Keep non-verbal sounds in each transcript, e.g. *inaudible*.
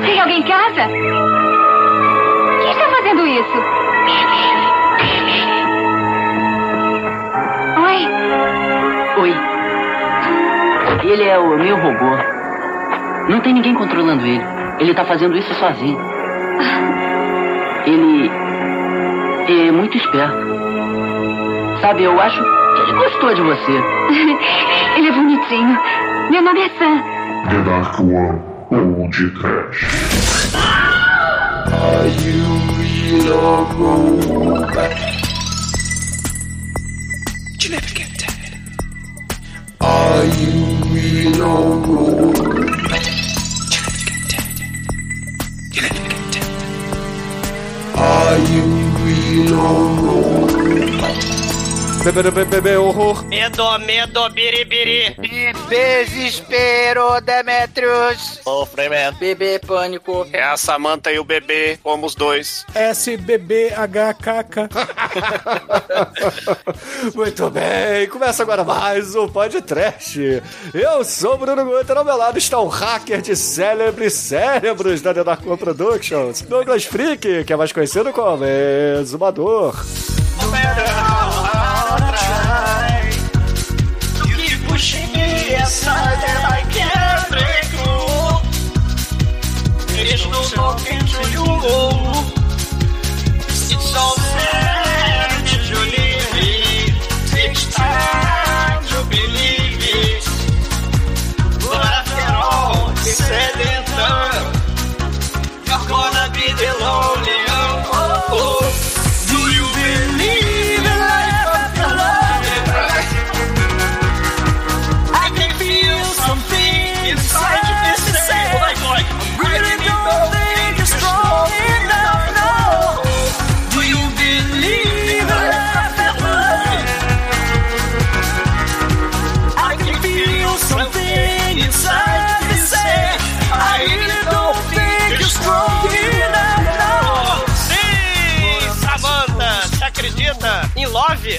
Tem alguém em casa? Quem está fazendo isso? Oi? Oi. Ele é o meu robô. Não tem ninguém controlando ele. Ele tá fazendo isso sozinho. Ele é muito esperto. Sabe, eu acho que ele gostou de você. *laughs* Ele é bonitinho. Meu nome é Sam. The Dark One ou de Trash. Are you your robot? You never get tired. Are you your robot? You never get tired. You never get tired. Are you your robot? Bebê, bebê, bebê, horror. Medo, medo, biribiri. Desespero, Demetrius. Sofrimento. Bebê pânico. É a Samantha e o bebê, como os dois. SBBHKK. *laughs* Muito bem, começa agora mais um podcast. Eu sou o Bruno Guter, ao meu lado está um hacker de célebres cérebros da One Productions, Douglas Freak, que é mais conhecido como Exumador. Me aside and I can't break through. You.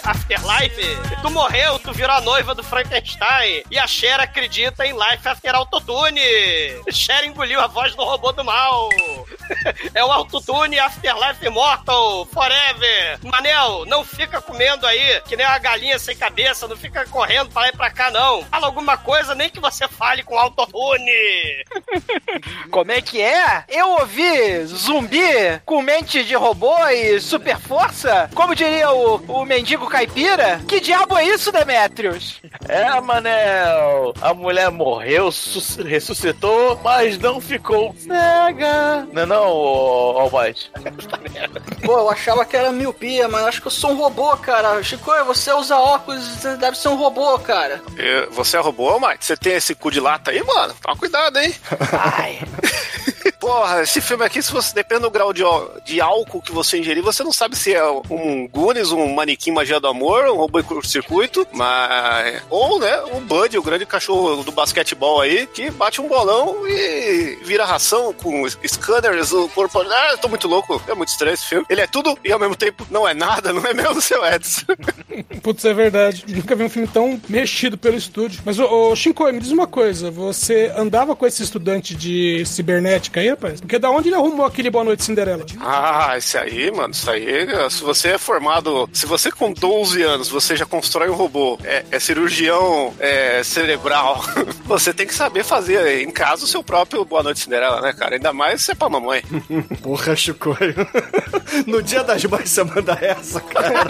Afterlife, tu morreu, tu virou a noiva do Frankenstein. E a Cher acredita em Life After Autotune. Cher engoliu a voz do robô do mal. É o Autotune Afterlife Immortal Forever. Manel, não fica comendo aí que nem uma galinha sem cabeça, não fica correndo pra lá e pra cá, não. Fala alguma coisa, nem que você fale com Autotune. Como é que é? Eu ouvi zumbi com mente de robô e super força? Como diria o, o mendigo caipira? Que diabo é isso, Demetrius? É, Manel. A mulher morreu, sus- ressuscitou, mas não ficou cega. Não é não, Almighty? Pô, eu achava que era miopia, mas acho que eu sou um robô, cara. Chico, você usa óculos, você deve ser um robô, cara. Eu- Você é robô, Mike? Você tem esse cu de lata aí, mano? Toma cuidado, hein? Ai. *laughs* Porra, esse filme aqui, se você depende do grau de, de álcool que você ingerir, você não sabe se é um Goonies, um manequim magia do amor, um robô curto-circuito, mas. Ou, né, um Bud, o grande cachorro do basquetebol aí, que bate um bolão e vira ração com scanners no corpo. Ah, eu tô muito louco. É muito estranho esse filme. Ele é tudo e ao mesmo tempo não é nada, não é mesmo, seu Edson? *laughs* Putz, é verdade. Nunca vi um filme tão mexido pelo estúdio. Mas, ô, ô Shinko, me diz uma coisa. Você andava com esse estudante de cibernética aí, rapaz? Porque da onde ele arrumou aquele Boa Noite Cinderela? Ah, esse aí, mano, isso aí, se você é formado, se você com 12 anos, você já constrói um robô, é, é cirurgião é, cerebral, *laughs* você tem que saber fazer em casa o seu próprio Boa Noite Cinderela, né, cara? Ainda mais se é pra mamãe. *laughs* Porra, Chicoio. *laughs* No dia das mães você manda essa, cara.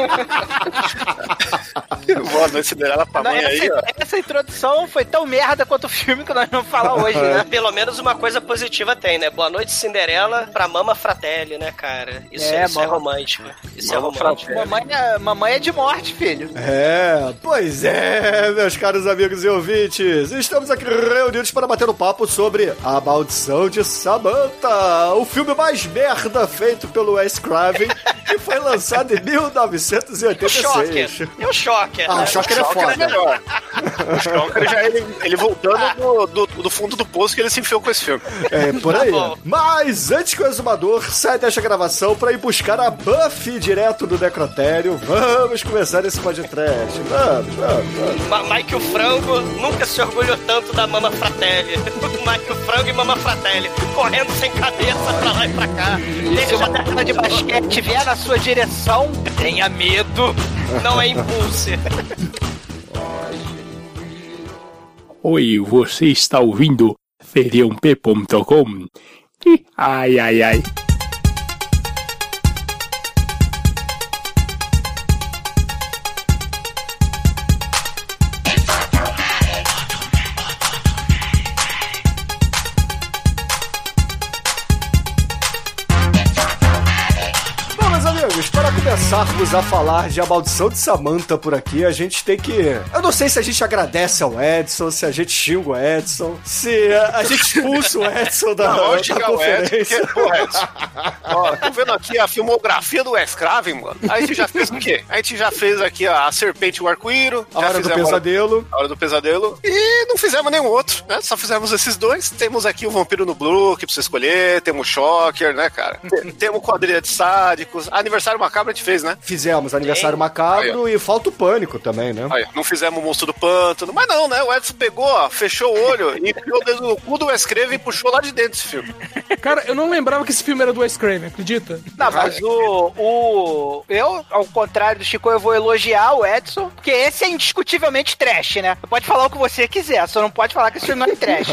*laughs* Boa Noite Cinderela pra mãe aí, essa, ó. essa introdução foi tão merda quanto o filme que nós vamos falar hoje, né? Pelo menos uma coisa positiva tem, né? Boa noite, Cinderela, pra Mama Fratelli, né, cara? Isso é, É, isso é romântico. Isso é Mama romântico. Fratelli. Mamãe é, mamãe é de morte, filho. É, pois é, meus caros amigos e ouvintes. Estamos aqui reunidos para bater um papo sobre A Maldição de Samantha, o filme mais merda feito pelo Wes Craven, que foi lançado em O Shocker. 1986. E o Shocker, Ah, né? o Shocker é Shocker é foda. melhor. O Stalker já é ele, ele voltando do, do, do fundo do poço que ele se enfiou com esse filme. É, por aí. bom. Mas antes que o exumador saia desta gravação pra ir buscar a Buffy direto do necrotério, vamos começar esse podcast. Vamos, vamos, vamos. Ma- Mike o Frango nunca se orgulhou tanto da Mama Fratelli. *laughs* Mike o Frango e Mama Fratelli correndo sem cabeça pra lá e pra cá. Se Ele uma bola de basquete vier na sua direção, tenha medo. não é impulso. *laughs* Oi, você está ouvindo feriump.com? Ai, ai, ai. Começarmos a falar de A Maldição de Samantha por aqui, a gente tem que. Eu não sei se a gente agradece ao Edson, se a gente xinga o Edson, se a gente expulsa o Edson da, Não, da o Edson, conferência. porque, porra, Edson. Ó, tô vendo aqui a filmografia do Wes Craven, mano. A gente já fez o quê? A gente já fez aqui a Serpente e o Arco-Íro. A hora do pesadelo. A Hora do Pesadelo. E não fizemos nenhum outro, né? Só fizemos esses dois. Temos aqui o Vampiro no Brook pra você escolher. Temos o Shocker, né, cara? Tem- Temos Quadrilha de Sádicos. Aniversário Macabro a gente fez, né? Fizemos aniversário macabro e falta o pânico também, né? Aí, não fizemos o Monstro do Pântano. Mas não, né? O Edson pegou, ó, fechou o olho e enfiou o dedo no cu do Wes Craven e puxou lá de dentro esse filme. Cara, eu não lembrava que esse filme era do Wes Craven, acredita? Não, mas o, o. Eu, ao contrário do Chico, eu vou elogiar o Edson, porque esse é indiscutivelmente trash, né? Você pode falar o que você quiser, só não pode falar que esse filme não é trash.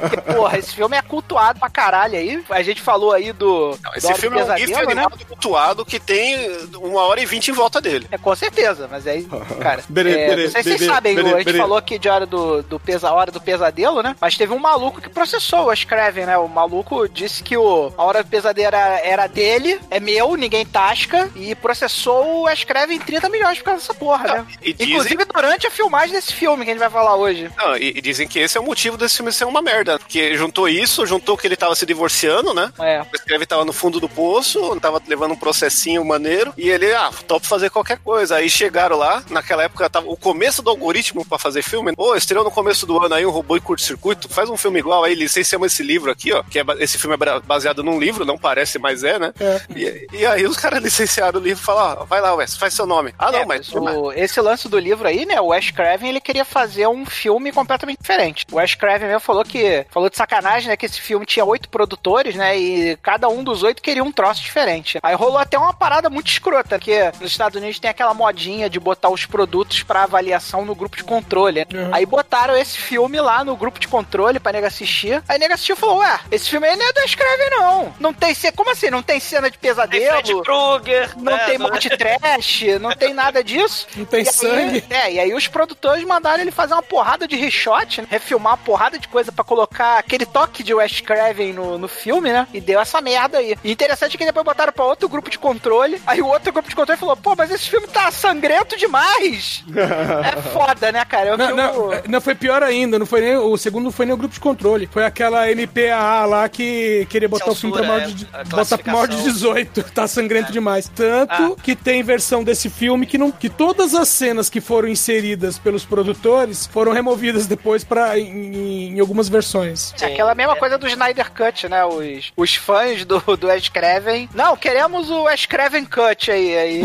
porque, porra, esse filme é cultuado pra caralho aí. A gente falou aí do. Não, esse do filme é um GIF né? animado cultuado que tem uma hora e vinte em volta dele. É, com certeza, mas aí, *laughs* cara. É, não sei se vocês sabem, bere- a gente falou aqui de hora do, do pesa, hora do pesadelo, né? Mas teve um maluco que processou o Craven, né? O maluco disse que o, a hora do pesadelo era, era dele, é meu, ninguém tasca, e processou o Craven em 30 milhões por causa dessa porra, né? e dizem- Inclusive durante a filmagem desse filme que a gente vai falar hoje. Não, e, e dizem que esse é o motivo desse filme ser uma merda. Porque juntou isso, juntou que ele tava se divorciando, né? É. O escreve tava no fundo do poço, tava levando um processinho maneiro, e ele, ah, topo fazer qualquer coisa. Aí chegaram lá, naquela época tava o começo do algoritmo pra fazer filme. Pô, estreou no começo do ano aí um robô e curto-circuito, faz um filme igual aí, licenciamos esse livro aqui, ó, que é, esse filme é baseado num livro, não parece, mas é, né? E, e aí os caras licenciaram o livro e falaram, ó, vai lá, Wes, faz seu nome. Ah, não, É, mas... o- esse lance do livro aí, né? O Wes Craven, ele queria fazer um filme completamente diferente. O Wes Craven mesmo falou que falou de sacanagem, né? Que esse filme tinha oito produtores, né? E cada um dos oito queria um troço diferente. Aí rolou até uma parada muito escrota, que nos Estados Unidos tem aquela modinha de botar os produtos pra avaliação no grupo de controle. né? Aí botaram esse filme lá no grupo de controle pra nega assistir. Aí nega assistiu e falou: Ué, esse filme aí não é do Wes Craven, não. Não tem cena. Como assim? Não tem cena de Tem pesadelo? Fred Krueger. Não né, tem morte trash, não tem nada disso. Não tem E aí- sangue. é, e aí os produtores mandaram ele fazer uma porrada de reshoot, né? refilmar uma porrada de coisa pra colocar aquele toque de Wes Craven no, no filme, né? E deu essa merda aí. E interessante é que depois botaram pra outro grupo de controle, aí o outro grupo de controle falou, pô, mas esse filme tá sangrento demais. *laughs* é foda, né, cara? É Não, filme... não, não, foi pior ainda, não foi nem, o segundo não foi nem o grupo de controle, foi aquela MPAA lá que queria botar o filme pra Censura, maior de, é, botar pra maior de classificação. 18, *laughs* tá sangrento demais. Tanto Ah. que tem versão desse filme que, não, que todas as cenas que foram inseridas pelos produtores foram removidas depois pra, em, em algumas versões. É aquela mesma coisa do Snyder Cut, né? Os, os fãs do, do Wes Craven. Não, queremos o Wes Craven Cut aí. Aí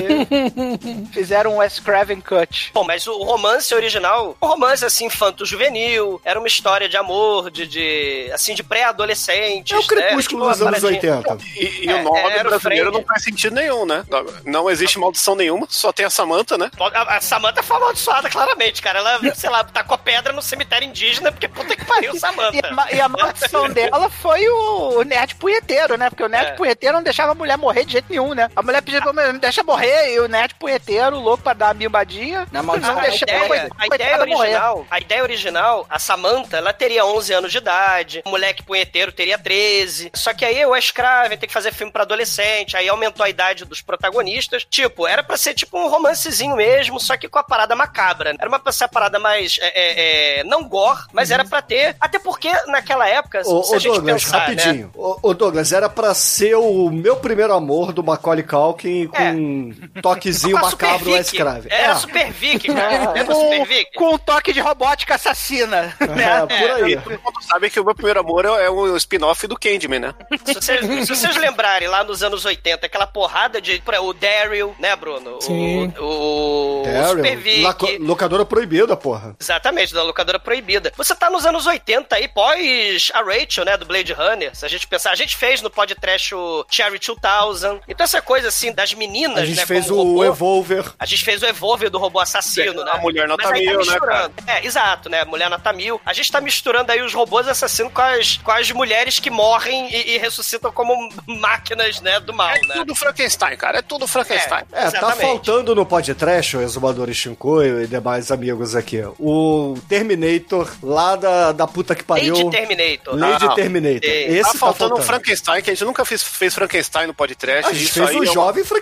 *laughs* fizeram um Wes Craven Cut. Bom, mas o romance original, o romance assim infanto-juvenil, era uma história de amor, de, de assim de pré-adolescentes. É o né? crepúsculo Tipo, dos anos paradinha- 80. E, e É, o nome brasileiro não faz sentido nenhum, né? Não, existe maldição nenhuma, só tem a Samantha, né? A, a Samantha foi amaldiçoada, claramente, cara. Ela, sei lá, tacou pedra no cemitério indígena, porque puta que pariu, E Samantha. a, ma- e a maldição *laughs* dela foi o, o nerd punheteiro, né? Porque o nerd É. punheteiro não deixava a mulher morrer de jeito nenhum, né? A mulher mulher, me deixa morrer, e o nerd punheteiro, louco pra dar uma bimbadinha, Na não maldição. A deixava ideia, a ideia morrer. original, a ideia original, a Samantha, ela teria 11 anos de idade, o moleque punheteiro teria 13. Só que aí o Wes Craven tem que fazer filme pra adolescente, aí aumentou a idade dos protagonistas. Tipo, era pra ser tipo um romancezinho mesmo, só que com a parada macabra macabra. Era uma essa parada mais. é, é, é, não gore, mas era pra ter. Até porque naquela época, Ô, se a ô gente Douglas, pensar. Né? rapidinho. Ô, ô, Douglas, era pra ser o meu primeiro amor do Macaulay Culkin com um toquezinho Com macabro Super Wes Vic. Crave. Era Super Vic, cara. Com, Super Vic? com um toque de robótica assassina. É, por aí. E todo mundo sabe que o meu primeiro amor é é o spin-off do Candyman, né? Se vocês, se vocês lembrarem lá nos anos 80, aquela porrada de. O Daryl, né, Bruno? O- Sim. O, o, Daryl, Super Vic. laco- locadora proibida, porra. Exatamente, da locadora proibida. Você tá nos anos 80 aí, pós a Rachel, né, do Blade Runner. Se a gente pensar, a gente fez no podcast o Cherry 2000. Então essa coisa assim das meninas, A gente né, fez como o robô. Evolver. A gente fez o Evolver do robô assassino, né? A mulher nota Mas aí tá mil, né, misturando. É, exato, né? Mulher nota mil. A gente tá misturando aí os robôs assassinos com as, com as mulheres que morrem e, e ressuscitam como máquinas, né, do mal, É né? tudo Frankenstein, cara. É tudo Frankenstein. É, tá Exatamente. faltando no podcast, o Exumador Shinkoio e demais amigos aqui, o Terminator lá da, da puta que pariu. Lady Terminator. Lady Não. Terminator. É, Esse tá tá, faltando faltando. o Frankenstein, que a gente nunca fez, fez Frankenstein no podcast. A gente Isso fez aí o é uma- jovem Frankenstein,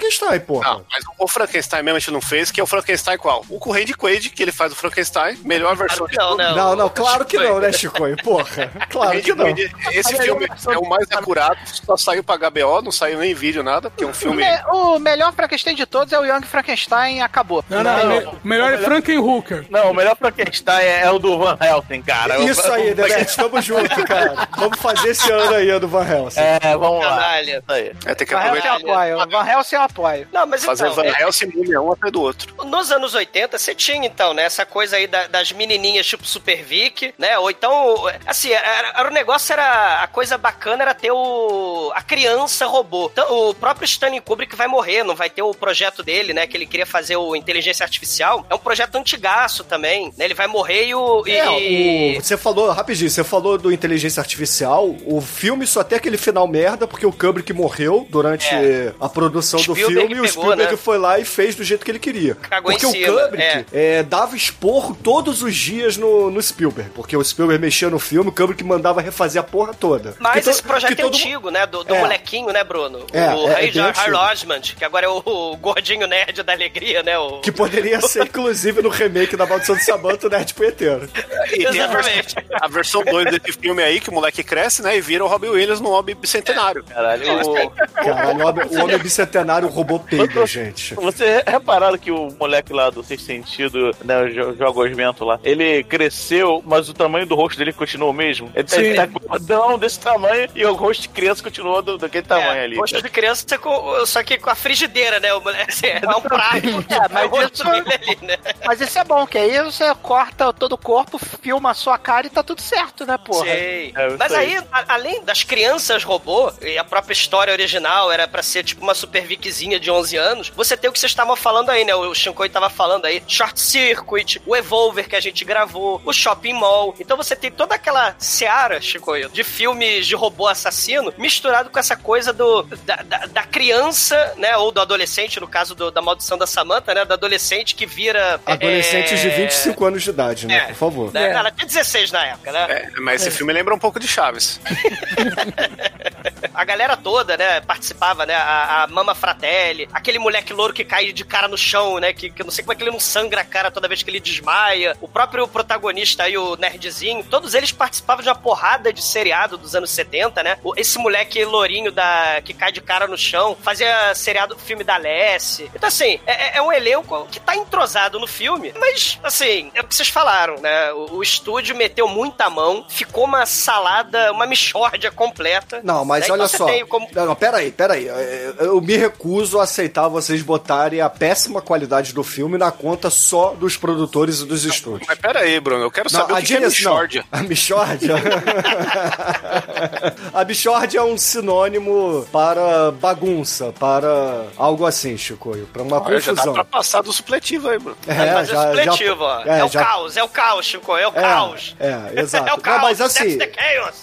porra. Não, mas o Frankenstein mesmo a gente não fez, que é o Frankenstein qual? O com Randy Quaid, que ele faz o Frankenstein, melhor versão de Não, tudo. não. Não, não, claro que não, né, Chicoio? *laughs* Porra, claro que não. Esse filme é o mais acurado, só saiu pra HBO, não saiu nem em vídeo, nada, porque é um O, filme... me- o melhor Frankenstein de todos é o Young Frankenstein acabou. Não, não, Não, me- o melhor é Frankenhooker. Não, o melhor Frankenstein é, é o do Van Helsing, cara. Isso O- aí, *laughs* o- Demet, tamo junto, cara. Vamos fazer esse ano aí, do Van Helsing. É, vamos lá. É, tem que Van Helsing eu aproveitar. Van Helsing eu apoio. Não, mas fazer então, Van é- Helsing e Múmia um atrás do outro. Nos anos 80, você tinha, então, né, essa coisa aí da- das menininhas tipo Super Vic, né, ou então, assim, era, era- o negócio era, a coisa bacana era ter o, a criança robô. Então, o próprio Stanley Kubrick vai morrer, não vai ter o projeto dele, né, que ele queria fazer o Inteligência Artificial, é um projeto antigaço também, né, ele vai morrer e o... e- É, o- você falou, rapidinho, você falou do Inteligência Artificial, o filme só tem aquele final merda, porque o Kubrick morreu durante É. a produção do Spielberg filme e o pegou, Spielberg né? foi lá e fez do jeito que ele queria. Cagou porque em o cima, Kubrick é, dava esporro todos os dias no, no Spielberg, porque o Spielberg mexia no filme, o Kubrick mandava refazer a porra toda. Mas Que to- esse projeto é todo- antigo, né? Do, do É. molequinho, né, Bruno? É, o é, é antigo. Harlodgement, que agora é o, o gordinho nerd da alegria, né? O... Que poderia *laughs* ser, inclusive, no remake da Maldição do Samantha, o Nerd Punheteiro. E tem a Exatamente. versão, a versão 2 desse filme aí, que o moleque cresce, né, e vira o Robin Williams no Hobby Bicentenário. Caralho, o- Caralho, o homem- o bicentenário roubou peido, gente. Você repararam que o moleque lá do Sexto Sentido, né, o jo- jogosmento lá, ele cresceu, mas o tamanho do rosto dele continua o mesmo? Ele tá, Sim. tá gordão desse tamanho e o rosto de criança continua do, daquele tamanho ali. Rosto de criança, com, só que com a frigideira, né? O moleque, assim, dá um prato. *laughs* É, mas o rosto dele ali, né? Mas isso é bom, que aí você corta todo o corpo, filma a sua cara e tá tudo certo, né, porra? Sei. É, Mas aí. a- além das crianças robô, e a própria história original era pra ser tipo uma super De 11 anos, você tem o que vocês estavam falando aí, né? O Shinkoi tava falando aí, Short Circuit, o Evolver que a gente gravou, o Shopping Mall. Então você tem toda aquela seara, Shinkoi, de filmes de robô assassino, misturado com essa coisa do da, da- da criança, né? Ou do adolescente, no caso do- da maldição da Samantha, né? Do adolescente que vira... Adolescentes de é, 25 anos de idade, né? É. Por favor. né? Ela tinha 16 na época, né? É, mas esse filme lembra um pouco de Chaves. *laughs* A galera toda, né, participava, né? A, a Mama Fratelli, aquele moleque louro que cai de cara no chão, né? Que, que eu não sei como é que ele não sangra a cara toda vez que ele desmaia. O próprio protagonista aí, o Nerdzinho, todos eles participavam de uma porrada de seriado dos anos 70, né? Esse moleque lourinho da, que cai de cara no chão fazia seriado filme da Lessie. Então, assim, é, é um elenco que tá entrosado no filme, mas, assim, é o que vocês falaram, né? O, o estúdio meteu muita mão, ficou uma salada, uma mixórdia completa. Não, mas né? olha só. como- Não, não, peraí, peraí. Eu- Eu me recuso a aceitar vocês botarem a péssima qualidade do filme na conta só dos produtores e dos estúdios. Mas pera aí, Bruno, eu quero Não, saber o que, que é Michórdia. A Michórdia? *laughs* a Michórdia é um sinônimo para bagunça, para algo assim, Chicoio, para uma Olha, já dá confusão. pra passar do supletivo aí, Bruno. É, mas é supletivo, ó. É, o caos, é o caos, Chico, é o caos. É, exato. *laughs* É o Não, caos, mas assim,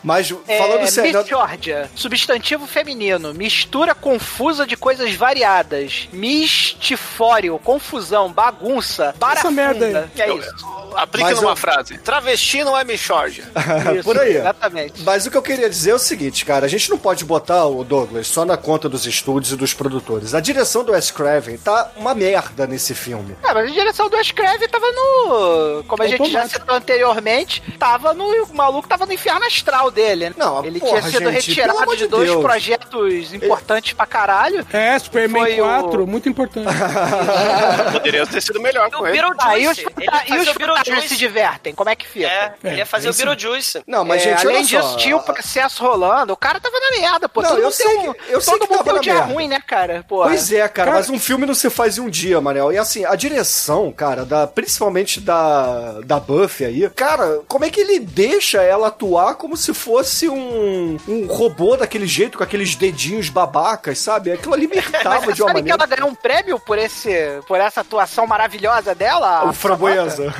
mas É, falando sério, Michórdia. Substantivo feminino. Mistura confusa de coisas variadas. Mistifório, confusão, bagunça, barafunda. merda Que é isso. Aplica Mas numa eu- frase. Travesti não é Michorgia. *laughs* Isso, Por aí. Exatamente. Mas o que eu queria dizer é o seguinte, cara, a gente não pode botar o Douglas só na conta dos estúdios e dos produtores. A direção do Wes Craven tá uma merda nesse filme. É, mas a direção do Screve tava no. Como a gente já citou anteriormente, tava no. O maluco tava no inferno astral dele, né? Não, Ele porra, tinha sido gente, retirado de de dois Deus. projetos importantes pra caralho. É, Superman Foi o- 4, muito importante. *laughs* Poderia ter sido melhor O os, Beetlejuice. Ah, e os o fantasmas se Beetlejuice. divertem, como é que fica? É, ele ia fazer o esse- Beetlejuice. Não, mas É, gente, além disso, só. tinha o processo rolando. O cara tava na merda, pô. Não, todo eu mundo sei tem um, que- eu sei todo que mundo tava tem um na dia merda. ruim, né, cara? Porra. Pois é, cara, Cara- mas um filme não se faz em um dia, Manel. E assim, a direção, cara, da, principalmente da, da Buffy aí, cara, como é que ele deixa ela atuar como se fosse um, um robô daquele jeito, com aqueles dedinhos babacas, sabe? Aquilo ali me *laughs* irritava Mas de uma sabe que maneira. ela ganhou um prêmio por, esse, por essa atuação maravilhosa dela? O framboesa.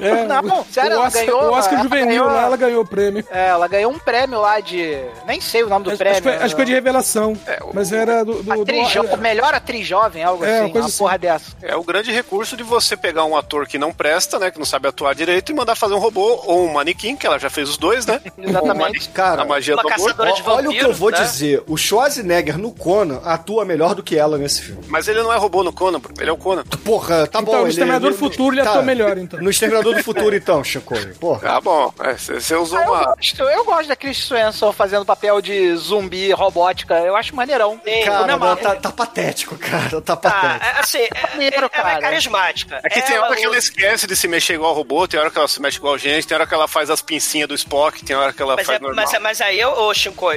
É, Não, sério, o ela Oscar, ganhou, o Oscar ela juvenil ganhou- lá, ela ganhou o prêmio. É, ela ganhou um prêmio lá de. Nem sei o nome do Acho, prêmio. acho que foi, acho que foi de revelação. mas era do. do, Atriz do- jo- melhor atriz jovem, algo É, assim, uma coisa uma assim. porra dessa. É o grande recurso de você pegar um ator que não presta, né? Que não sabe atuar direito e mandar fazer um robô ou um manequim, que ela já fez os dois, né? *laughs* Exatamente. Cara, A magia do amor. Olha o que eu vou né? dizer. O Schwarzenegger no Conan atua melhor do que ela nesse filme. Mas ele não é robô no Conan, ele é o Conan. Porra, tá Então, bom. no Exterminador do Futuro ele atua melhor, então. No Exterminador do Futuro, então, Chico. Porra. Ah, bom. É, Você você usou Ah, eu, uma. gosto, eu gosto da Chris Swenson fazendo papel de zumbi robótica. Eu acho maneirão. Sim, Cara, amarro. tá, tá patético, cara. Tá Ah, patético. é, assim, é, Maneiro, é- ela é carismática. É que tem hora que ela esquece de se mexer igual robô, tem hora que ela se mexe igual gente, tem hora que ela faz as pincinhas do Spock, tem hora que ela Mas, faz é, normal. mas, mas aí, ô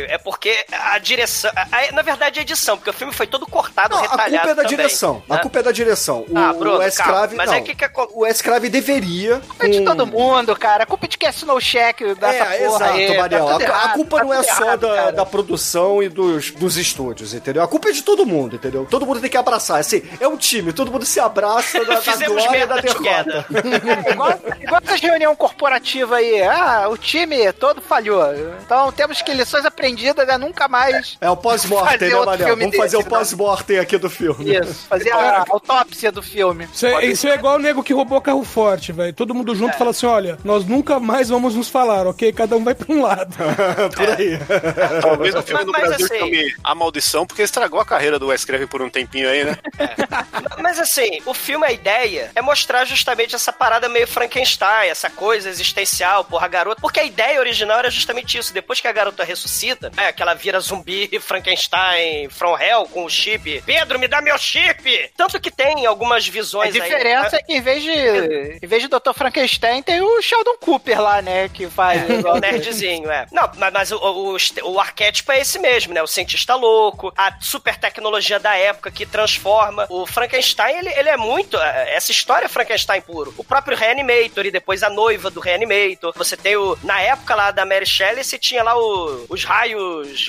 É porque a direção. a- a- na verdade, a edição, porque o filme foi todo cortado, Não, a retalhado. culpa é da também, direção. A né? culpa é da direção. O, Ah, Bruno, o Craven, mas não. aí que que acon- O Wes Craven deveria. Culpa de com- todo mundo, cara. A culpa de que é no cheque dessa É, porra exato, aí. Mariel. Tá a, tudo a errado, culpa tá não é só errado, da, cara. da produção e dos, dos estúdios, entendeu? A culpa é de todo mundo, entendeu? Todo mundo tem que abraçar. Assim, é um time, todo mundo se abraça *laughs* da, da glória e da merda derrota. *laughs* É, igual, igual essa reunião corporativa aí. Ah, o time todo falhou. Então temos que lições aprendidas é nunca mais. É o pós-mortem, Fazer né, filme Vamos fazer desse, o pós-mortem aqui do filme. Isso, fazer a *laughs* autópsia do filme. Isso é, isso é igual o nego que roubou carro forte, velho. Todo mundo É. junto fala assim: olha, nós nunca mais vamos nos falar, ok? Cada um vai pra um lado. *laughs* Por aí. Talvez o filme Mas- no mas Brasil assim- chame A Maldição, porque estragou a carreira do Wes Craven por um tempinho aí, né? Mas assim, o filme, a ideia é mostrar justamente essa parada meio Frankenstein, essa coisa existencial, porra, garota. Porque a ideia original era justamente isso. Depois que a garota ressuscita, é, que ela vira zumbi, *laughs* Frankenstein, From Hell com o chip. Pedro, me dá meu chip! Tanto que tem algumas A visões aí. diferença é que em vez de. Em vez de Dr. Frankenstein, tem o Sheldon Cooper lá, né? Que faz. O nerdzinho, é. Não, mas, mas o, o, o arquétipo é esse mesmo, né? O cientista louco, a super tecnologia da época que transforma. O Frankenstein, ele, ele é muito. é, Essa história é Frankenstein puro. O próprio Reanimator e depois a noiva do Reanimator. Você tem o. Na época lá da Mary Shelley, você tinha lá o- os raios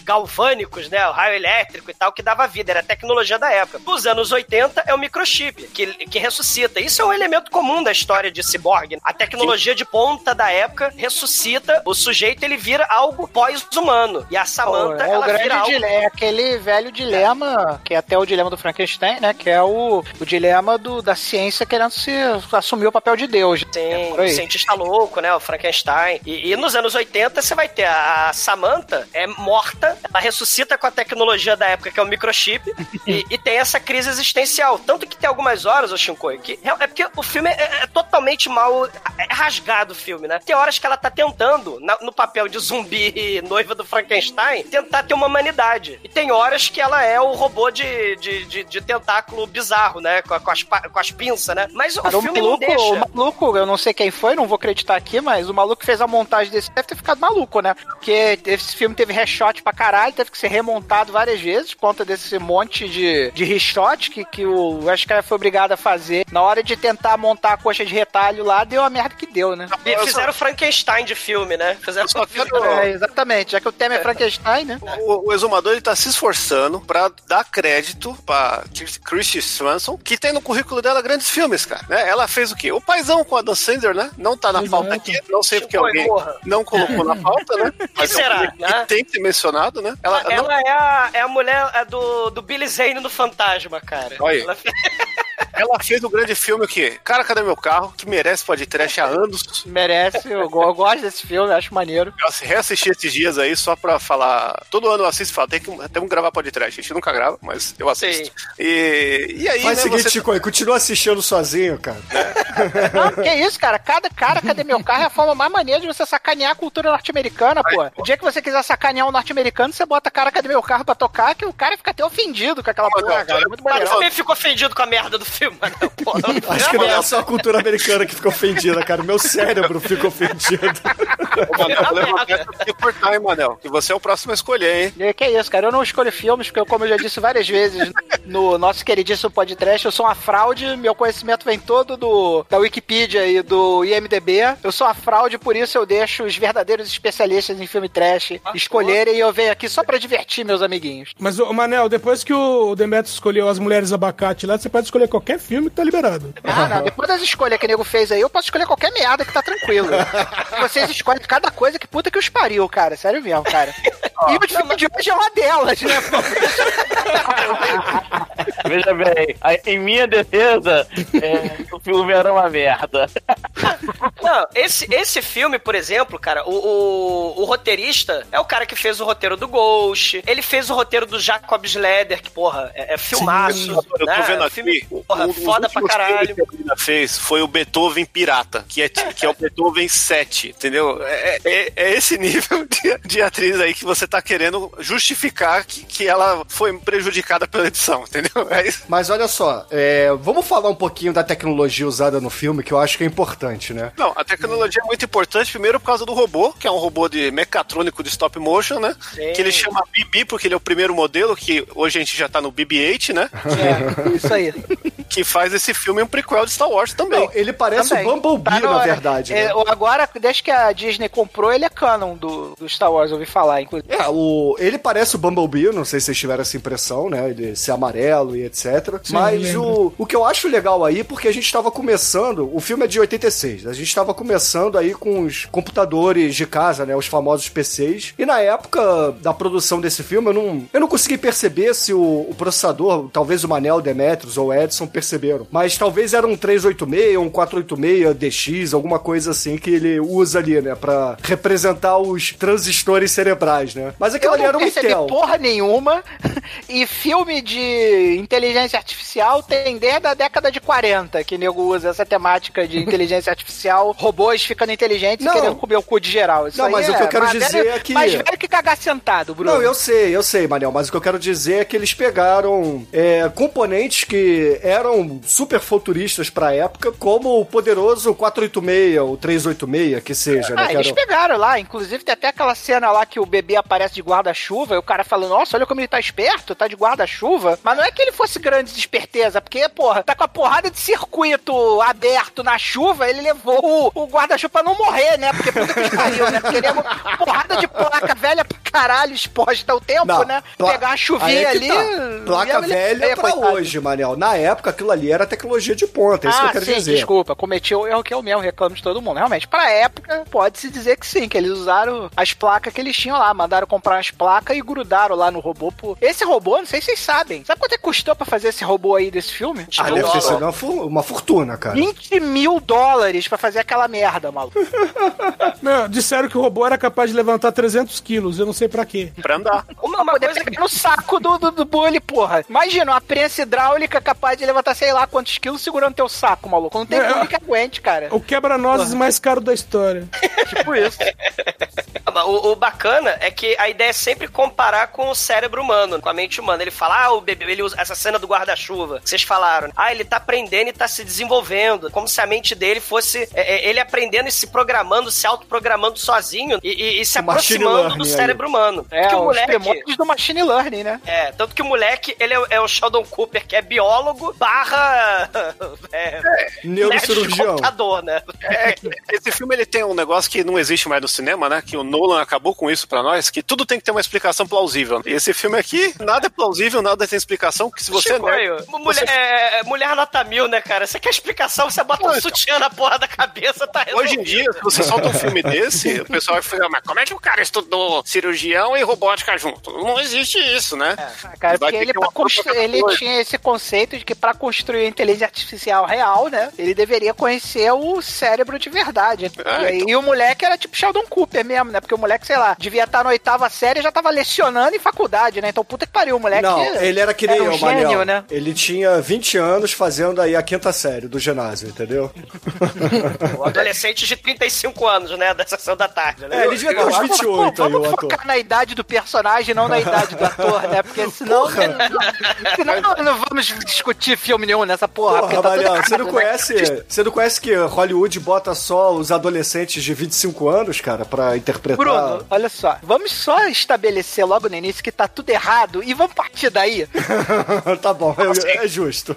galvânicos, né? O raio elétrico e tal, que dava vida. Era a tecnologia da época. Nos anos 80 é o microchip, que, que ressuscita. Isso é um elemento comum da história de Cyborg. A tecnologia de ponta da época ressuscita o sujeito, ele vira algo pós-humano. E a Samantha, é o ela vira algo... é aquele velho dilema, que é até o dilema do Frankenstein, né? Que é o, o dilema do, da ciência querendo se assumir o papel de Deus. Sim, É o cientista louco, né? O Frankenstein. E, e nos anos 80 você vai ter a, a Samantha é morta, ela ressuscita com a tecnologia da época, que é o microchip, *laughs* e, e tem essa crise existencial. Tanto que tem algumas horas, ô Shinkoi, que é porque o filme é, é totalmente mal. É rasgado o filme, né? Tem horas que ela tá tentando, na- no papel de zumbi *laughs* noiva do Frankenstein, tentar ter uma humanidade. E tem horas que ela é o robô de, de, de, de tentáculo bizarro, né? Com, com as, com as pinças, né? Mas o o filme não maluco, deixa. o maluco, eu não sei quem foi, não vou acreditar aqui, mas o maluco que fez a montagem desse deve ter ficado maluco, né? Porque esse filme teve reshot pra caralho, teve que ser remontado várias vezes por conta desse monte de, de reshot que, que o acho que ele foi obrigado a fazer. Na hora de tentar montar a coxa de retalho lá, deu a merda que deu, né? E Fizeram Frankenstein de filme, né? Fizeram só quero- É, exatamente, já que o tema é Frankenstein, né? O, o exumador ele tá se esforçando pra dar crédito pra Christy Swanson, que tem no currículo dela grandes filmes, cara. né? Ela fez o quê? O Paizão com a Dan Sandler, né? Não tá na Exato. pauta aqui, não sei porque alguém porra. não colocou na pauta, né? *laughs* Mas é um será, que né? tem ser mencionado, né? Ela, Ela, não- é, a, é a mulher é do, do Billy Zane no Fantasma, cara. Olha aí. *laughs* Ela fez- fez um grande filme que, Cara, Cadê Meu Carro? Que merece podcast há anos. Merece, eu, eu gosto desse filme, acho maneiro. Eu reassisti esses dias aí só pra falar. Todo ano eu assisto e falo, tem que, temos que gravar podcast. A gente nunca grava, mas eu assisto. E, e aí, Faz o né, seguinte, você- Chico, aí, continua assistindo sozinho, cara. Não, que isso, cara? Cada cara, cadê meu carro? É a forma mais maneira de você sacanear a cultura norte-americana, pô. O dia que você quiser sacanear um norte-americano, você bota cara, cadê meu carro pra tocar, que o cara fica até ofendido com aquela porra, cara. É muito Mas maneiro. também fico ofendido com a merda do filme. mas não, porra. *laughs* Acho que não é só a cultura americana que fica ofendida, cara. O meu cérebro fica ofendido. Ô, Manel, hein, Manel? Que você é o próximo a escolher, hein? E Que isso, cara? Eu não escolho filmes, porque, como eu já disse várias vezes no nosso queridíssimo podcast, eu sou uma fraude, meu conhecimento vem todo do, da Wikipedia e do IMDB. Eu sou uma fraude, por isso eu deixo os verdadeiros especialistas em filme trash escolherem e eu venho aqui só pra divertir meus amiguinhos. Mas, ô, Manel, depois que o Demetrius escolheu as mulheres abacate lá, você pode escolher qualquer filme que tá liberado. Ah, não, depois das escolhas que o nego fez aí, eu posso escolher qualquer merda que tá tranquilo. *laughs* Vocês escolhem cada coisa que puta que os pariu, cara. Sério mesmo, cara. E o filme de hoje é uma delas, né? *laughs* Veja bem, em minha defesa, é, o filme era uma merda. Não, esse, esse filme, por exemplo, cara, o, o, o roteirista é o cara que fez o roteiro do Ghost, ele fez o roteiro do Jacob Schroeder, que, porra, é, é filmaço. Eu tô né? vendo Filme, aqui. porra, um- um foda pra caralho. filmes que a menina fez foi o Beethoven Pirata, que é, que é o Beethoven 7, entendeu? É, é- é esse nível de, de atriz aí que você tá querendo justificar que, que ela foi prejudicada pela edição, entendeu? É isso. Mas olha só, é, vamos falar um pouquinho da tecnologia usada no filme, que eu acho que é importante, né? Não, a tecnologia é muito importante, primeiro por causa do robô, que é um robô de mecatrônico de stop motion, né? Sim. Que ele chama BB, porque ele é o primeiro modelo, que hoje a gente já tá no BB-8, né? É, isso aí. *laughs* que faz esse filme um prequel de Star Wars também. Não, ele parece Também. o Bumblebee, Tá na verdade. é, né? agora, desde que a Disney comprou, ele é canon do, do Star Wars, eu ouvi falar, inclusive. É, o, ele parece o Bumblebee, não sei se vocês tiveram essa impressão, né? Ele ser amarelo e etc. Sim, Mas o, o que eu acho legal aí, porque a gente tava começando, o filme é de 86, a gente tava começando aí com os computadores de casa, né? Os famosos PCs. E na época da produção desse filme, eu não, eu não consegui perceber se o, o processador, talvez o Manel, Demetrius ou Edson perceberam, mas talvez era um 386 ou um 486 DX, alguma coisa assim que ele usa ali, né? Pra representar os transistores cerebrais, né? Mas aquilo Eu ali não era um percebi Intel. porra nenhuma. *laughs* E filme de inteligência artificial tem desde a década de 40 que nego usa essa temática de inteligência artificial, robôs ficando inteligentes Não. e querendo comer o cu de geral. Isso Não, aí mas o que eu quero mais dizer velho- é que- Mais velho que cagar sentado, Bruno. Não, eu sei, eu sei, Manel, mas o que eu quero dizer é que eles pegaram é, componentes que eram super futuristas pra época, como o poderoso 486 ou 386, que seja, né? Ah, que eles eram- pegaram lá, inclusive tem até aquela cena lá que o bebê aparece de guarda-chuva e o cara fala, nossa, olha como ele tá esperto, tá de guarda-chuva. Mas não é que ele fosse grande de esperteza, porque, porra, tá com a porrada de circuito aberto na chuva, ele levou o, o guarda-chuva pra não morrer, né? Porque puta que pariu, né? Porque ele é porrada de placa velha pra caralho exposta ao tempo, Não, né? pla- Pegar uma aí chuvinha é que ali. tá. Placa velha é, pra coitado. hoje, Manel. Na época, aquilo ali era tecnologia de ponta, é isso que ah, eu quero sim, dizer. desculpa, cometi o erro que eu mesmo reclamo de todo mundo. Realmente, pra época, pode-se dizer que sim, que eles usaram as placas que eles tinham lá, mandaram comprar umas placas e grudaram lá no robô. Por... Esse robô, não sei se vocês sabem. Sabe quanto é que custou pra fazer esse robô aí desse filme? Ah, deve ter sido uma, fortuna, cara. 20 mil dólares pra fazer aquela merda, maluco. *laughs* Meu, disseram que o robô era capaz de levantar 300 quilos, eu não sei pra quê. Pra andar. Uma, uma coisa pegar no saco do, do, do bully, porra. Imagina, uma prensa hidráulica capaz de levantar sei lá quantos quilos segurando teu saco, maluco. Não tem É, bully que aguente, cara. O quebra-nozes mais caro da história. Tipo isso. *laughs* O, o bacana é que a ideia é sempre comparar com o cérebro humano, com a mente humana. Ele fala, ah, o bebê, ele usa essa cena do guarda-chuva, que vocês falaram. Ah, ele tá aprendendo e tá se desenvolvendo. Como se a mente dele fosse é, é, ele aprendendo e se programando, se autoprogramando sozinho e, e- e se O aproximando do aí. cérebro humano. É, Porque o os moleque. do machine learning, né? É, tanto que o moleque, ele é, é o Sheldon Cooper, que é biólogo barra. *laughs* É, Neurocirurgião. computador, né? É, esse filme ele tem um negócio que não existe mais no cinema, né? Que o Nolan acabou com isso pra nós, que tudo tem que ter uma explicação plausível. E esse filme aqui, nada é plausível, nada tem explicação, que se você... Chico, né, aí, mulher, é, mulher nota mil, né, cara? Você quer explicação, você bota um sutiã na porra da cabeça, tá resolvido. Hoje em dia, se você solta um filme desse, o pessoal vai falar, mas como é que o cara estudou cirurgião e robótica junto? Não existe isso, né? Cara, Vai porque ele, constru- ele tinha esse conceito de que pra construir a inteligência artificial real, né? Ele deveria conhecer o cérebro de verdade. É, e, aí, então. e o moleque era tipo Sheldon Cooper mesmo, né? Porque o moleque, sei lá, devia estar na oitava série já tava lecionando em faculdade, né? Então puta que pariu, o moleque. Não, ele era que nem um eu, gênio, né? Ele tinha 20 anos fazendo aí a quinta série do ginásio, entendeu? *laughs* O adolescente de 35 anos, né? Da sessão da tarde, né? É, ele devia ter uns 28 aí, Vamos o ator. focar na idade do personagem, não na idade do ator, né? Porque *laughs* senão. senão não, não vamos discutir filme nenhum nessa porra. Porra, tá você não né? conhece. Você não conhece que Hollywood bota só os adolescentes de 25 anos, cara, pra interpretar. Bruno, olha só. Vamos só estabelecer logo no início que tá tudo errado e vamos partir daí. *laughs* tá bom, eu- é justo.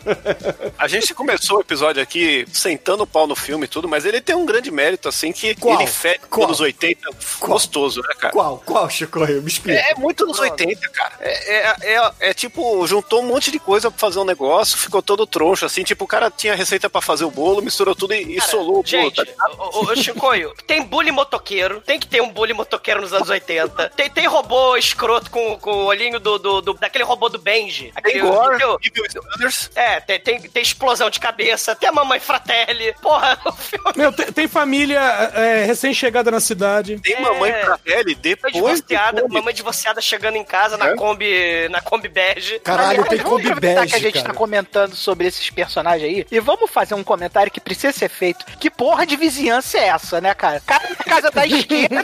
A gente começou o episódio aqui sentando o pau no filme e tudo, mas ele tem um grande mérito, assim, que Qual? ele fede Qual? anos 80 gostoso, né, cara? Qual? Qual, Chico? Me explica. É muito anos 80, cara. É, é, é- é tipo, juntou um monte de coisa pra fazer um negócio, ficou todo troncho, assim, tipo, o cara tinha receita pra fazer o bolo, misturou tudo e, e solou o bolo. Gente, tá ô, ô, ô, Chicoio, tem bully motoqueiro, tem que ter um bully motoqueiro nos anos 80. Tem, tem robô escroto com, com o olhinho do, do, do- daquele robô do Benji. Tem Aquele, gore, entendeu? Evil Stunners. É, tem, tem, tem explosão de cabeça, tem a mamãe fratelli. Porra, *laughs* o filme Meu, tem, tem família é, recém-chegada na cidade. Tem mamãe É. pele Foi depois do divorciada, Kombi. mamãe divorciada chegando em casa É? na Kombi, na Kombi bege. Caralho, Aliás, tem vamos Kombi bege, que a gente cara. tá comentando sobre esses personagens aí e vamos fazer um comentário que precisa ser feito. Que porra de vizinhança é essa, né, cara? Cara na casa da *laughs* esquerda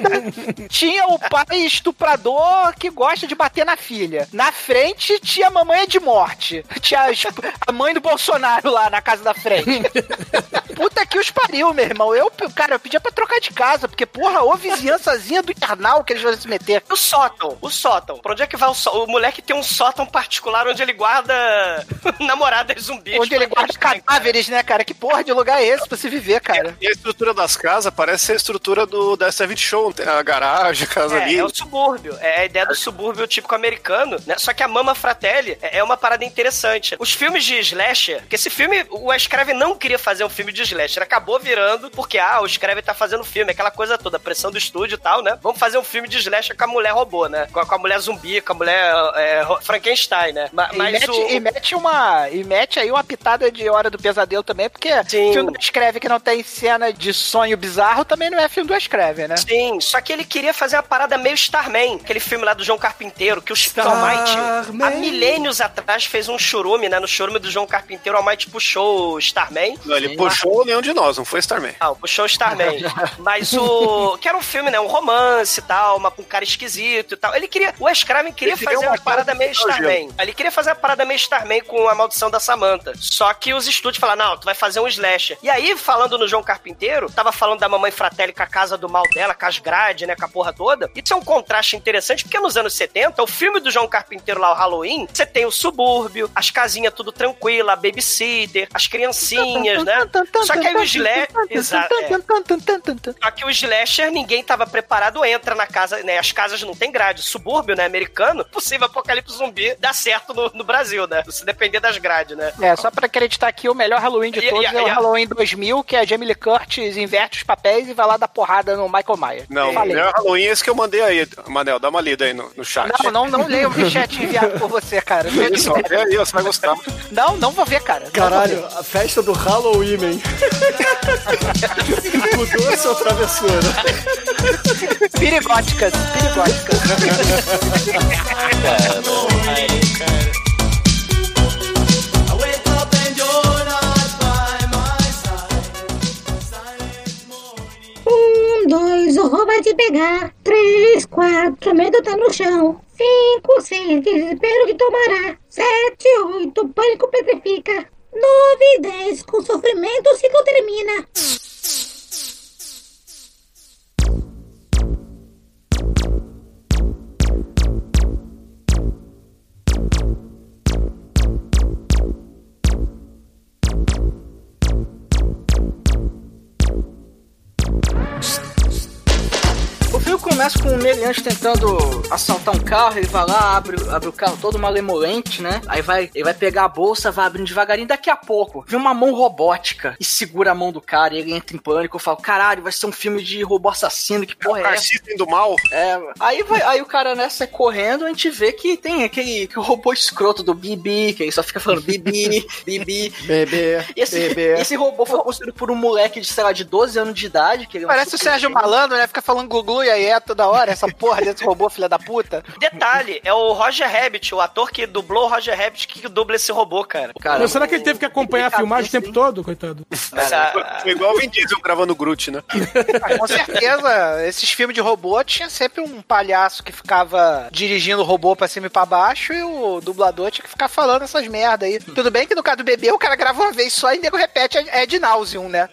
tinha o pai estuprador que gosta de bater na filha. Na frente tinha a mamãe de morte. Tinha *laughs* a mãe do Bolsonaro lá na casa da frente. *laughs* Puta que os pariu, meu irmão. Eu, cara, eu pedia pra trocar de casa, porque, porra, ô vizinhançazinha do internal que eles vão se meter. O sótão, o sótão. Pra onde é que vai o sótão? O moleque tem um sótão particular onde ele guarda *laughs* namoradas zumbis. Onde ele guarda cadáveres, né, cara? Que porra de lugar é esse pra se viver, cara? E a estrutura das casas parece ser a estrutura do da 70 Show, tem a garagem, a casa É, ali. é o subúrbio. É a ideia do subúrbio típico americano, né? Só que a Mama Fratelli é é uma parada interessante. Os filmes de slasher, porque esse filme, o Escreve não queria fazer um filme de slasher, acabou virando porque, ah, o Escreve tá fazendo filme, aquela coisa toda, pressão do estúdio e tal, né? Vamos fazer um filme de slasher com a mulher robô, né? Com a, com a mulher zumbi, com a mulher é, Frankenstein, né? Ma- E Mas mete, o... e mete uma. E mete aí uma pitada de Hora do Pesadelo também, porque Sim. filme do Escreve que não tem cena de sonho bizarro também não é filme do Escreve, né? Sim, só que ele queria fazer uma parada meio Starman, aquele filme lá do João Carpinteiro, que o Almighty, há milênios atrás, fez um churume, né? No churume do João Carpinteiro, o Almighty puxou o Starman. Não, ele puxou nenhum de nós, não foi Starman. Não, puxou o Starman. *laughs* Mas o. Que era um filme, né? Um romance e tal, uma, com um cara esquisito e tal. Ele queria. O Wes Craven queria Ele fazer uma parada meio. Starman. Ele queria fazer uma parada meio Starman com a maldição da Samantha. Só que os estúdios falaram: não, tu vai fazer um slasher. E aí, falando no João Carpinteiro, tava falando da mamãe Fratelli com a casa do mal dela, com as grades, né? Com a porra toda. Isso é um contraste interessante, porque nos anos 70, o filme do João Carpinteiro lá, o Halloween, você tem o subúrbio, as casinhas tudo tranquila, a babysitter, as criancinhas, né? Só que aí o slasher. Exato. é. Só que o slasher, ninguém tava preparado, entra na casa, né? As casas não tem grade. Subúrbio, né? Americano, possível apocalipse zumbi dá certo no, no Brasil, né? Se depender das grades, né? É, só pra acreditar aqui, o melhor Halloween de E- todos e- é o e- Halloween 2000, que a Jamie Lee Curtis inverte os papéis e vai lá dar porrada no Michael Myers. Não, o melhor Halloween é esse que eu mandei aí, Manel, dá uma lida aí no, no chat. Não, não, não leia o chat enviado por você, cara. Isso, olha aí, você vai gostar. Não, não vou ver, cara. Caralho, ver. a festa do Halloween, hein? *laughs* Mudou a sua travessura. Pirigóticas, pirigóticas. Cara. 2, o vai de pegar. 3, 4, medo tá no chão. 5, 6, desespero que tomará. 7, 8, pânico petrifica. 9, 10, com sofrimento o ciclo termina. Começa com o meliante tentando assaltar um carro, ele vai lá, abre, abre o carro todo malemolente, né? Aí vai, ele vai pegar a bolsa, vai abrindo devagarinho, daqui a pouco vem uma mão robótica e segura a mão do cara e ele entra em pânico, eu falo, caralho, vai ser um filme de robô assassino, que porra é essa? System do mal. É, aí, vai, aí o cara nessa correndo, a gente vê que tem aquele, aquele robô escroto do Bibi, que ele só fica falando Bibi, *laughs* Bibi. Bebê, E esse, bebê. esse robô foi construído por um moleque de, sei lá, de 12 anos de idade. Que ele é um Parece o Sérgio gênio. Malandro, né? Fica falando Gugu e aí é toda hora, essa porra desse robô, filha da puta. Detalhe, é o Roger Rabbit, o ator que dublou o Roger Rabbit, que dubla esse robô, cara. Será que ele teve que acompanhar a filmagem o tempo todo, coitado? Foi igual o Vin Diesel gravando o Groot, né? Ah, com certeza, esses filmes de robô tinha sempre um palhaço que ficava dirigindo o robô pra cima e pra baixo e o dublador tinha que ficar falando essas merda aí. Tudo bem que no caso do bebê o cara grava uma vez só e nego repete é de nauseum, né?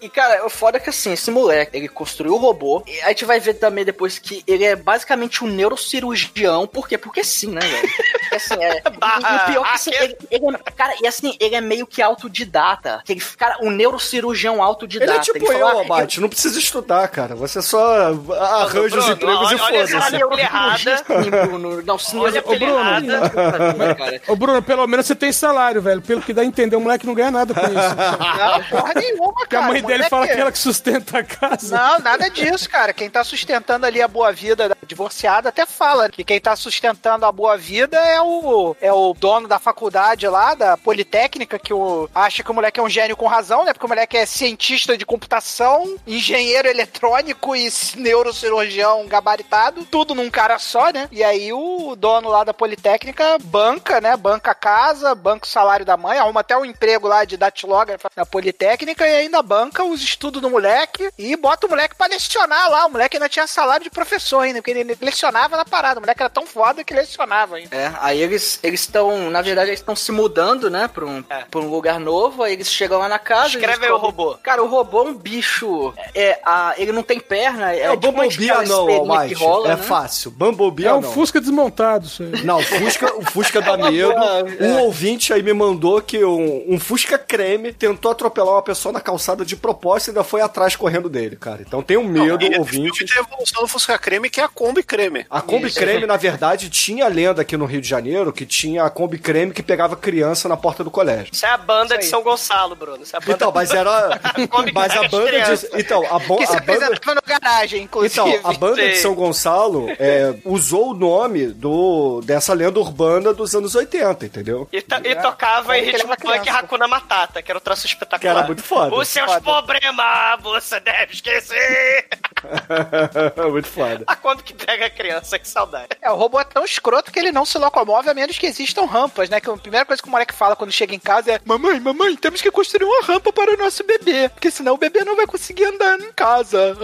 E, cara, o foda é que, assim, esse moleque, ele construiu o robô, e a gente vai ver também depois que ele é basicamente um neurocirurgião, por quê? Porque sim, né, velho? Porque, assim, é... Barra *laughs* e o pior é que, assim, ele, ele é- cara, e assim, ele é meio que autodidata, que ele, cara, um neurocirurgião autodidata. Ele é tipo eu, fala, Abate, não precisa estudar, cara. Você só arranja os Bruno, empregos e olha- olha foda-se. errada. Sim, Bruno. Não, sim, Olha a ô, Bruno, errada. cara. Ô, Bruno, pelo menos você tem salário, velho. Pelo que dá a entender, o moleque não ganha nada com isso. *laughs* Não, porra nenhuma, Porque a cara. mãe dele fala que ela que sustenta a casa. Não, nada disso, cara. Quem tá sustentando ali a boa vida da divorciada até fala que quem tá sustentando a boa vida é o, é o dono da faculdade lá, da Politécnica, que o, acha que o moleque é um gênio com razão, né? Porque o moleque é cientista de computação, engenheiro eletrônico e neurocirurgião gabaritado, tudo num cara só, né? E aí o dono lá da Politécnica banca, né? Banca a casa, banca o salário da mãe, arruma até um emprego lá de datilógrafo na Politécnica e ainda banca os estudos do moleque e bota o moleque pra lecionar lá. O moleque ainda tinha salário de professor ainda, porque ele lecionava na parada. O moleque era tão foda que lecionava ainda. É, aí eles eles estão, na verdade, eles estão se mudando, né, pra um, pra um lugar novo, aí eles chegam lá na casa. Escreve eles aí o robô. Cara, o robô é um bicho. É, a, ele não tem perna. É, É o tipo Bumblebee não, Almighty. rola, É né? fácil. Bumblebee É um não. Fusca desmontado, isso aí. Não, o Fusca, o Fusca dá *laughs* medo. Um ouvinte aí me mandou que um, um Fusca creme tentou atropelar uma pessoa na calçada de propósito e ainda foi atrás correndo dele, cara. Então tem um medo, esse ouvinte. filme evolução do Fusca Creme, que é a Kombi Creme. A Kombi Creme, na verdade, tinha lenda aqui no Rio de Janeiro que tinha a Kombi Creme que pegava criança na porta do colégio. Isso é a banda de São Gonçalo, Bruno. Isso é a banda Então, mas era. *laughs* Mas a banda de. Então, a, bo... Que se a banda. no garagem, inclusive. Então, a banda de Sim. São Gonçalo é, usou o nome do, dessa lenda urbana dos anos 80, entendeu? E, to- e tocava em que ele ritmo funk. Hakuna Matata, que era o troço espetacular. Que era muito foda. Os seus Foda. problemas você deve esquecer. *laughs* *laughs* muito foda. A Kombi que pega a criança, que saudade. É, o robô é tão escroto que ele não se locomove a menos que existam rampas, né? Que a primeira coisa que o moleque fala quando chega em casa é: Mamãe, mamãe, temos que construir uma rampa para o nosso bebê, porque senão o bebê não vai conseguir andar em casa.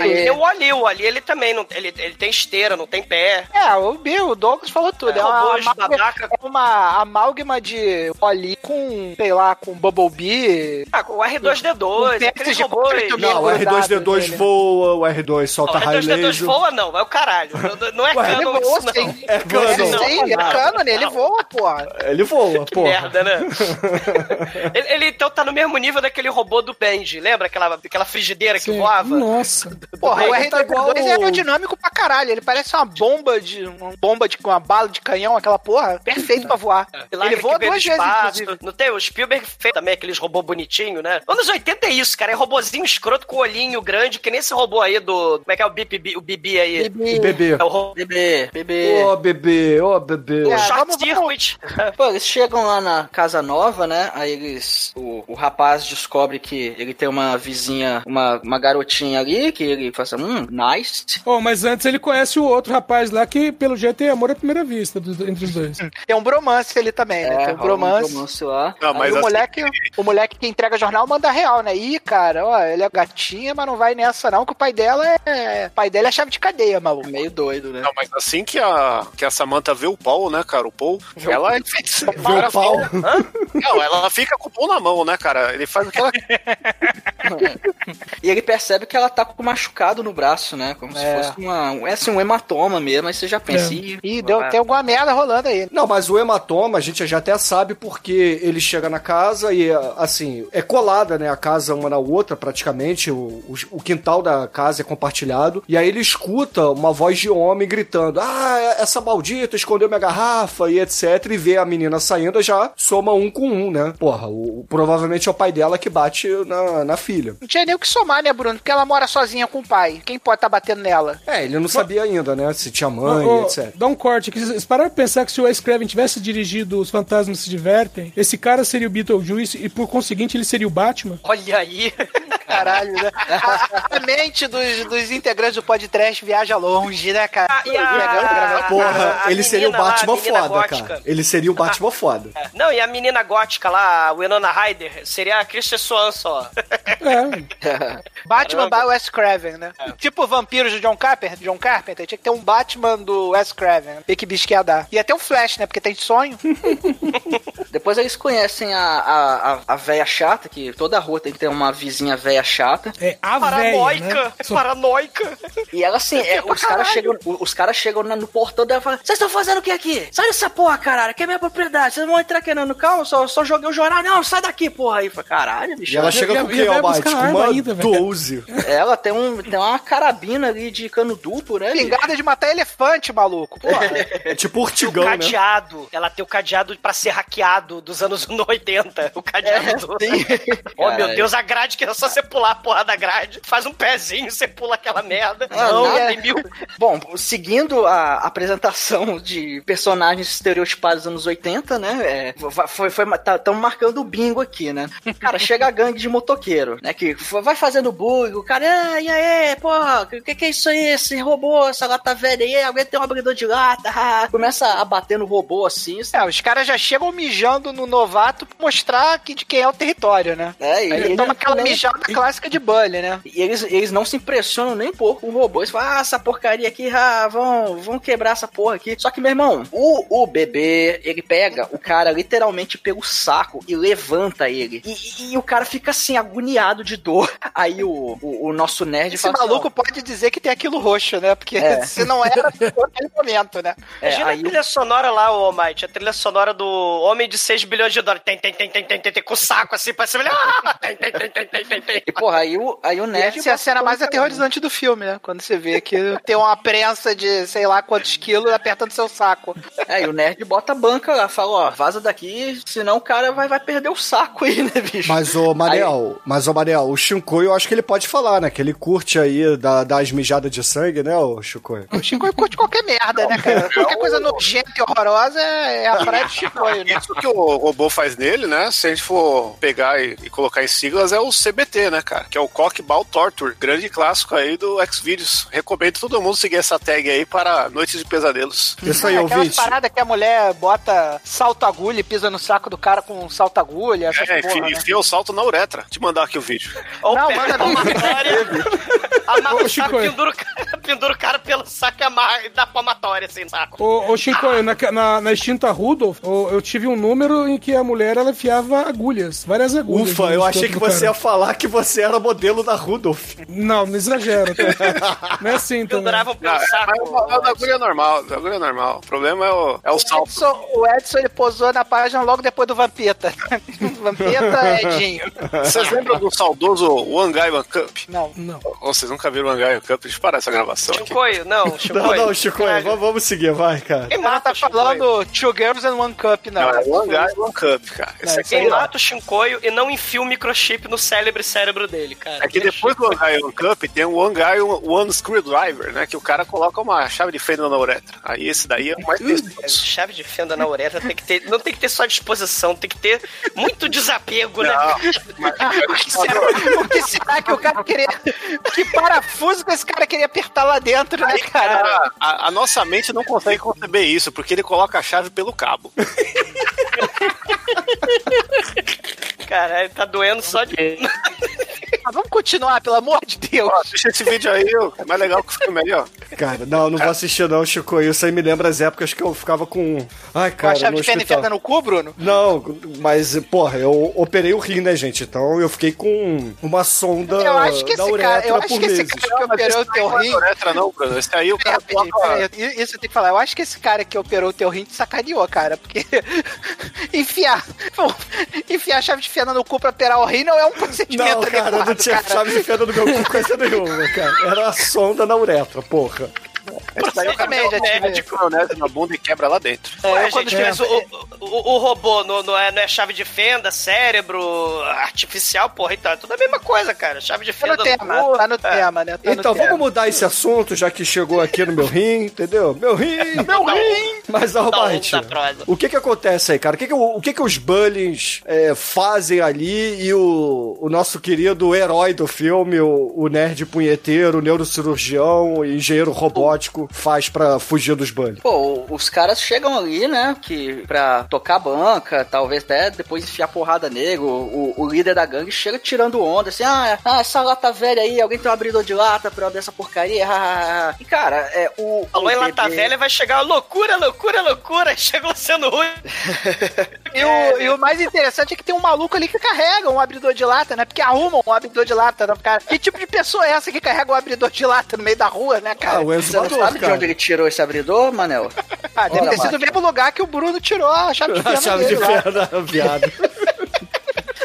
Aí *laughs* tem o Ali, o Ali ele também não, ele, ele tem esteira, não tem pé. É, o Bill, o Douglas falou tudo. É, É, uma, robôs, amálgama- babaca. é uma amálgama de Oli com, sei lá, com Bumblebee. Ah, o R2D2, Um aqueles teste de robôs. concreto Não, o R2D2 voa, o R2 solta Não, o raio R2D2 laser. voa não, é o caralho. Não, não é Ué, canon ele voa, isso não. sim. É É, canon. sim, é canon, ele voa, porra. Ele voa, Que porra. merda, né? *laughs* ele, ele, então tá no mesmo nível daquele robô do Benji, lembra aquela, aquela frigideira que Sim. voava? Nossa. Porra, o Ele tá R2D2 igual é aerodinâmico pra caralho. Ele parece uma bomba de. Uma bomba de uma bala de canhão, aquela porra. Perfeito pra voar. Lá Ele que voa duas vezes, inclusive. Não tem? O Spielberg fez também aqueles robôs bonitinhos, né? Anos 80 é isso, cara. É robozinho escroto com olhinho grande, que nem esse robô aí do. Como é que é o Bibi, o Bibi aí? O bebê. É o. Bebê, bebê. Ô, bebê, ô, bebê. É, Short vamos- Circuit. *laughs* Pô, eles chegam lá na casa nova, né? Aí eles. O, o rapaz descobre que ele tem uma vizinha, uma, uma garotinha ali, que ele fala assim, hum, nice. Oh, mas antes ele conhece o outro rapaz lá que, pelo jeito, tem amor à primeira vista do- entre os dois. *laughs* Tem um bromance ali também, né? Tem um rola um bromance. romance lá. Não, Aí mas o, assim, moleque, o moleque que entrega jornal manda real, né? Ih, cara, ó, ele é gatinha, mas não vai nessa não, que o pai dela é. O pai dela é chave de cadeia, maluco. Meio doido, né? Não, mas assim que a, que a Samantha vê o Paul, né, cara? O Paul, ela é feiticeira. Vê o pau. Não, ela fica com o Paul na mão, né, cara? Ele faz o que ela *laughs* E ele percebe que ela tá com machucado no braço, né? Como se É. fosse uma, um- é assim, um hematoma mesmo. Aí você já pensa, É. ih, Ih, deu, tem alguma merda rolando aí. Não, mas o hematoma a gente já até sabe porque ele chega na casa e, assim, é colada, né? A casa uma na outra, praticamente. O, o, o quintal da casa é compartilhado. E aí ele escuta uma voz de homem gritando: Ah, essa maldita escondeu minha garrafa e etc. E vê a menina saindo, já soma um com um, né? Porra, o, provavelmente é o pai dela que bate na, na filha. Não tinha nem o que somar, né, Bruno? Porque ela mora sozinha com o pai. Quem pode estar batendo nela? É, ele não sabia ainda, né? Se tinha mãe, Ô, ô, etc. Dá um corte aqui. Vocês pararam pra pensar que se o Wes Craven tivesse dirigido Os Fantasmas Se Divertem, esse cara seria o Beetlejuice e, por conseguinte, ele seria o Batman? Olha aí. *laughs* Caralho, né? A, *laughs* a mente dos, dos integrantes do podcast viaja longe, né, cara? Ah, e a- Porra, a ele seria o lá, Batman a foda, gótica. cara. Ele seria o Batman foda. *laughs* É. Não, e a menina gótica lá, a Winona Ryder, seria a Kristen Swan só. É. *laughs* Batman by Wes Craven, né? Tipo vampiros do John Carpenter, John Carpenter, tinha que ter um Batman do Wes Craven. Vê que bicho que ia dar. Ia ter um Flash, né? Porque tem sonho. Depois eles conhecem a, a, a, a véia chata, que toda rua tem que ter uma vizinha véia chata. É a véia, Paranoica, né? é paranoica. E ela assim, é, pra os caras chegam, os caras chegam no portão dela e falam: Vocês estão fazendo o que aqui? Sai dessa porra, caralho, que é minha propriedade. Vocês vão entrar aqui não, calma, só, só joguei o jornal. Não, sai daqui, porra. Aí fala, caralho, bicho. E ela chega com o que, uma ainda, velho. 12. Ela tem, um, tem uma carabina ali de cano duplo, né? Pingada de matar elefante, maluco. Porra. É tipo O urtigão, né? cadeado, ela tem o cadeado pra ser hackeado dos anos *laughs* 80. O cadeado do... Sim. Oh, meu. Deus, a grade que é só você pular a porra da grade, faz um pezinho, você pula aquela merda. Ah, não, nada. tem mil. Bom, seguindo a apresentação de personagens estereotipados dos anos 80, né? É, foi, foi, estamos marcando o bingo aqui, né? Cara, chega a gangue de motoqueiro, né? Que vai fazendo bug, o cara, ah, e aí, porra, o que, que é isso aí? Esse robô, essa lata velha aí, alguém tem um abridor de lata? ah." *laughs* Começa a bater no robô assim. É, os caras já chegam mijando no novato pra mostrar que de quem é o território, né? É, e Aí ele ele toma aquela também- mijada clássica de Bully, né? E eles, eles não se impressionam nem um pouco com o robô. Eles falam, ah, essa porcaria aqui, ah, vão, vão quebrar essa porra aqui. Só que, meu irmão, o, o bebê, ele pega o cara literalmente pelo saco e levanta ele. E, e- e o cara fica assim, agoniado de dor. *laughs* Aí o, o, o nosso nerd Esse fala assim, maluco pode dizer que tem aquilo roxo, né? Porque É. *laughs* se não era, ficou naquele momento, né? É, Imagina aí a trilha sonora lá, ô Almighty, a trilha sonora do Homem de 6 bilhões de dólares. Tem, tem, tem, tem, tem, tem, tem, com o saco assim pra cima. *laughs* Ah, tem, tem, tem, tem, tem, tem, tem. E, porra, aí o, aí o nerd... Essa é a cena mais aterrorizante do filme, né? Quando você vê que *laughs* tem uma prensa de sei lá quantos quilos apertando seu saco. É, e o nerd bota a banca lá, fala, ó, vaza daqui, senão o cara vai, vai perder o saco aí, né, bicho? Mas, ô Manel, mas, ô Manel, o Shinkoi eu acho que ele pode falar, né? Que ele curte aí da, das mijadas de sangue, né, ô Shinkoi? O Chico curte qualquer merda, né, cara? Qualquer coisa nojenta e horrorosa é a praia do Chico, né? Isso que o robô faz nele, né? Se a gente for pegar e, e colocar em siglas, é o CBT, né, cara? Que é o Cock Ball Torture, grande clássico aí do Xvideos. Recomendo todo mundo seguir essa tag aí para Noites de Pesadelos. Isso aí, É, Aquelas ouvinte. paradas que a mulher bota salto-agulha e pisa no saco do cara com um salto-agulha, essas É, porra, enfia, né? enfia o salto na uretra. Te mandar aqui o vídeo. Ou Não, pega manda a não. palmatória, amarra o saco, pendura o cara, *laughs* pendura o cara pelo saco e amarra e dá palmatória assim, saco. Ô, ô Chico, na, na, na extinta Rudolph, ô, eu tive um número em que a mulher ela enfiava agulhas, várias agulhas. Ufa, eu achei que você cara. ia falar que você era modelo da Rudolph. Não, não exagera. Tá? *laughs* Não é assim também. Penduravam pelo Não, é, saco. mas é o da agulha normal, da agulha normal. O problema é o, é o O salto. Edson, o Edson ele posou na página logo depois do Vampeta. *laughs* Vampeta, *laughs* Edinho. Vocês lembram do saudoso One Guy One Cup? Não. Não. Ou vocês nunca viram One Guy One Cup? Deixa eu parar essa gravação aqui. Chicoio, não, Chicoio. Não, não, Chico, Caralho. vamos, vamos seguir, vai, cara. Quem mata tá o Chicoio? falando Two Girls and One Cup, não. Não, é One Guy One Cup, cara. Esse Quem é mata o Shinkoio e não enfia o microchip no cérebro cérebro dele, cara. É que depois do One Guy One Cup tem o One Guy One Screwdriver, né? Que o cara coloca uma chave de fenda na uretra. Aí esse daí é o mais testoso. Chave de fenda na uretra tem que ter. Não tem que ter só disposição, tem que ter muito desapego, né? *laughs* O que será- o que será que o cara queria. Que parafuso que esse cara queria apertar lá dentro, né, cara? Cara, a, a nossa mente não consegue conceber isso, porque ele coloca a chave pelo cabo. Caralho, tá doendo só de. *laughs* Mas vamos continuar, pelo amor de Deus. Ó, deixa esse vídeo aí, ó. é mais legal que o filme aí, ó. Cara, não, não vou assistir não, Chico. Isso aí me lembra as épocas que eu ficava com... Ai, Com a cara, chave de enfiada no cu, Bruno? Não, mas, porra, eu operei o rim, né, gente? Então eu fiquei com uma sonda Eu acho que da esse cara, eu acho por que esse meses. cara que operou o teu Não é rim. uretra, não, Bruno. Esse aí o cara Peraí, coloca. peraí, Isso eu tenho que falar. Eu acho que esse cara que operou o teu rim te sacaneou, cara. Porque *laughs* enfiar, *laughs* enfiar a chave de fenda no cu pra operar o rim não é um procedimento cara, eu não tinha cara. chave de fenda no meu cu coisa nenhuma, cara. Era a sonda na uretra, porra. Esse daí eu também já tive. Médico maionese na bunda e quebra lá dentro. Ué, eu quando gente, mas tive- o, o, o robô não, não, é, não é chave de fenda, cérebro artificial, porra, então é tudo a mesma coisa, cara. Chave de Tá fenda no tema, cu, tá no é. tema, né? Tá no Então, tema. vamos mudar esse assunto, já que chegou aqui no meu rim, entendeu? Meu rim! *laughs* Meu rim! Mas, um Albert, prosa. o que que acontece aí, cara? O que que, o, o que, que os Bullings é, fazem ali e o, o nosso querido herói do filme, o, o nerd punheteiro, o neurocirurgião, o engenheiro faz pra fugir dos Bullings? Pô, os caras chegam ali, né, que pra tocar a banca, talvez até depois enfiar porrada negro, o, o líder da gangue chega tirando onda, assim, ah, ah, essa lata velha aí, alguém tem um abridor de lata pra eu abrir essa porcaria, ah, ah, ah." E, cara, é, o... O em lata velha, vai chegar loucura, loucura, loucura. *laughs* Chegou sendo ruim. *laughs* E o, e o mais interessante é que tem um maluco ali que carrega um abridor de lata, né? Porque arrumam um abridor de lata, né? Cara, que tipo de pessoa é essa que carrega um abridor de lata no meio da rua, né, cara? Ah, o Enzo não sabe de cara. onde ele tirou esse abridor, Manel? Ah, deve ter sido o mesmo lugar que o Bruno tirou a chave de *laughs* A fenda chave de dele, né? fenda, viado. *laughs*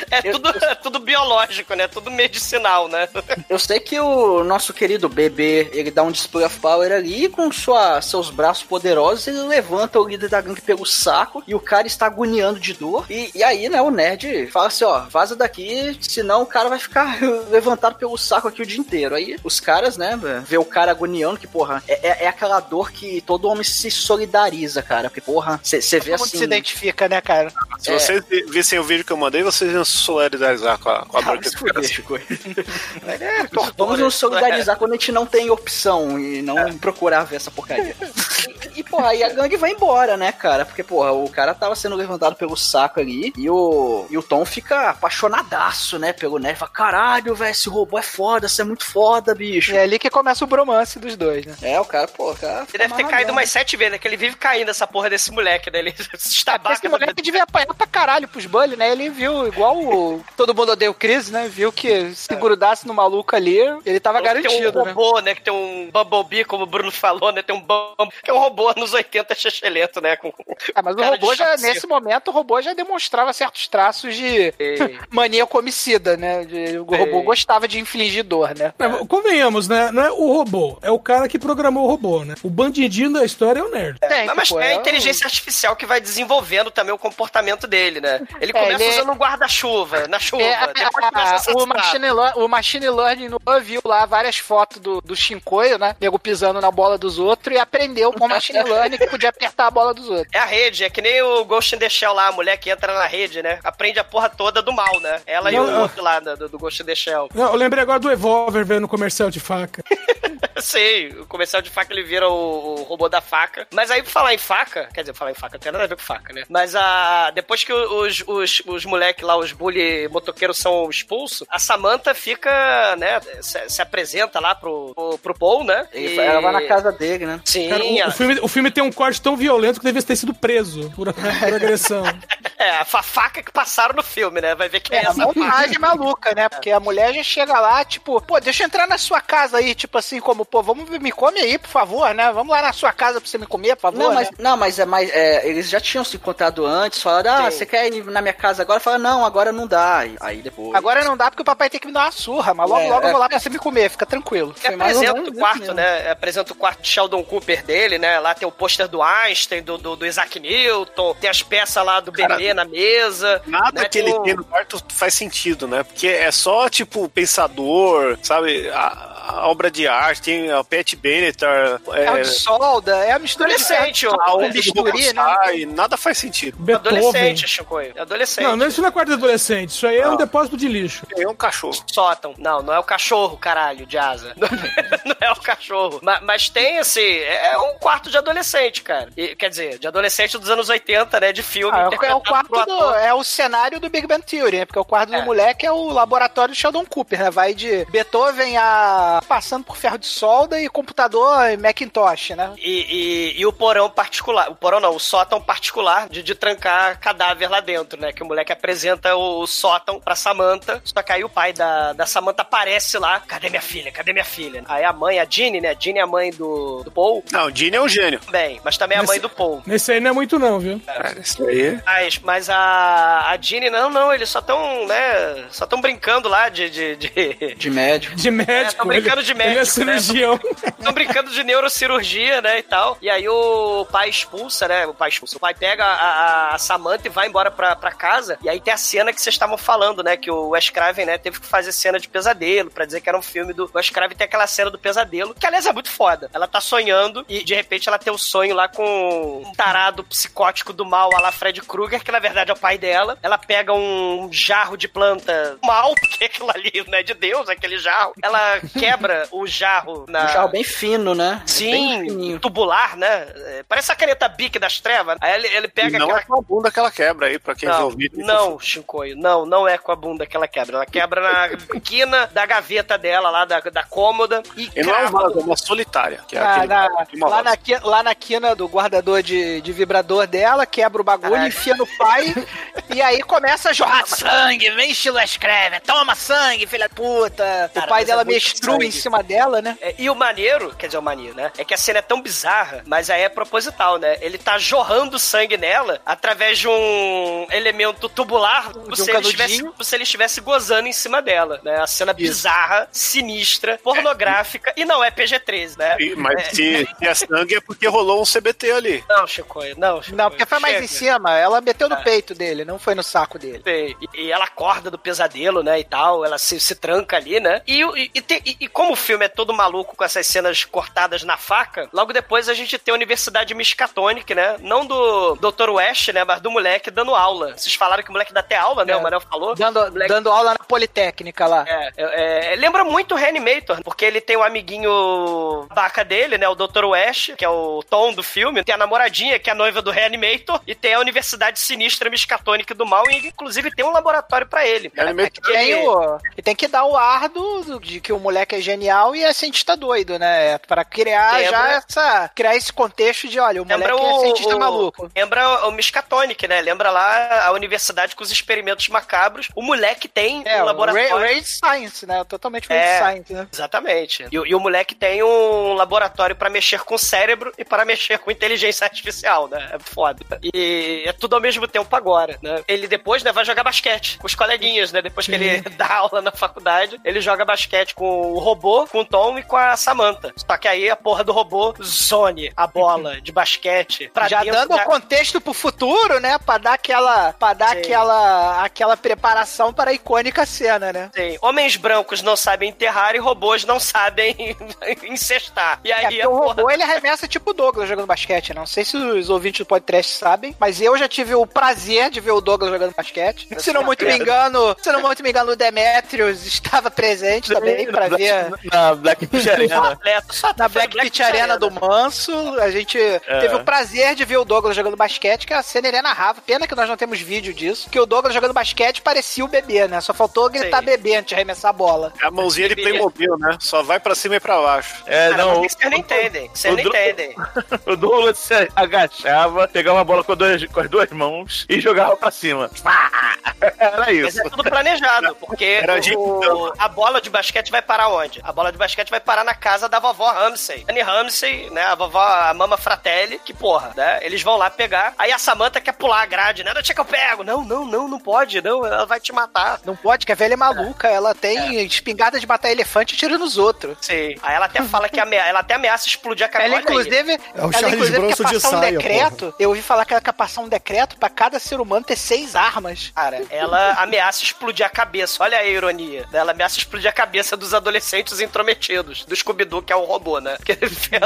*laughs* É tudo, é tudo biológico, né? Tudo medicinal, né? *laughs* Eu sei que o nosso querido bebê, ele dá um display of power ali e com sua, seus braços poderosos ele levanta o líder da gangue pelo saco e o cara está agoniando de dor. E, e aí, né, o nerd fala assim, ó, vaza daqui, senão o cara vai ficar *laughs* levantado pelo saco aqui o dia inteiro. Aí os caras, né, vê o cara agoniando, que porra, é, é- é aquela dor que todo homem se solidariza, cara. Porque, porra, você vê Todo assim... se identifica, né, cara? Se É. vocês vi- vissem o vídeo que eu mandei, vocês iam solidarizar com a, com a dor Ah. Chico. *laughs* Vamos nos solidarizar quando a gente não tem opção e não procurar ver essa porcaria. *laughs* E, porra, aí a gangue vai embora, né, cara? Porque, porra, o cara tava sendo levantado pelo saco ali e o, e o Tom fica apaixonadaço, né, pelo nerd. Fala, caralho, velho, esse robô é foda, você é muito foda, bicho. É ali que começa o bromance dos dois, né? É, o cara, pô, cara... Ele deve ter caído umas sete vezes, né? Que ele vive caindo essa porra desse moleque, né? Ele *laughs* se estabaca. Esse moleque devia apanhar pra caralho pros Bully, né? Ele viu, igual o Todo Mundo Odeia o Chris, né? Viu que se grudasse no maluco ali, ele tava Tem um garantido, né? robô, né? Que tem um Bumblebee, como o Bruno falou, né? Tem um Bumblebee, que é um robô nos 80 chechelento, né? Com Ah, mas o robô já, nesse momento, o robô já demonstrava certos traços de *laughs* maníaco homicida, né? De- o robô gostava de infligir dor, né? Mas, convenhamos, né? Não é o robô, é o cara que programou o robô, né? O bandidinho da história é o nerd. Tem, Mas pô, é a o- inteligência artificial que vai desenvolvendo também o comportamento dele, né? Ele É, começa ele é- usando um guarda-chuva, na chuva, É, depois a- começa a o, machine lear- o Machine Learning no- viu lá várias fotos do, do Shinkoio, né? Nego pisando na bola dos outros e aprendeu com o Machine *laughs* Learning que podia apertar a bola dos outros. É a rede, é que nem o Ghost in the Shell lá, a mulher que entra na rede, né? Aprende a porra toda do mal, né? Ela e Não, o não. outro lá do, do Ghost in the Shell. Não, eu lembrei agora do Evolver vendo comercial de faca. *laughs* Sei, o comercial de faca ele vira o, o robô da faca. Mas aí, por falar em faca, quer dizer, falar em faca, não tem nada a ver com faca, né? Mas a, depois que os, os, os moleques lá, os bully motoqueiros são expulsos, a Samantha fica, né, se, se apresenta lá pro, pro, pro Paul, né? Ele- Ela vai na casa dele, né? Sim, Cara, o, ela- o filme, o filme tem um corte tão violento que devia ter sido preso por, por agressão. *laughs* é, a fa- faca que passaram no filme, né? Vai ver quem é, É, essa montagem maluca, né? Porque a mulher já chega lá, tipo, pô, deixa eu entrar na sua casa aí, tipo assim, como, pô, vamos me come aí, por favor, né? Vamos lá na sua casa pra você me comer, por favor. Não, mas, né? não, mas é mais. é, eles já tinham se encontrado antes, falaram, ah, Sim. você quer ir na minha casa agora? Fala, não, agora não dá. Aí, aí depois. Agora não dá porque o papai tem que me dar uma surra, mas logo, É, logo eu é. vou lá pra você me comer, fica tranquilo. Que apresenta o quarto, né? Apresenta o quarto de Sheldon Cooper dele, né? Lá tem o pôster do Einstein, do, do, do Isaac Newton, tem as peças lá do bebê na mesa. Nada né? que ele tem no quarto faz sentido, né? Porque é só, tipo, pensador, sabe? A, a obra de arte, tem a Pat Bennett, a, É o de solda, é a mistura Adolescente, de ó. a onda né? Bonsai, nada faz sentido. Beethoven. Adolescente, Chicoio. É adolescente. Não, não, isso não é quarto de adolescente. Isso aí é um Não. depósito de lixo. É um cachorro. Sótão. Não, não é o cachorro, caralho, de asa. *laughs* não é o cachorro. Ma- Mas, tem esse. É um quarto de adolescente, cara. E, quer dizer, de adolescente dos anos 80, né? De filme. Ah, é o- é o *laughs* quarto do, é o cenário do Big Bang Theory, né? Porque o quarto É. do moleque é o laboratório de Sheldon Cooper, né? Vai de Beethoven a passando por ferro de solda e computador e Macintosh, né? E, e- e o porão particular, o porão não, o sótão particular de, de trancar cadáver lá dentro, né? Que o moleque apresenta o, o sótão pra Samantha, só que aí o pai da, da Samantha aparece lá, cadê minha filha, cadê minha filha? Aí a mãe, a Jeannie, né? Jeannie é a mãe do, do Paul, Não, o Gene é um gênio. bem, mas também é a mãe do Paul. Nesse aí não é muito não, viu? É, isso aí. Mas, mas a, a Jeannie, não, não, eles só tão, né? Só tão brincando lá de. de, de... De médico. De médico. tô brincando de ele, Ele é médico, né? cirurgião. Estão brincando de neurocirurgia, né, e tal. E aí o pai expulsa, né, o pai expulsa. O pai pega a, a- Samantha e vai embora pra, pra casa. E aí tem a cena que vocês estavam falando, né, que o Wes Craven, né, teve que fazer cena de pesadelo pra dizer que era um filme do Wes Craven. Tem aquela cena do pesadelo, que aliás é muito foda. Ela tá sonhando e de repente ela tem um sonho lá com um tarado psicótico do mal, a lá Fred Krueger, que na verdade é o pai dela. Ela pega um jarro de planta mal, *laughs* porque aquilo ali não é de Deus, aquele jarro. Ela quebra o jarro na. Um jarro bem fino, né? Sim, tubular, né? É, Parece a caneta Bic das trevas. Aí ele, ele E pega não aquela. é com a bunda que ela quebra aí, pra quem Não, viu o vídeo. não, Shinkoio, não, não é com a bunda que ela quebra. Ela quebra na *laughs* quina da gaveta dela, lá da, da cômoda. E, E não é um vaso, é uma solitária. Que é Ah, na- uma lá, na, lá na quina do guardador de, de vibrador dela, quebra o bagulho, Caralho. enfia no pai, *laughs* e aí começa a jorrar sangue, vem estilo escreve, toma sangue, filha puta. Cara, o pai dela é menstrua. Em cima dela, né? É, e o maneiro, quer dizer, o maneiro, né? É que a cena é tão bizarra, mas aí é proposital, né? Ele tá jorrando sangue nela através de um elemento tubular, como um se, ele estivesse, como se ele estivesse gozando em cima dela, né? A cena bizarra, sinistra, pornográfica, e não é PG-13, né? E- Mas É. se, se é sangue é porque rolou um CBT ali. Não, Chico, não. Chico, Não, porque foi mais em chega. cima, ela meteu no É. peito dele, não foi no saco dele. E, e ela acorda do pesadelo, né, e tal, ela se, se tranca ali, né? E, e, e tem- e- como o filme é todo maluco com essas cenas cortadas na faca, logo depois a gente tem a Universidade Miskatonic, né? Não do Dr. West, né, mas do moleque dando aula. Vocês falaram que o moleque dá até aula, né? É. O Manel falou. Dando, Moleque- dando aula na Politécnica lá. É, é, é, lembra muito o Reanimator, porque ele tem o amiguinho baca dele, né? O Dr. West, que é o Tom do filme. Tem a namoradinha, que é a noiva do Reanimator. E tem a Universidade Sinistra Miskatonic do Mal. E inclusive tem um laboratório pra ele. Reanimator Que Tem o, e tem que dar o ar do, do- de que o moleque é genial e a cientista doido, né? Pra criar Lembra- já essa. Criar esse contexto de, olha, o moleque o, é cientista o- maluco. Lembra o Miskatonic, né? Lembra lá a universidade com os experimentos macabros. O moleque tem É, um laboratório. Ra- Raid Science, né? Totalmente Raid É. Science, né? Exatamente. E, o- e o moleque tem um laboratório pra mexer com o cérebro e para mexer com inteligência artificial, né? É foda. E é tudo ao mesmo tempo agora, né? Ele depois, né, vai jogar basquete com os coleguinhas, né? Depois que ele *laughs* dá aula na faculdade, ele joga basquete com o robô, com o Tom e com a Samantha. Só que aí a porra do robô zone a bola de basquete pra Já dando da... o contexto pro futuro, né? Pra dar aquela, pra dar Sim. aquela, aquela preparação para a icônica cena, né? Sim. Homens brancos não sabem enterrar e robôs não sabem *laughs* incestar. E É, aí a o porra... robô ele arremessa tipo o Douglas jogando basquete. Não sei se os ouvintes do podcast sabem, mas eu já tive o prazer de ver o Douglas jogando basquete. Se não muito me *laughs* engano, se não muito me engano, o Demetrius estava presente também pra ver. Na Black *laughs* Pitch Arena. Na Black, Pitch Arena do Manso, a gente teve o prazer de ver o Douglas jogando basquete, que a cena ele narrava. Pena que nós não temos vídeo disso. Que o Douglas jogando basquete parecia o bebê, né? Só faltou gritar Sim. bebê antes de arremessar a bola. É a mãozinha de Playmobil, né? Só vai pra cima e pra baixo. É, Cara, não. mas vocês não entendem. Vocês o não entendem. *laughs* O Douglas se agachava, pegava a bola com, dois, com as duas mãos e jogava pra cima. Era Mas isso. é tudo planejado, porque Era o- a bola de basquete vai parar onde? A bola de basquete vai parar na casa da vovó Ramsey. Anne Ramsey, né? A vovó, a mama Fratelli, que porra, né? Eles vão lá pegar. Aí a Samantha quer pular a grade, né? Deixa que eu pego. Não, não, não, não pode, não. Ela vai te matar. Não pode, que a velha é maluca. Ela tem espingarda de matar elefante e tira nos outros. Sim. Aí ela até fala que amea- ela até ameaça explodir a cabeça. Ela, inclusive, É o ela, Charles inclusive quer Bronson de passar um saia, decreto. Eu ouvi falar que ela quer passar um decreto pra cada ser humano ter 16 armas. Cara, ela ameaça explodir a cabeça. Olha a ironia. Ela ameaça explodir a cabeça dos adolescentes intrometidos. Do Scooby-Doo, que é o robô, né? Porque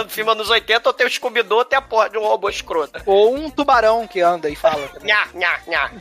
filme anos 80, ou tem o Scooby-Doo, ou tem a porra de um robô escroto. Ou um tubarão que anda e fala. Nha, nha, nha.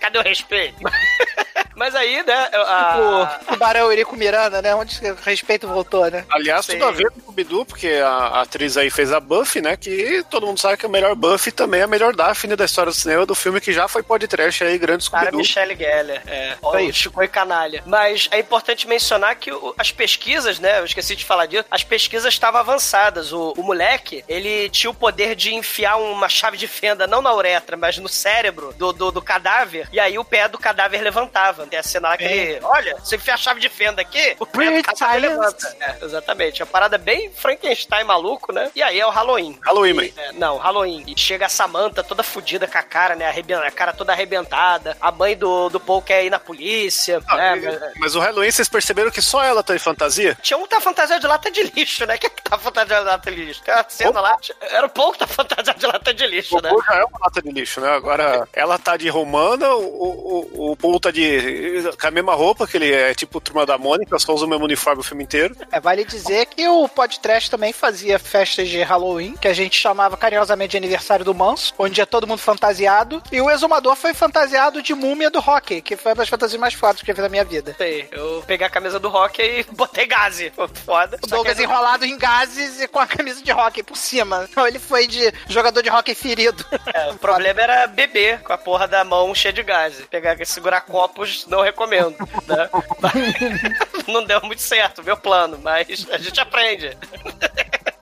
Cadê o respeito? *laughs* Mas aí, né? A... O tubarão Irico Miranda, né? Onde o respeito voltou, né? Aliás, Sim. tudo a ver com o Bidu, porque a, a atriz aí fez a Buffy, né? Que todo mundo sabe que a melhor Buffy também é a melhor Daphne da história do cinema do filme que já foi podcast aí, grande Cara. Michelle Geller. É, aí. o Chico e canalha. Mas é importante mencionar que o- as pesquisas, né? Eu esqueci de falar disso. As pesquisas estavam avançadas. O, o moleque, ele tinha o poder de enfiar uma chave de fenda, não na uretra, mas no cérebro do, do, do cadáver. E aí o pé do cadáver levantava. Tem a cena lá que ele, olha, se enfiar a chave de fenda aqui, o cadáver science. levanta. É, exatamente. A parada bem Frankenstein maluco, né? E aí é o Halloween. Halloween, E- man. é, não, Halloween. E chega a Samantha toda fudida com a cara, né? A cara toda arrebentada. A mãe do, do Paul quer ir na polícia. Ah, né? Mas- Mas o Halloween, vocês perceberam que só ela tá em fantasia? Tinha um que tá fantasiado de lata de lixo, né? Quem é que tá fantasiado de lata de lixo? Tem uma cena lá. Era o Paul que tá fantasiado de lata de lixo, O né? Paul já é uma lata de lixo, né? Agora, ela tá de romana, o, o, o Paul tá de. Com a mesma roupa, que ele é tipo turma da Mônica, só usa o mesmo uniforme o filme inteiro. É, vale dizer que o podcast também fazia festas de Halloween, que a gente chamava carinhosamente de aniversário do Manso, onde ia todo mundo fantasiado. E o exumador foi fantasiado de múmia do hockey, que foi uma das fantasias mais fodas que eu vi na minha vida. Sei, Eu peguei a camisa do rock e *laughs* botei gaze. Foda. O Douglas que- enrolado em gases e com a camisa de hockey por cima. Então ele foi de jogador de hockey ferido. É, o problema era beber com a porra da mão cheia de gás. Pegar e segurar copos, não recomendo. Né? *laughs* não deu muito certo, meu plano, mas a gente aprende.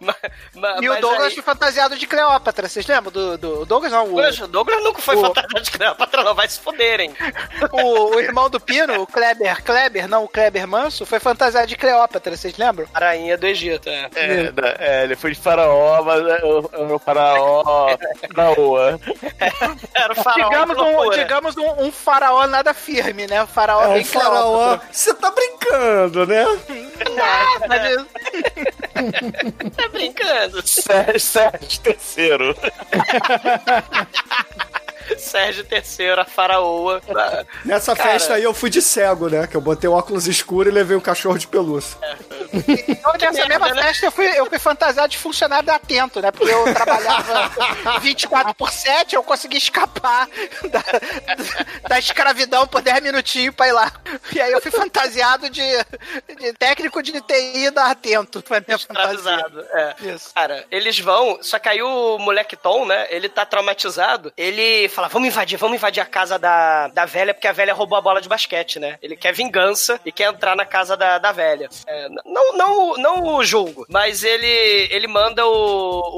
Ma- ma- E o mas Douglas aí- foi fantasiado de Cleópatra, vocês lembram do, do o Douglas? Não, o, Poxa, o Douglas nunca foi o- fantasiado de Cleópatra, não, vai se foderem. *laughs* o, o irmão do Pino, o Kleber, Kleber, não o Kleber Manso, foi fantasiado de Cleópatra, vocês lembram? Rainha do Egito, é. É, da- é, ele foi de faraó, mas é, o, o faraó *laughs* na rua. Era o faraó digamos um, digamos um, um faraó nada firme, né? Um faraó É bem um faraó. Você tá brincando, né? É, *laughs* mas- Tá brincando. Sérgio, Sérgio terceiro. *laughs* *laughs* Sérgio III, a faraoa. *laughs* Nessa Cara. festa aí eu fui de cego, né? Que eu botei o óculos escuro e levei um cachorro de pelúcia. Então, nessa mesma né? festa, eu fui, eu fui fantasiado de funcionário da Atento, né? Porque eu trabalhava *laughs* 24 por 7, eu consegui escapar da, da escravidão por 10 minutinhos pra ir lá. E aí eu fui fantasiado de, de técnico de TI da Atento. Foi fantasia. Escravizado, é. Isso. Cara, eles vão, só que aí o moleque Tom, né, ele tá traumatizado, ele fala, vamos invadir, vamos invadir a casa da, da velha, porque a velha roubou a bola de basquete, né? Ele quer vingança e quer entrar na casa da, da velha. É, não, não, não o julgo, mas ele, ele manda o,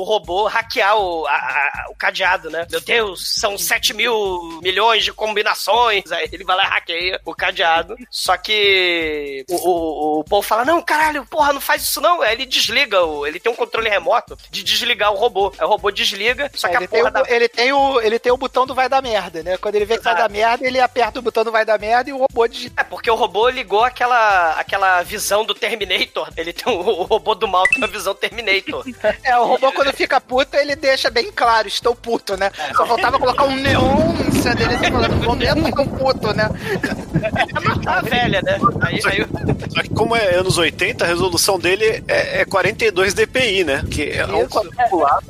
o robô hackear o, a- a- o cadeado, né? Meu Deus, são 7 mil milhões de combinações. Aí ele vai lá e hackeia o cadeado. Só que o, o, o Paul fala: Não, caralho, porra, não faz isso não. Aí ele desliga, o, ele tem um controle remoto de desligar o robô. Aí o robô desliga, só que É, a tem, porra o, da. ele, tem o, ele tem o botão do vai dar merda, né? Quando ele vê que vai dar merda, ele aperta o botão do vai dar merda e o robô digita. É, porque o robô ligou aquela, aquela visão do Terminator. Ele tem o, o robô do mal tem uma visão Terminator. *laughs* É, o robô quando fica puto, ele deixa bem claro, estou puto, né? Só faltava colocar um neon dele assim, falando, momento estou puto, né? É matar a velha, né? Aí, aí Só que como é anos 80, a resolução dele é, é 42 dpi, né? Que é um quadriculado.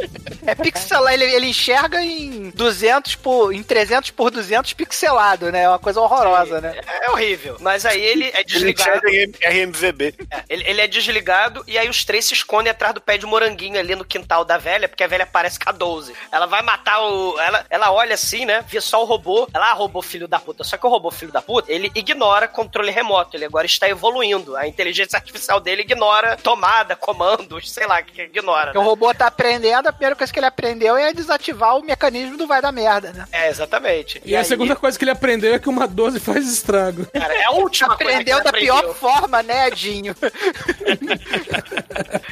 É pixelado, ele, ele enxerga em 200 por, em 300 por 200 pixelado, né? É uma coisa horrorosa, né? é horrível. Mas aí ele é *laughs* Ele desligado. em RMVB. É, ele, ele é desligado e aí os três se escondem atrás do pé de moranguinho ali no quintal da velha, porque a velha parece com a 12. Ela vai matar o. Ela, ela olha assim, né? Vê só o robô. Ela, ah, robô filho da puta. Só que o robô filho da puta, ele ignora controle remoto. Ele agora está evoluindo. A inteligência artificial dele ignora tomada, comandos, sei lá, que ignora. Porque o né? robô tá aprendendo, a primeira coisa que ele aprendeu é desativar o mecanismo do vai dar merda, né? É, exatamente. E, a aí, segunda coisa que ele aprendeu é que uma 12 faz estrago. Cara, é a última coisa que Aprendeu ele da aprendeu. pior forma, né, Edinho? *laughs*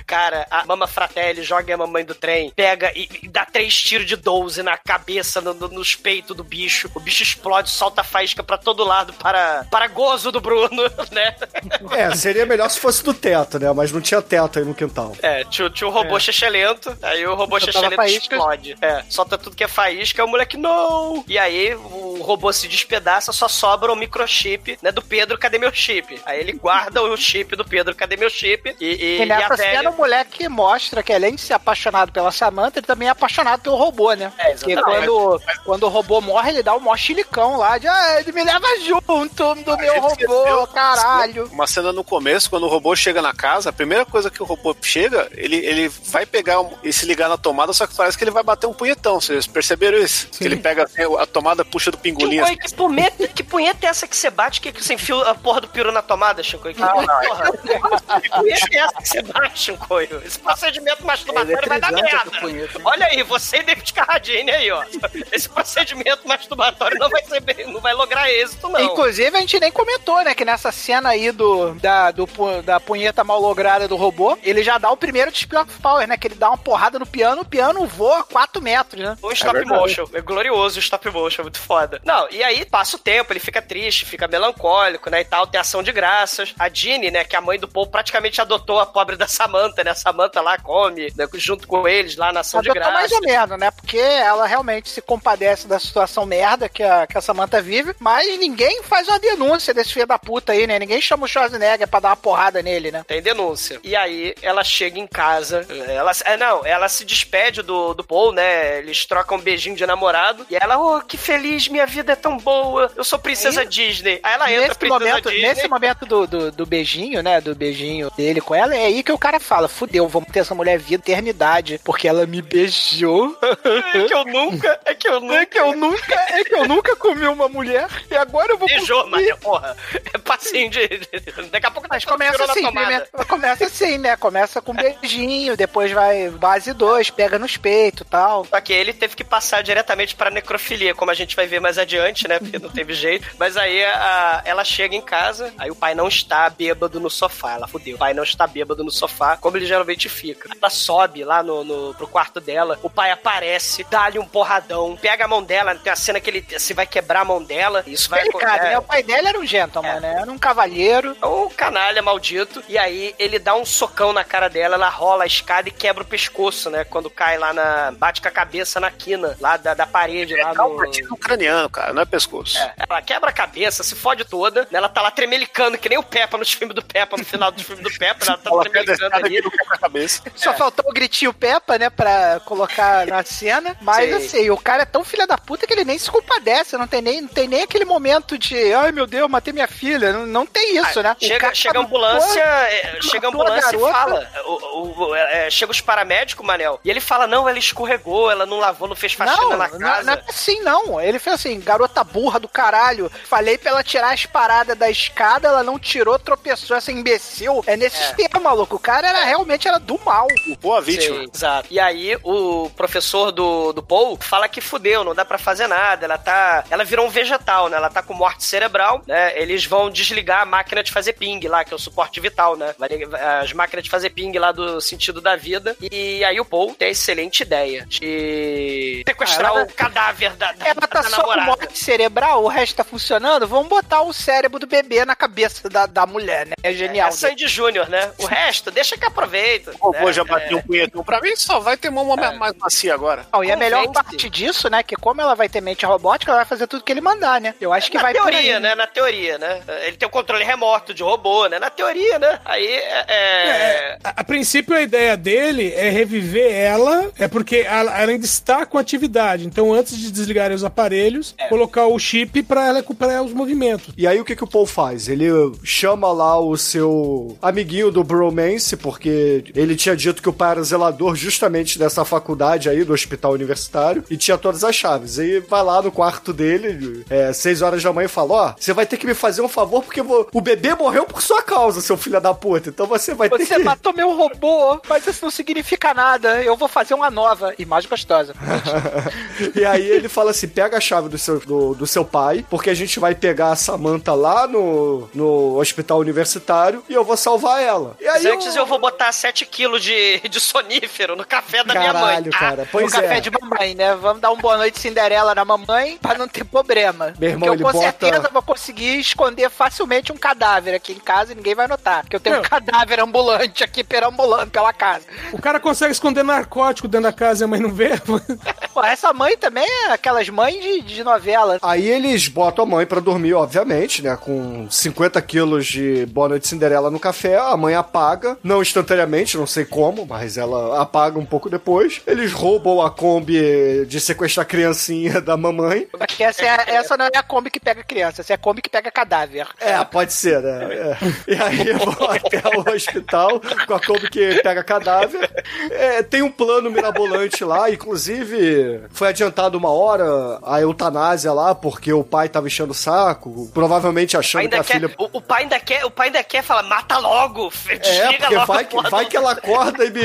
Cara, a Mama Fratelli joga a mamãe do trem, pega e, e dá três tiros de 12 na cabeça, no- no- nos peitos do bicho. O bicho explode, solta faísca pra todo lado para, para gozo do Bruno, *laughs* né? É, seria melhor se fosse do teto, né? Mas não tinha teto aí no quintal. É, tinha, tinha um robô lento, aí o robô faísca. explode. É, solta tudo que é faísca, o moleque, não! E aí o robô se despedaça, só sobra o microchip, né, do Pedro, cadê meu chip? Aí ele guarda o chip do Pedro, cadê meu chip? E, e, E e nessa a velha... cena o moleque mostra que além de ser apaixonado pela Samantha, ele também é apaixonado pelo robô, né? É, Porque exatamente. quando, quando o robô morre, ele dá um mó chilicão lá de ah, ele me leva junto do meu ele robô, esqueceu. caralho. Uma cena no começo, quando o robô chega na casa, a primeira coisa que o robô chega, ele, ele vai pegar um- e se ligar na tomada, só que parece que ele vai bater um punhetão. Vocês perceberam isso? Que ele pega assim, a tomada, puxa do pingolim. Chico, assim. que, punheta, que punheta é essa que você bate que, que você enfia a porra do peru na tomada, Chico? Que, porra, que punheta é essa que você bate, Chico? Esse procedimento masturbatório vai dar Eletrizante merda. Olha aí, você e David Carradine aí, ó. Esse procedimento masturbatório não vai ser bem, não vai lograr êxito, não. Inclusive, a gente nem comentou, né? Que nessa cena aí do, da, do, da punheta mal lograda do robô, ele já dá o primeiro display of power, né? Que ele dá uma porrada no piano, o piano voa 4 metros, né? O stop verdade. motion. É glorioso o stop motion, é muito foda. Não, e aí passa o tempo, ele fica triste, fica melancólico, né, e tal, tem ação de graças. A Jeannie, né, que é a mãe do Paul, praticamente adotou a pobre da Samantha, né, a Samantha lá come, né, junto com eles lá na ação de Adotou graças. mais ou menos, né? Porque ela realmente se compadece da situação merda que a, que a Samantha vive, mas ninguém faz uma denúncia desse filho da puta aí, né? Ninguém chama o Schwarzenegger pra dar uma porrada nele, né? Tem denúncia. E aí ela chega em casa. Ela, é, não, ela se despede do, do Paul, né? Eles trocam um beijinho de namorado. E ela, oh, que feliz, minha vida é tão boa. Eu sou princesa Disney. Aí ela entra, Nesse princesa momento, Disney. nesse momento do, do, do beijinho, né? Do beijinho dele com ela, é aí que o cara fala: fudeu, vamos ter essa mulher vida eternidade, porque ela me beijou. É que eu nunca, é que eu nunca. *laughs* É que eu nunca, é que eu nunca comi uma mulher e agora eu vou Beijou, conseguir. mas porra. É passinho de. Daqui a pouco Mas começa assim, né? Começa assim, né? Começa com beijinho, depois vai base 2, pega nos peitos e tal. Só que ele teve que passar diretamente pra necrofilia, como a gente vai ver mais adiante, né? Porque não teve jeito. Mas aí a- ela chega em casa, aí o pai não está bêbado no sofá. Ela fudeu. O pai não está bêbado no sofá, como ele geralmente fica. Ela sobe lá no, no- pro quarto dela, o pai aparece, dá-lhe um porradão, pega a mão dela, tem a cena que ele se vai quebrar a mão dela. Isso vai Delicado, é, né? O pai dela era um gentleman, né? Era um cavalheiro. um canalha maldito. E aí ele dá um socão na cara dela, ela rola a escada e quebra o pescoço, né? Quando cai lá na. bate com a cabeça na quina, lá da, da parede, lá É um no. partido ucraniano, cara, não é pescoço. É, ela quebra a cabeça, se fode toda, né? Ela tá lá tremelicando, que nem o Peppa nos filmes do Peppa, no final dos filmes do Peppa, ela tá Ela tremelicando ali. quebra a cabeça. Só faltou o gritinho Peppa, né? Pra colocar na cena. Mas Sim. assim, o cara é tão filha da puta que ele nem se compadece. Não tem nem, não tem nem aquele momento de ai meu Deus, matei minha filha. Não, não tem isso, né? O Chega, chega a ambulância, é, chega a ambulância e fala. O, o- o- é, chega os paramédicos, Manel, e ele fala: não, ela escorregou, ela não lavou, não fez faxina Não, na não, casa. não é assim não. Ele fez assim, garota burra do caralho. Falei pra ela tirar as paradas da escada, ela não tirou, tropeçou, essa imbecil. É nesse É. esquema, maluco. O cara era realmente era do mal. Boa vítima. Sim, exato. E aí o professor do, do Paul fala que fudeu, não dá pra fazer nada. Ela tá. Ela virou um vegetal, né? Ela tá com morte cerebral, né? Eles vão desligar a máquina de fazer ping lá, que é o suporte vital, né? As máquinas de fazer ping lá do sentido da vida. E aí o Paul tem a excelente ideia de sequestrar Ah, ela- o cadáver da, da, Ela tá da só com namorada. morte cerebral, o resto tá funcionando. Vamos botar o cérebro do bebê na cabeça da, da mulher, né? É genial. É Sandy Júnior, né? O resto, deixa que aproveita. O robô né? já bateu um punhetão pra mim, só vai ter mão É. mais macia agora. Não, e a melhor parte disso, né? Que como ela vai ter mente robótica, ela vai fazer tudo que ele mandar, né? Eu acho que na vai por teoria, né? Na teoria, né? Ele tem o controle remoto de robô, né? Na teoria, né? Aí é. é- A, a princípio, a ideia dele é reviver ela, é porque ela, ela ainda está com atividade. Então, antes de desligarem os aparelhos, É. colocar o chip pra ela recuperar os movimentos. E aí o que, que o Paul faz? Ele chama lá o seu amiguinho do bromance, porque ele tinha dito que o pai era zelador justamente dessa faculdade aí, do hospital universitário, e tinha todas as chaves. E vai lá no quarto dele, é, seis horas da manhã, e fala, ó, você vai ter que me fazer um favor, porque o bebê morreu por sua causa, seu filho da puta. Então você vai ter Você que... matou meu robô, mas isso não significa nada. Eu vou fazer uma nova *laughs* e mais gostosa. e aí ele fala assim: pega a chave do seu, do, do seu pai, porque a gente vai pegar a Samantha lá no, no hospital universitário e eu vou salvar ela. E aí Mas antes eu vou botar 7 quilos de, de sonífero no café da minha mãe. Caralho, cara. o Pois café é. de mamãe, né? Vamos dar um boa noite Cinderela na mamãe pra não ter problema. Meu irmão, Porque eu ele com bota- certeza vou conseguir esconder facilmente um cadáver aqui em casa e ninguém vai notar. Porque eu tenho Não. um cadáver ambulante aqui perambulando pela casa. O cara consegue esconder narcótico dentro da casa e a mãe não vê. Pô, essa mãe também é aquelas mães de, de novela. Aí eles botam a mãe pra dormir, obviamente, né? Com 50 quilos de Boa Noite Cinderela no café. A mãe apaga, não instantaneamente, não sei como, mas ela apaga um pouco depois. Eles roubam a Kombi de sequestrar a criancinha *laughs* da mamãe. Porque essa, é essa não é a Kombi que pega criança, essa é a Kombi que pega cadáver. É, pode ser, né? É. E aí *laughs* vão até o hospital com a Kombi que pega cadáver. É, tem um plano mirabolante lá, inclusive foi adiantado uma hora a eutanásia lá, porque o pai tava enchendo o saco, provavelmente achando que a quer, filha. o, o pai ainda quer, o pai ainda quer falar, mata logo, *laughs* É, porque logo vai que, vai que ela *laughs* acorda e me.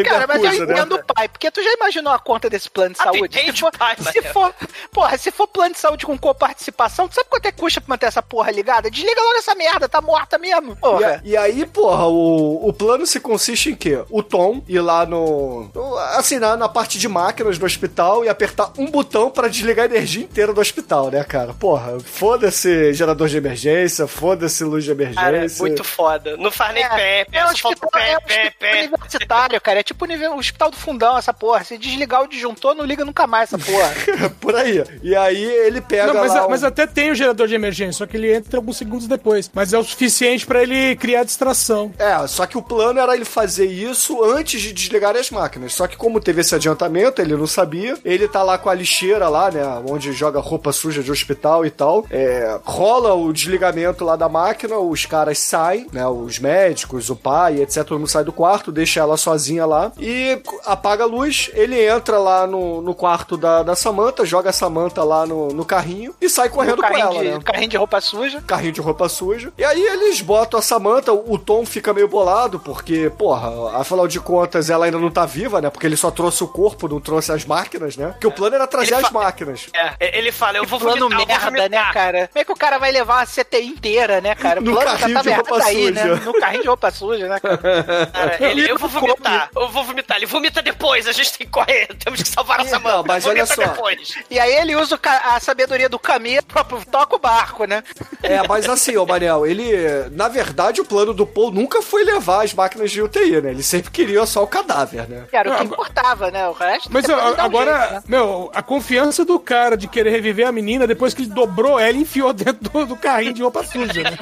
E Cara, me mas acusa, eu né? entendo o pai, porque tu já imaginou a conta desse plano de saúde? Se for, se for, porra, se for plano de saúde com coparticipação, tu sabe quanto é que custa pra manter essa porra ligada? Desliga logo essa merda, tá morta mesmo. E, Porra. a- e aí, porra, o, o plano se consiste em quê? O Tom ir lá no. no- assim, na, na parte de máquinas do hospital e apertar um botão pra desligar a energia inteira do hospital, né, cara? Porra, foda-se gerador de emergência, foda-se luz de emergência. Cara, é muito foda. Não faz nem pé, pé, É um só falta hospital, pé, é um pé, universitário, cara. É tipo o hospital do fundão, essa porra. Se desligar o disjuntor, não liga nunca mais essa porra. *laughs* Por aí. E aí ele pega Não, mas, lá. a- um- mas até tem o gerador de emergência, só que ele entra alguns segundos depois. Mas é o suficiente pra ele criar distração. É, só que o plano era ele fazer isso antes de desligar as máquinas. Só que como teve esse adiantamento, ele não sabia. Ele tá lá com a lixeira lá, né? Onde joga roupa suja de hospital e tal. É, rola o desligamento lá da máquina, os caras saem, né? Os médicos, o pai, etc. Todo mundo sai do quarto, deixa ela sozinha lá e apaga a luz. Ele entra lá no, no quarto da, da Samantha, joga a Samantha lá no, no carrinho e sai correndo com ela, de- né? Carrinho de roupa suja. carrinho de roupa suja. E aí eles botam a Samantha, o Tom fica meio bolado, porque, porra, afinal de contas, ela ainda não tá viva, né? Porque ele só trouxe o corpo, não trouxe as máquinas, né? Porque o plano era trazer Ele as máquinas. É, ele fala, eu vou Plano vomitar, merda, né, vomitar. cara? Como é que o cara vai levar a CTI inteira, né, cara? O No plano já carrinho tá de merda roupa aí, né? suja. No carrinho de roupa suja, né, cara? *laughs* Cara, ele, eu vou vomitar, eu vou vomitar. Ele vomita depois, a gente tem que correr, *laughs* temos que salvar a Samanta. mas olha só. depois. E aí ele usa a sabedoria do caminho pra toca o barco, né? É, mas assim, ô Manel, ele. Na verdade, o plano do Paul nunca foi levar as máquinas de UTI, né? Ele sempre queria só o cadáver, né? Era o que importava, né? O resto. Mas um agora, jeito, né? Meu, a confiança do cara de querer reviver a menina depois que ele dobrou ela e enfiou dentro do, do carrinho de roupa suja, né?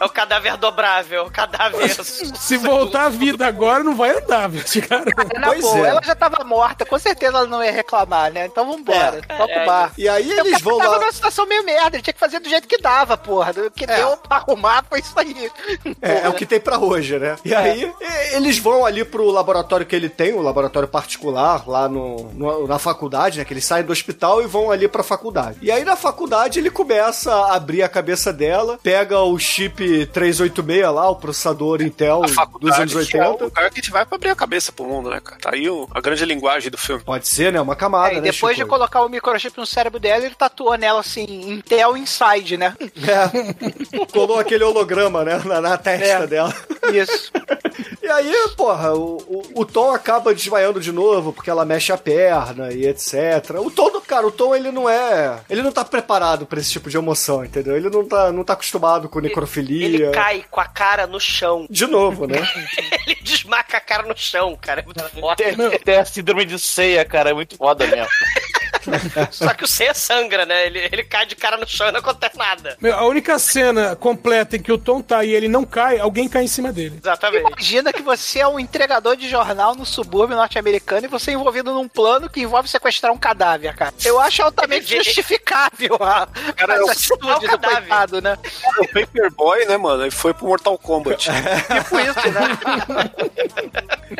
É o cadáver dobrável, o cadáver. *laughs* Se voltar à vida agora, não vai andar, viu, esse cara. Na Pois boa, é. ela já tava morta, com certeza ela não ia reclamar, né? Então vambora, É. toca o barco. E aí Então, eles o vão tava lá. numa situação meio merda, ele tinha que fazer do jeito que dava, porra. O que É. deu pra arrumar foi isso aí. É, é o que tem pra hoje, né? E aí, e- eles vão ali pro laboratório que ele tem, o laboratório particular, lá no, no- na faculdade, né? Que eles saem do hospital e vão ali pra faculdade. E aí, na faculdade, ele começa a abrir a cabeça dela, pega o chip 386 lá, o processador Intel A dos anos que é 80. o lugar que a gente vai pra abrir a cabeça pro mundo, né, cara? Tá aí o- a grande linguagem do filme. Pode ser, né? Uma camada, Aí né, depois de Chico? colocar o microchip no cérebro dela, ele tatuou nela assim, Intel Inside, né? É. *laughs* Colou aquele holograma, né? Na, na testa É. dela. Isso. *laughs* E aí, porra, o, o, o Tom acaba desmaiando de novo porque ela mexe a perna e etc. O Tom, cara, o Tom ele não é. Ele não tá preparado pra esse tipo de emoção, entendeu? Ele não tá, não tá acostumado com necrofilia. Ele cai com a cara no chão. De novo, né? *laughs* Ele desmaca a cara no chão, cara. É muito foda. Tem, tem a síndrome de ceia, cara, é muito foda mesmo. *laughs* *laughs* Só que o ceia sangra, né? Ele, ele cai de cara no chão e não acontece nada. Meu, a única cena completa em que o Tom tá e ele não cai, alguém cai em cima dele. Exatamente. Imagina que você é um entregador de jornal no subúrbio norte-americano e você é envolvido num plano que envolve sequestrar um cadáver, cara. Eu acho altamente Ele- justificável a, Cara, essa atitude o do cadáver. coitado, né? O Paperboy, né, mano? Ele foi pro Mortal Kombat. *laughs* Tipo isso, né?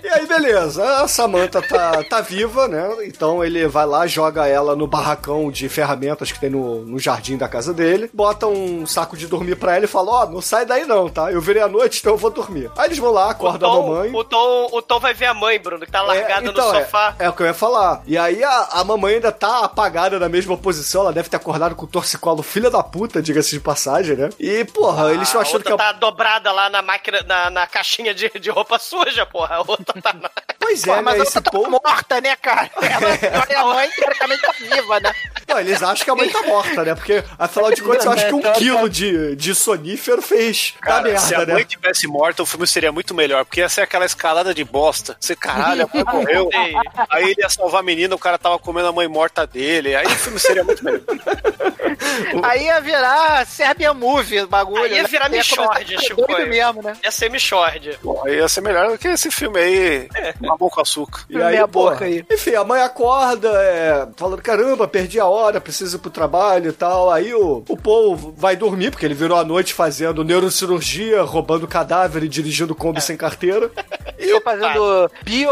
E aí, beleza. A Samantha tá, tá viva, né? Então ele vai lá, joga ela no barracão de ferramentas que tem no, no jardim da casa dele, bota um saco de dormir pra ela e fala: Ó, não sai daí não, tá? Eu virei à noite, então eu vou dormir. Aí eles vão lá, acordam a mamãe. o, Tom, o Tom vai ver a mãe, Bruno, que tá largada É, então, no é- sofá. É, o que eu ia falar. E aí a, a mamãe ainda tá apagada na mesma posição. Ela deve ter acordado com o torcicolo filha da puta, diga-se de passagem, né? E, porra, eles estão a achando que outra é. tá dobrada lá na máquina, na, na caixinha de, de roupa suja, porra. A outra tá na... Pois *laughs* é, Pô, mas né? a Esse tá Paul. morta, né, cara? *laughs* Ela, a mãe, teoricamente, tá viva, né? Não, eles acham que a mãe tá morta, né? Porque, afinal de contas, eu acho que um quilo de, de sonífero fez da Cara, se a merda, mãe né? tivesse morta, o filme seria muito melhor, porque ia ser aquela escalada de bosta. Você, caralho, a mãe morreu. *laughs* Aí ele ia salvar a menina, o cara tava comendo a mãe morta dele. Aí o filme seria muito melhor. *laughs* Aí ia virar Serbian Movie o bagulho. Aí ia né? virar a Michord, doido mesmo, né? Ia ser Michord. Ia ser melhor do que esse filme aí, Mamão com Açúcar. E aí, Meia porra, boca aí. Enfim, a mãe acorda, é, falando, caramba, perdi a hora, preciso ir pro trabalho e tal. Aí o, o Paul vai dormir, porque ele virou a noite fazendo neurocirurgia, roubando cadáver e dirigindo Kombi sem carteira. *laughs* Tô fazendo bio,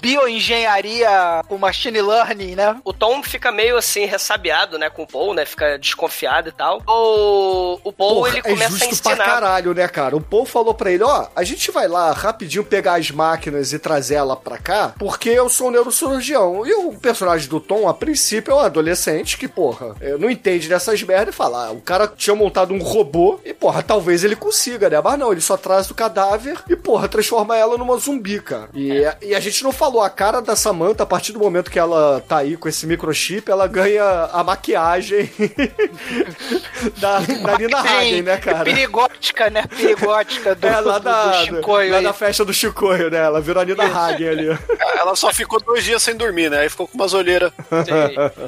bioengenharia com machine learning, né? O Tom fica meio assim, ressabiado, né, com o Paul, né? Fica desconfiado e tal. O, o Paul, Porra, ele é começa a justo pra ensinar. caralho, né, cara? O Paul falou pra ele, ó, a gente vai lá rapidinho pegar as máquinas e trazer ela pra cá, porque eu sou um neurocirurgião. E o personagem do Tom, a princípio, é um adolescente que, porra, eh, não entende dessas merdas e fala, ah, o cara tinha montado um robô e, porra, talvez ele consiga, né? Mas não, ele só traz o cadáver e, porra, transforma ela numa zumbi, cara. E, e a gente não falou, a cara da Samantha, a partir do momento que ela tá aí com esse microchip, ela ganha a maquiagem *laughs* da, da Nina Hagen, né, cara? Perigótica, né? Perigótica do, *laughs* É, lá do, da, do Chicoio lá aí. da festa do Chicoio, né? Ela virou a Nina Hagen ali. Ela só ficou dois dias sem dormir, né? Aí ficou com umas olheiras.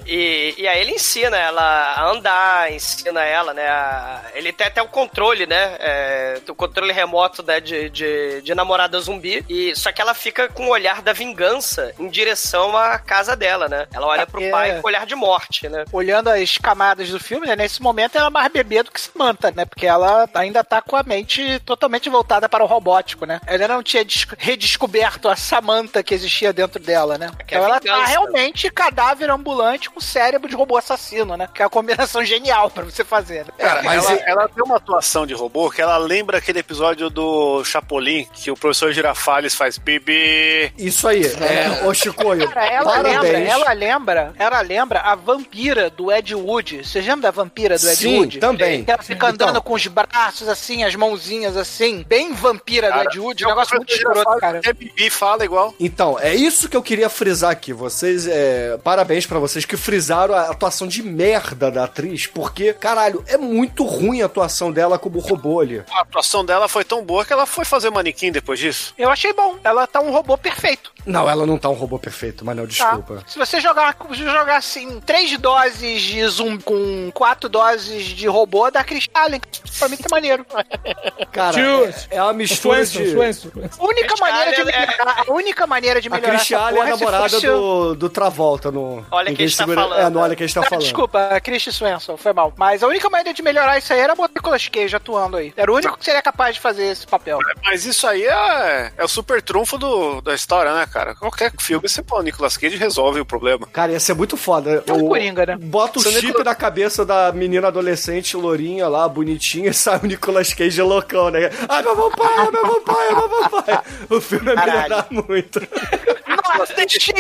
E, e aí ele ensina ela a andar, ensina ela, né? a- ele tem até o controle, né? É, o controle remoto né, de, de, de namorada zumbi. E, só que ela fica com o olhar da vingança em direção à casa dela, né? Ela olha pro É. pai com olhar de morte, né? Olhando as camadas do filme, né? Nesse momento ela é mais bebê do que Samantha, né? Porque ela ainda tá com a mente totalmente voltada para o robótico, né? Ela não tinha des- redescoberto a Samantha que existia dentro dela, né? É Então ela tá vingança. realmente cadáver ambulante com cérebro de robô assassino, né? Que é a combinação genial pra você fazer. Né? Cara, mas ela, ela tem uma atuação de robô que ela lembra aquele episódio do Chapolin, que o professor Girafales faz bebê. Isso aí, é, ô Chicoio, Cara, ela lembra, ela lembra, ela lembra a vampira do Ed Wood. Você lembra da vampira do Ed Sim, Wood? também. Que ela fica andando Então. com os braços assim, as mãozinhas assim, bem vampira do Cara, Ed Wood. é Um o negócio muito escroto, cara. É bebê, fala igual. Então, é isso que eu queria frisar aqui. Vocês, é, parabéns pra vocês que frisaram a atuação de merda da atriz, porque, caralho, é muito ruim a atuação dela como robô ali. A atuação dela foi tão boa que ela foi fazer manequim depois disso. Eu achei bom. Ela tá um robô perfeito. Não, ela não tá um robô perfeito, mas não, Tá? desculpa. Se você jogar, jogar assim, três doses de zoom com quatro doses de robô, dá Chris Allen. Pra mim tá maneiro. *laughs* Cara, é, é uma mistura Swenson, de... Swenson. A única Chris maneira de Allen é- melhorar, a única maneira de A melhorar é a porra é se namorada fosse- do, do Travolta no... Olha quem está segura- falando. É, no Olha quem está Ah, falando. Desculpa, a Christy Swenson, foi mal. Mas a única maneira de melhorar isso aí era botar Nicolas Cage atuando aí. Era o único que seria capaz de fazer esse papel. Mas isso aí é, é o super trunfo do, da história, né, cara? Qualquer filme você põe o Nicolas Cage resolve o problema. Cara, ia ser muito foda. É um Coringa, né? Bota o Seu chip Nicolas- na cabeça da menina adolescente, lourinha lá, bonitinha, *laughs* e sai o Nicolas Cage loucão, né? Ai, meu vampire, meu vampire, meu vampire. O filme ia Caralho. melhorar muito. *laughs* Not the ship,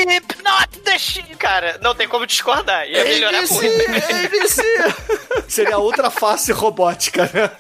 not the ship. Cara, não tem como discordar. Ia melhorar ABC, muito. ABC. Seria outra face robótica, né?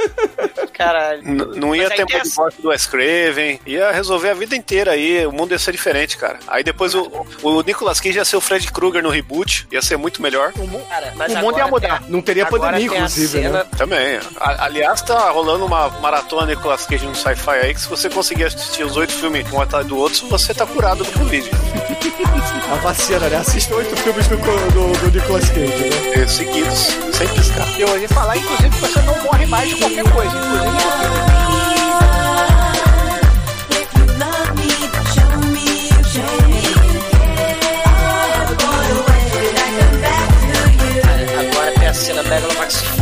Caralho. N- não ia ter mais morte do Wes Craven, ia resolver a vida inteira aí, o mundo ia ser diferente, cara. Aí depois o, o Nicolas Cage ia ser o Fred Krueger no reboot, ia ser muito melhor. Cara, mas O mundo ia mudar. tem- Não teria pandemia, a inclusive, cena- né? Também. A- aliás, tá rolando uma maratona Nicolas Cage no sci-fi aí, que se você conseguir assistir os oito filmes um atrás do outro, você tá curado do Covid. *laughs* A vacina, né? Assista oito filmes do, do, do Nicolas Cage, né? É, Seguidos, sem piscar. Eu ouvi falar, inclusive, que você não morre mais de qualquer coisa, inclusive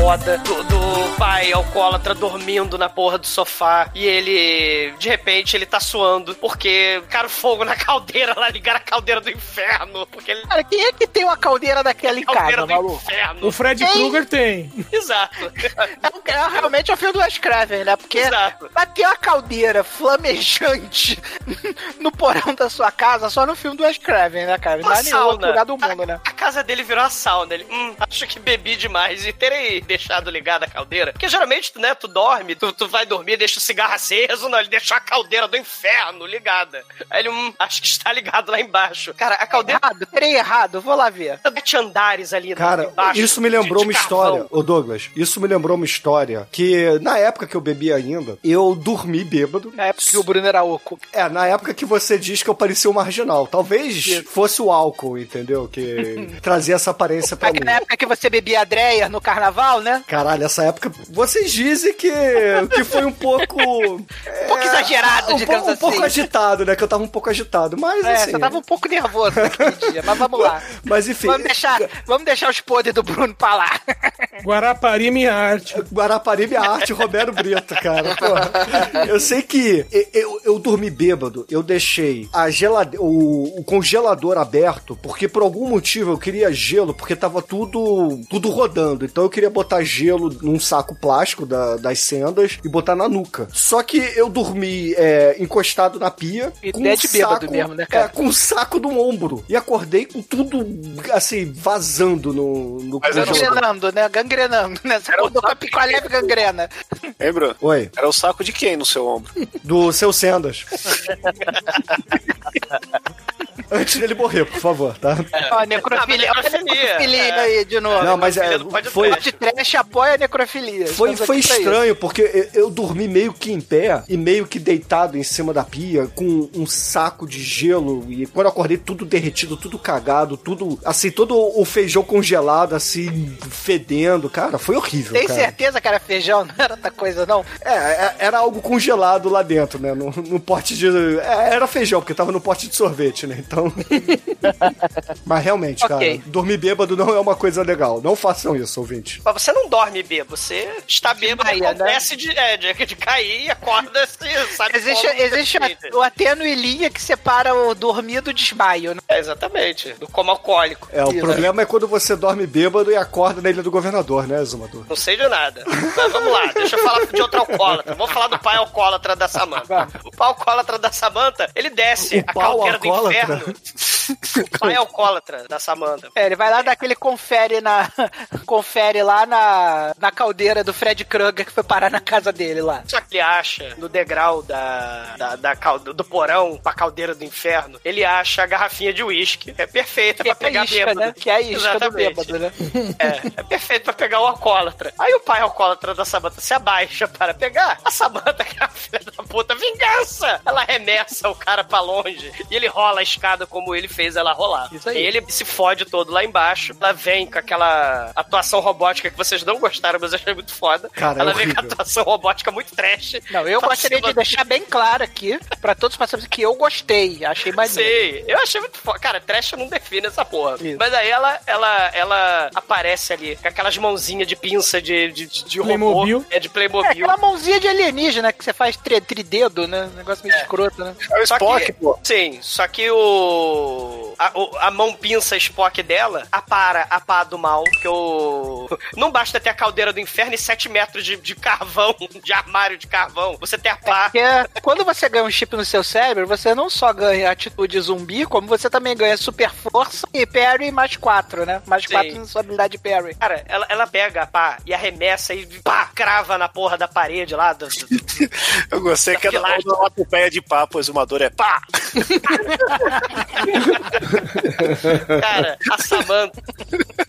foda do, do pai alcoólatra dormindo na porra do sofá e ele, de repente, ele tá suando porque cara fogo na *laughs* caldeira lá, ligaram a caldeira do inferno. Porque ele Cara, quem é que tem uma caldeira daquela em caldeira casa, do maluco? inferno. O Fred? Krueger tem. *laughs* Exato. É, é realmente é o filme do Wes Craven, né? Porque Exato. pra ter uma caldeira flamejante *laughs* no porão da sua casa, só no filme do Wes Craven, né, cara? Não é nenhum lugar do mundo, né? A casa dele virou uma sauna. Ele, hum, acho que bebi demais e terei deixado ligada a caldeira. Porque geralmente, né, tu dorme, tu, tu vai dormir, deixa o cigarro aceso, não, ele deixou a caldeira do inferno ligada. Aí ele, hum, acho que está ligado lá embaixo. Cara, a caldeira. Errado, terei errado, vou lá ver. Sete andares ali Cara, embaixo. isso me lembrou de- de uma história, ô Douglas. Isso me lembrou uma história que, na época que eu bebi ainda, eu dormi bêbado. Na época que o Bruno era oco. É, na época que você diz que eu parecia um marginal. Talvez fosse o álcool, entendeu? Que *laughs* trazia essa aparência pra mim. Na época que você bebia Dreyer no carnaval, né? Caralho, essa época. Vocês dizem que, que foi um pouco. *laughs* Um pouco exagerado, um, digamos pouco, um pouco assim. agitado, né? Que eu tava um pouco agitado. Mas É, assim. você tava um pouco nervoso naquele *laughs* dia, mas vamos lá. Mas enfim. Vamos deixar, vamos deixar os podres do Bruno pra lá. *laughs* Guarapari, minha arte. Guarapari, minha arte, Romero Brito, cara. Porra. Eu sei que eu, eu, eu dormi bêbado, eu deixei a gelade... o, o congelador aberto, porque por algum motivo eu queria gelo, porque tava tudo, tudo rodando. Então eu queria botar gelo num saco plástico da- das sendas e botar na nuca. Só que eu dormi é, encostado na pia. Ideia de bêbado mesmo, né, cara? É, com um saco no ombro. E acordei com tudo, assim, vazando no, no congelador. Gangrenando, né? Gangrenando, né? Você acordou com a picolé de gangrena. Lembra? Oi. Era o saco de quem no seu ombro? Do seu Sendas. *laughs* Antes dele morrer, por favor, tá? Ó, necrofilia. Ah, Olha a necrofilia, necrofilia é. aí de novo. Não, mas é, foi, Trash. De trash apoia a necrofilia. foi, foi estranho, porque eu, eu dormi meio que em pé e meio que deitado em cima da pia, com um saco de gelo. E quando eu acordei, tudo derretido, tudo cagado, tudo assim, todo o feijão congelado, assim, fedendo. Cara, foi horrível. Tem cara. certeza que era feijão? *laughs* Não era outra coisa, não? É, é, era algo congelado lá dentro, né? No, no pote de. é, era feijão, porque tava no pote de sorvete, né? Então. *laughs* Mas realmente, Ok. cara, dormir bêbado não é uma coisa legal. Não façam isso, ouvinte. Mas você não dorme bêbado, você está bêbado e né? acontece de, é, de, de cair e acorda, você sabe Existe, existe a, a tênue linha que separa o dormir do desmaio, né? É, exatamente, do como alcoólico. É, o Isso. problema é quando você dorme bêbado e acorda na ilha do governador, né, Zumador? Não sei de nada. Mas vamos lá, deixa eu falar de outro alcoólatra. Vamos falar do pai alcoólatra da Samanta. O pai alcoólatra da Samanta, ele desce O a pau caldeira do inferno. O pai alcoólatra da Samanta. É, ele vai lá dar aquele confere na. *laughs* confere lá na, na caldeira do Fred Krueger que foi parar na casa dele lá. Só que ele acha, no degrau da, da, da cal- do porão pra caldeira do inferno, ele acha a garrafinha de uísque. É perfeita Que é pra pegar a isca, bêbado. né? Que é a isca do Exatamente. bêbado, né? É, é perfeito pra pegar o alcoólatra. Aí o pai alcoólatra da Samanta se abaixa para pegar. A Samanta, *laughs* que é a filha da puta, vingança! Ela arremessa o cara pra longe e ele rola a escada como ele fez ela rolar. Isso aí. E ele se fode todo lá embaixo. Ela vem com aquela atuação robótica que vocês não gostaram, mas eu achei muito foda. Cara, é ela vem com a atuação robótica muito trash. Não, eu gostaria cima de deixar bem claro aqui, pra todos os participantes, que eu gostei. Achei maneiro. Sei, eu achei muito foda. Cara, trash não define essa porra. Isso. Mas aí ela, ela, ela aparece ali com aquelas mãozinhas de pinça de, de, de robô. Playmobil. É de É Playmobil. aquela mãozinha de alienígena que você faz tri, tridedo, né? Um negócio meio escroto, né? É o Só Spock, que- pô. Sim, só que o o- a mão pinça Spock dela apara a pá do mal, que o *laughs* não basta ter a caldeira do inferno e 7 metros de, de carvão, *laughs* de armário de carvão. Você tem a pá. Porque quando você ganha um chip no seu cérebro, você não só ganha atitude zumbi, como você também ganha super força e parry mais 4, né? Mais Sim. 4 na sua habilidade parry. Cara, ela, ela pega a pá e arremessa e pá, crava na porra da parede lá. Do, do- *laughs* Eu gostei Da que ela pilastra. uma onomatopeia de papo, o exumador é pá! *laughs* Cara, a Samantha,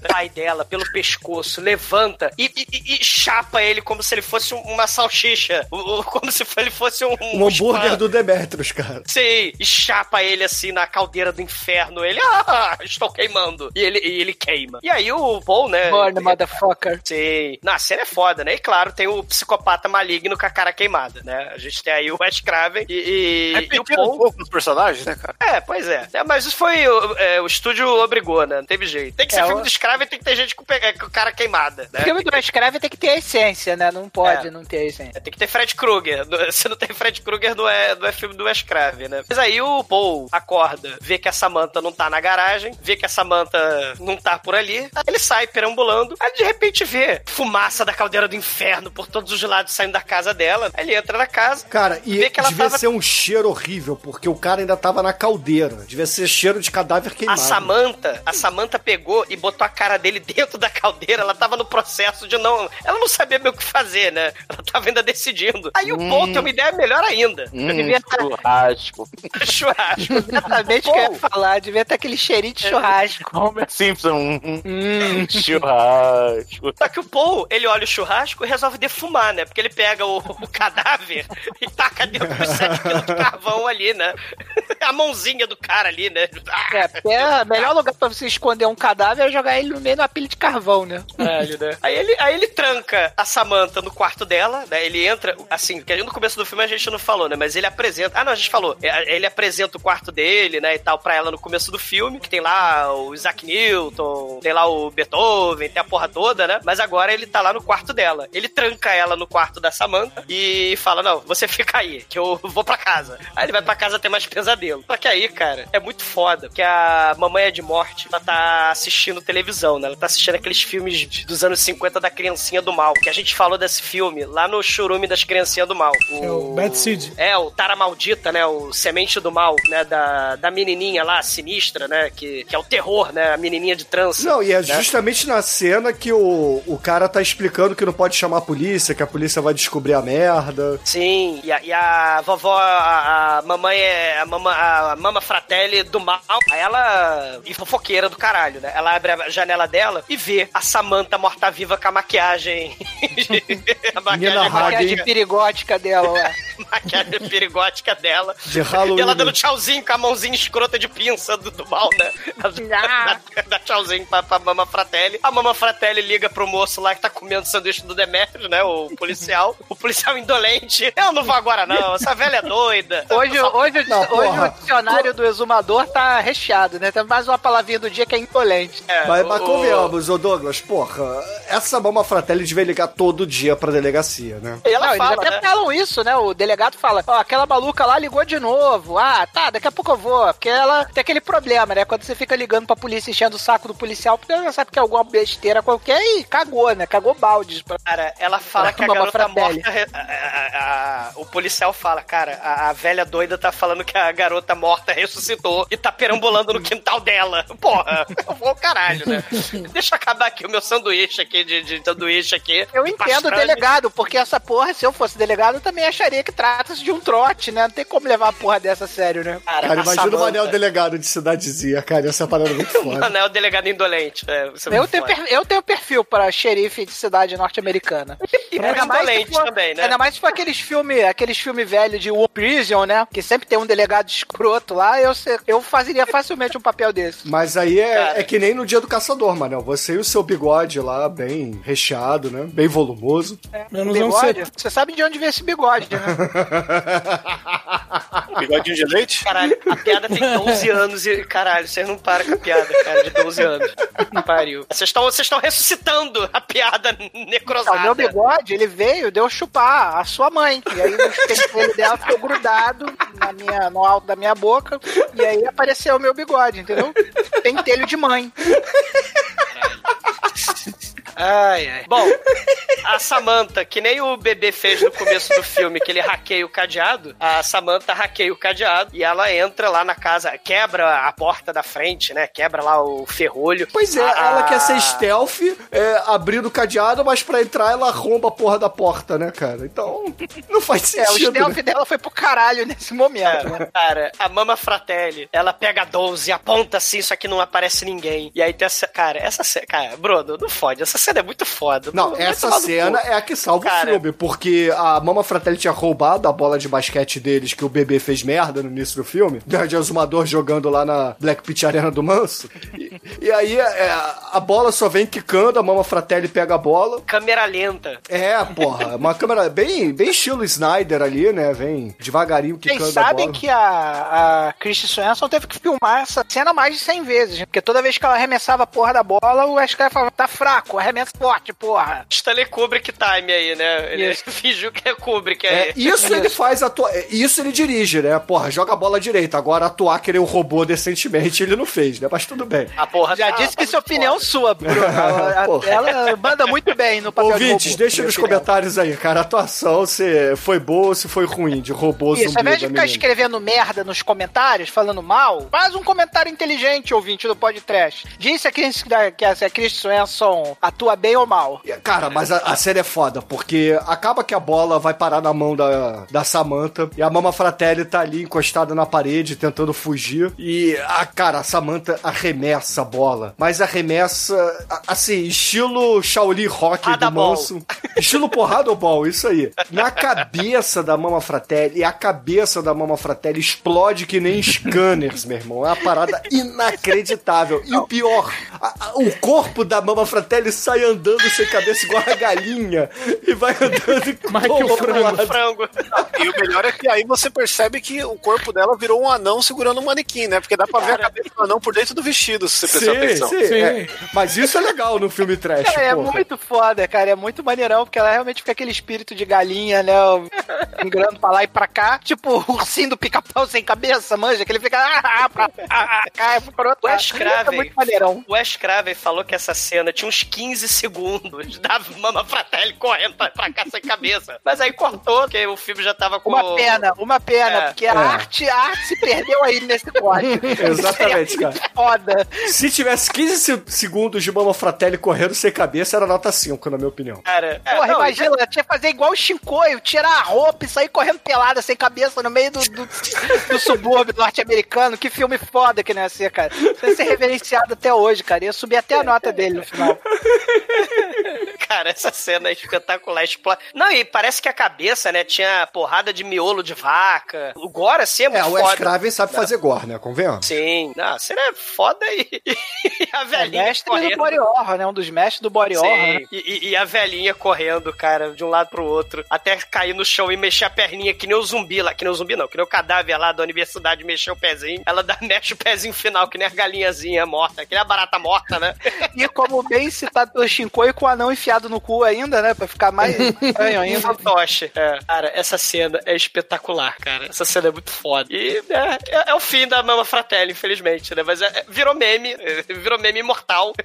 pai dela, pelo pescoço, levanta e, e- e- chapa ele como se ele fosse um- uma salsicha. Como se ele fosse um. Um hambúrguer do Demetrius, cara. Sim, e chapa ele assim na caldeira do inferno. Ele, ah, estou queimando. E ele, e ele queima. E aí o Paul, né? Burn, motherfucker. Sim. Na cena é foda, né? E claro, tem o psicopata maligno com a cara queimada, né? A gente tem aí o Wes Craven e, e, e o Repetindo um Paul. pouco os personagens, né, cara? É, pois é. É, mas isso foi. o- é, o estúdio obrigou, né? Não teve jeito. Tem que ser É, filme o- dos Craven Crave tem que ter gente com, pe- com cara queimada, né? Filme do Wes Craven tem que ter a essência, né? Não pode É. não ter a essência. Tem que ter Fred Krueger. *laughs* Se não tem Fred Krueger, não é, não é filme do Wes Craven, né? Mas aí o Paul acorda, vê que a Samantha não tá na garagem, vê que a Samantha não tá por ali, aí ele sai perambulando, aí de repente vê fumaça da caldeira do inferno por todos os lados saindo da casa dela. Aí ele entra na casa, Cara, e vê que ela devia tava... ser um cheiro horrível, porque o cara ainda tava na caldeira. Devia ser cheiro de cadáver A queimado. Samantha, a Samantha pegou e botou a cara dele *laughs* dentro da caldeira. Ela tava no processo de não. Ela não sabia bem o que fazer, né? Ela tava ainda decidindo. Aí o Hum. Paul tem uma ideia melhor ainda. Hum, devia estar- churrasco. *laughs* Churrasco. Exatamente o que eu ia falar. Devia ter aquele cheirinho de churrasco. *laughs* Homer Simpson. Hum, churrasco. Só que o Paul, ele olha o churrasco e resolve defumar, né? Porque ele pega o, o cadáver e taca dentro dos 7 quilos de carvão ali, né? A mãozinha do cara ali, né? É, *laughs* porque é o melhor lugar pra você esconder um cadáver é jogar ele no meio de uma pilha de carvão, né? Caralho, né? Aí ele, aí ele tranca a Samantha no quarto dela, né? Ele entra, assim, que no começo do filme a gente não falou, né? Mas ele apresenta. Ah, não, a gente falou. É, Ele apresenta o quarto dele, né? E tal, pra ela no começo do filme, que tem lá o Isaac Newton, tem lá o Beethoven, tem a porra toda, né? Mas agora ele tá lá no quarto dela. Ele tranca ela no quarto da Samantha e fala: Não, você fica aí, que eu vou pra casa. Aí ele vai pra casa ter mais pesadelo. Só que aí, cara, é muito foda, porque a mamãe é de morte, ela tá assistindo televisão, né? Ela tá assistindo aqueles filmes dos anos 50 da Criancinha do Mal, que a gente falou desse filme lá no Churume das Criancinhas do Mal. É o Bad Seed. É, o Tara Maldita, né? O Semente do Mal, né? Da, da menininha lá, sinistra, né? Que, que é o terror, né? A menininha de trança. Não, e é né? justamente na cena que o, o cara tá explicando que não pode chamar a polícia, que a polícia vai descobrir a merda. Sim, e a, e a vovó, a, a mamãe é a mama, a mama fratelli do mal. Aí ela. E fofoqueira do caralho, né? Ela abre a janela dela e vê a Samantha morta-viva com a maquiagem. *laughs* a maquiagem, A maquiagem perigótica dela lá. *laughs* maquiagem perigótica dela. De Halloween. E ela dando *laughs* tchauzinho com a mãozinha escrota de pinça do, do mal, né? Ela dá, tchauzinho pra, pra Mama Fratelli. A Mama Fratelli liga pro moço lá que tá comendo sanduíche do Demetrius, né? O policial. O policial indolente. Eu não vou agora, não. Essa velha é doida. Hoje, hoje, o- Não, hoje porra. o dicionário do exumador tá recheado, né? Tem mais uma palavrinha do dia que é indolente. É, Mas, o- mas convenhamos, ô Douglas, porra, essa mama fratelli devia ligar todo dia pra delegacia, né? E ela Não, fala, eles até né? falam isso, né? O delegado fala, ó, aquela maluca lá ligou de novo. Ah, tá, daqui a pouco eu vou. Porque ela tem aquele problema, né? Quando você fica ligando pra polícia enchendo o saco do policial, porque ela sabe que é alguma besteira qualquer e cagou, né? Cagou baldes. Pra... Cara, ela fala *laughs* que a Mama garota Fratelli. morta. a- a- a- o policial fala, cara, a, a velha doida tá falando que a garota morta ressuscitou e tá perambulando no quintal dela. Porra, eu vou ao caralho, né? Deixa eu acabar aqui o meu sanduíche aqui de, de sanduíche aqui. Eu entendo o delegado, porque essa porra, se eu fosse delegado, eu também acharia que trata-se de um trote, né? Não tem como levar a porra dessa a sério, né? Cara, Cara, imagina o Samantha- Manel delegado de cidadezinha, cara, essa parada é muito *laughs* foda. Mano, é o delegado indolente. É, você Eu tenho, per- eu tenho perfil pra xerife de cidade norte-americana. *laughs* E Ainda pra mais for- também, né? Ainda mais se for aqueles filmes aqueles filme velhos de War Prison, né? Que sempre tem um delegado escroto lá. Eu, se- eu fazeria facilmente um papel desse. Mas aí é, é que nem no dia do caçador, Manel. Você e o seu bigode lá, bem recheado, né? Bem volumoso. Menos não Bigode. ser. Você sabe de onde veio esse bigode, né? *laughs* Bigodinho de leite? Caralho, a piada tem 12 anos e. Caralho, vocês não param com a piada, cara, de 12 anos. Não pariu. Vocês estão vocês estão ressuscitando a piada necrosada. o meu bigode, ele veio, deu chupar a sua mãe. E aí o pentelho dela ficou grudado na minha, no alto da minha boca. E aí apareceu o meu bigode, entendeu? Pentelho de mãe. *laughs* Ai, ai. Bom, a Samantha, que nem o bebê fez no começo do filme, que ele hackeia o cadeado, a Samantha hackeia o cadeado e ela entra lá na casa, quebra a porta da frente, né? Quebra lá o ferrolho. Pois é, A- ela a- quer ser stealth, é, abrindo o cadeado, mas pra entrar ela arromba a porra da porta, né, cara? Então, não faz É, o sentido. stealth né? dela foi pro caralho nesse momento, né? É, Cara, a Mama Fratelli, ela pega a 12, aponta assim, só que não aparece ninguém. E aí tem essa. Cara, essa cena. Cara, Bruno, não fode. Essa cena é muito foda. Não, essa cena é a que salva Cara. o filme, porque a Mama Fratelli tinha roubado a bola de basquete deles que o bebê fez merda no início do filme, de exumador jogando lá na Black Pit Arena do Manso. E, e aí é, a bola só vem quicando, a Mama Fratelli pega a bola. Câmera lenta. É, porra, uma câmera bem, bem estilo Snyder ali, né? Vem devagarinho Vocês quicando a sabem bola. que a, a Christy Swanson teve que filmar essa cena mais de 100 vezes, porque toda vez que ela arremessava a porra da bola, o Ash falava, tá fraco, arremessa forte, porra. Stanley Kubrick time aí, né? Ele *laughs* fingiu que é Kubrick aí. É, isso ele faz atua... é, Isso ele dirige, né? Porra, joga a bola direita. Agora atuar querer um robô decentemente ele não fez, né? Mas tudo bem. A porra Já tá- disse tá que isso é muito opinião sua, Bruno. *laughs* Ela, manda muito bem no papel de Ouvintes, robô, deixa nos comentários aí, cara. A atuação se foi boa ou se foi ruim de robô Isso, zumbi ao invés de ficar menina. escrevendo merda nos comentários, falando mal, faz um comentário inteligente, ouvinte do podcast. Diz se a Chris, que a, Chris Swanson atua bem ou mal. Cara, mas a, a série é foda, porque acaba que a bola vai parar na mão da, da Samantha e a Mama Fratelli tá ali encostada na parede tentando fugir. E, a, cara, a Samantha arremessa a bola, mas arremessa, a- assim, estilo Shaolin Rock do Radabol. Manso. Estilo porrada ball, isso aí. Na cabeça da Mama Fratelli, e a cabeça da Mama Fratelli explode que nem scanners, meu irmão. É uma parada inacreditável. E o pior, a- a- o corpo da Mama Fratelli sai andando sem cabeça igual a galinha e vai andando *laughs* e Mais que o frango. lado. frango. E o melhor é que aí você percebe que o corpo dela virou um anão segurando um manequim, né? Porque dá pra ver a cabeça do anão por dentro do vestido, se você prestar atenção. sim, Sim. é. Mas isso é legal no filme trash, Cara, é muito foda, cara. É muito maneirão, porque ela realmente fica aquele espírito de galinha, né? Engrando pra lá e pra cá. Tipo o ursinho do pica-pau sem cabeça, manja, que ele fica. Ah, ah, pra, ah, ah, outro O. Ash É Craven, muito maneirão. o Ash Craven falou que essa cena tinha uns 15 segundos da Mama Fratelli correndo pra, pra cá sem cabeça. Mas aí cortou, porque o filme já tava com... Uma pena, uma pena, É. porque a arte, a arte se perdeu aí nesse corte. *laughs* Exatamente, cara. Foda. Se tivesse 15 se- segundos de Mama Fratelli correndo sem cabeça, era nota 5, na minha opinião. Cara, é, Porra, não, imagina, ela tinha que fazer igual o Shinkoio, tirar a roupa e sair correndo pelada, sem cabeça, no meio do, do, do subúrbio norte-americano. Que filme foda que não ia ser, cara. Ia ser reverenciado até hoje, cara. Ia subir até a nota dele no final. *laughs* Cara, essa cena é espetacular. Explo... Não, e parece que a cabeça, né, tinha porrada de miolo de vaca. O gore, assim, é muito É, o foda. Wes Craven sabe fazer gore, né? Convenhamos. Sim, não, a cena é foda e, *laughs* e a É velhinha mestre do correndo. body horror, né? Um dos mestres do body horror. né? Sim, e, e- e a velhinha correndo, cara, de um lado pro outro, até cair no chão e mexer a perninha, que nem o zumbi lá, que nem o zumbi não, que nem o cadáver lá da universidade mexer o pezinho, ela dá, *laughs* mexe o pezinho final, que nem a galinhazinha morta, que nem a barata morta, né? E como bem citado pelo Shinkoio, com o anão enfiado no cu ainda, né? Pra ficar mais *laughs* estranho ainda. Fantoche. É. Cara, essa cena é espetacular, cara. Essa cena é muito foda. E é, é- é o fim da Mama Fratelli, infelizmente, né? Mas é- é- virou meme, é, virou meme imortal. *laughs*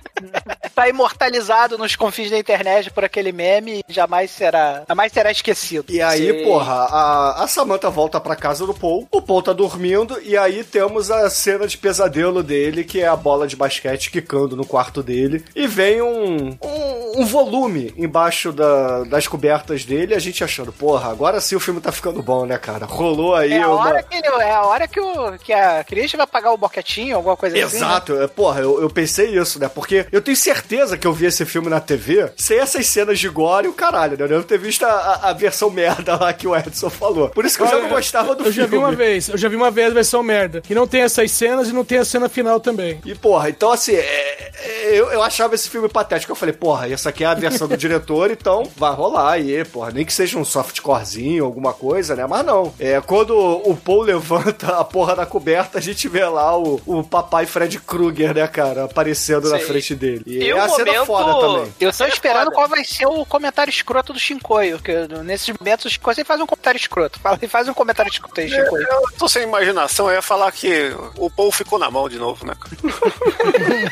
Tá imortalizado nos confins da internet por aquele meme e jamais será, jamais será esquecido. E aí, Sim. porra, a, a Samantha volta pra casa do Paul, o Paul tá dormindo, e aí temos a cena de pesadelo dele, que é a bola de basquete quicando no quarto dele, e vem um, um, um volume embaixo da- das cobertas dele, a gente achando, porra, agora sim o filme tá ficando bom, né, cara? Rolou aí É a uma... hora que, ele, é a, hora que, o, que a Cris vai pagar o boquetinho, alguma coisa assim. né? Exato, é, porra, eu, eu pensei isso, né? Porque eu tenho certeza que eu vi esse filme na TV sem essas cenas de gore e o caralho, né? Eu devo ter visto a, a- versão merda lá que o Edson falou. Por isso que eu já não gostava do Eu já filme. vi uma vez, eu já vi uma vez a versão merda. Que não tem essas cenas e não tem a cena final também. E, porra, então assim, é- é- eu, eu achava esse filme patético. Eu falei, porra, essa aqui é a versão do diretor, então vai rolar aí, porra. Nem que seja um softcorezinho, alguma coisa, né? Mas não. É, quando o Paul levanta a porra da coberta, a gente vê lá o, o papai Fred Krueger, né, cara, aparecendo na Sim. frente dele. E, E é a cena foda também. Eu tô esperando foda. qual vai ser o comentário escroto do Shinkoio. Que nesses momentos o Shinkoio sempre faz um comentário escroto. Fala, faz um comentário escroto aí, Shinkoio. Eu tô sem imaginação, eu ia falar que o Paul ficou na mão de novo, né?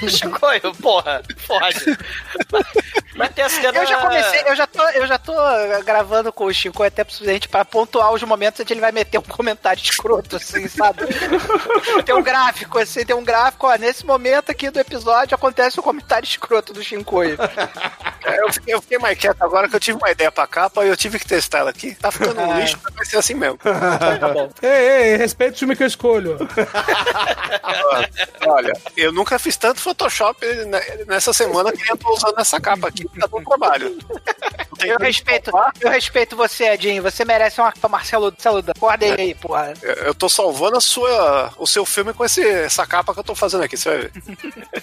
Chicoio, *laughs* porra, pode. Mas tem a cena... Eu já comecei, eu já tô, eu já tô gravando com o Chico até suficiente pra pontuar os momentos onde ele vai meter um comentário escroto, assim, sabe? tem um gráfico, assim, tem um gráfico, ó, nesse momento aqui do episódio acontece o comentário escroto do Shinkoio. É, Eu fiquei, eu fiquei mais quieto agora que eu tive uma ideia pra capa e eu tive que testar ela aqui. Tá ficando um Ah. *laughs* lixo, mas vai ser assim mesmo. *laughs* Tá bom. Ei, ei, respeita o filme que eu escolho. *laughs* Olha, eu nunca fiz tanto Photoshop ne- nessa semana que eu tô usando essa capa aqui. Tá bom trabalho. Eu respeito, eu respeito você, Edinho. Você merece uma Marcelo Saluda. Acorda ele aí, porra. Eu tô salvando a sua, o seu filme com esse, essa capa que eu tô fazendo aqui, você vai ver.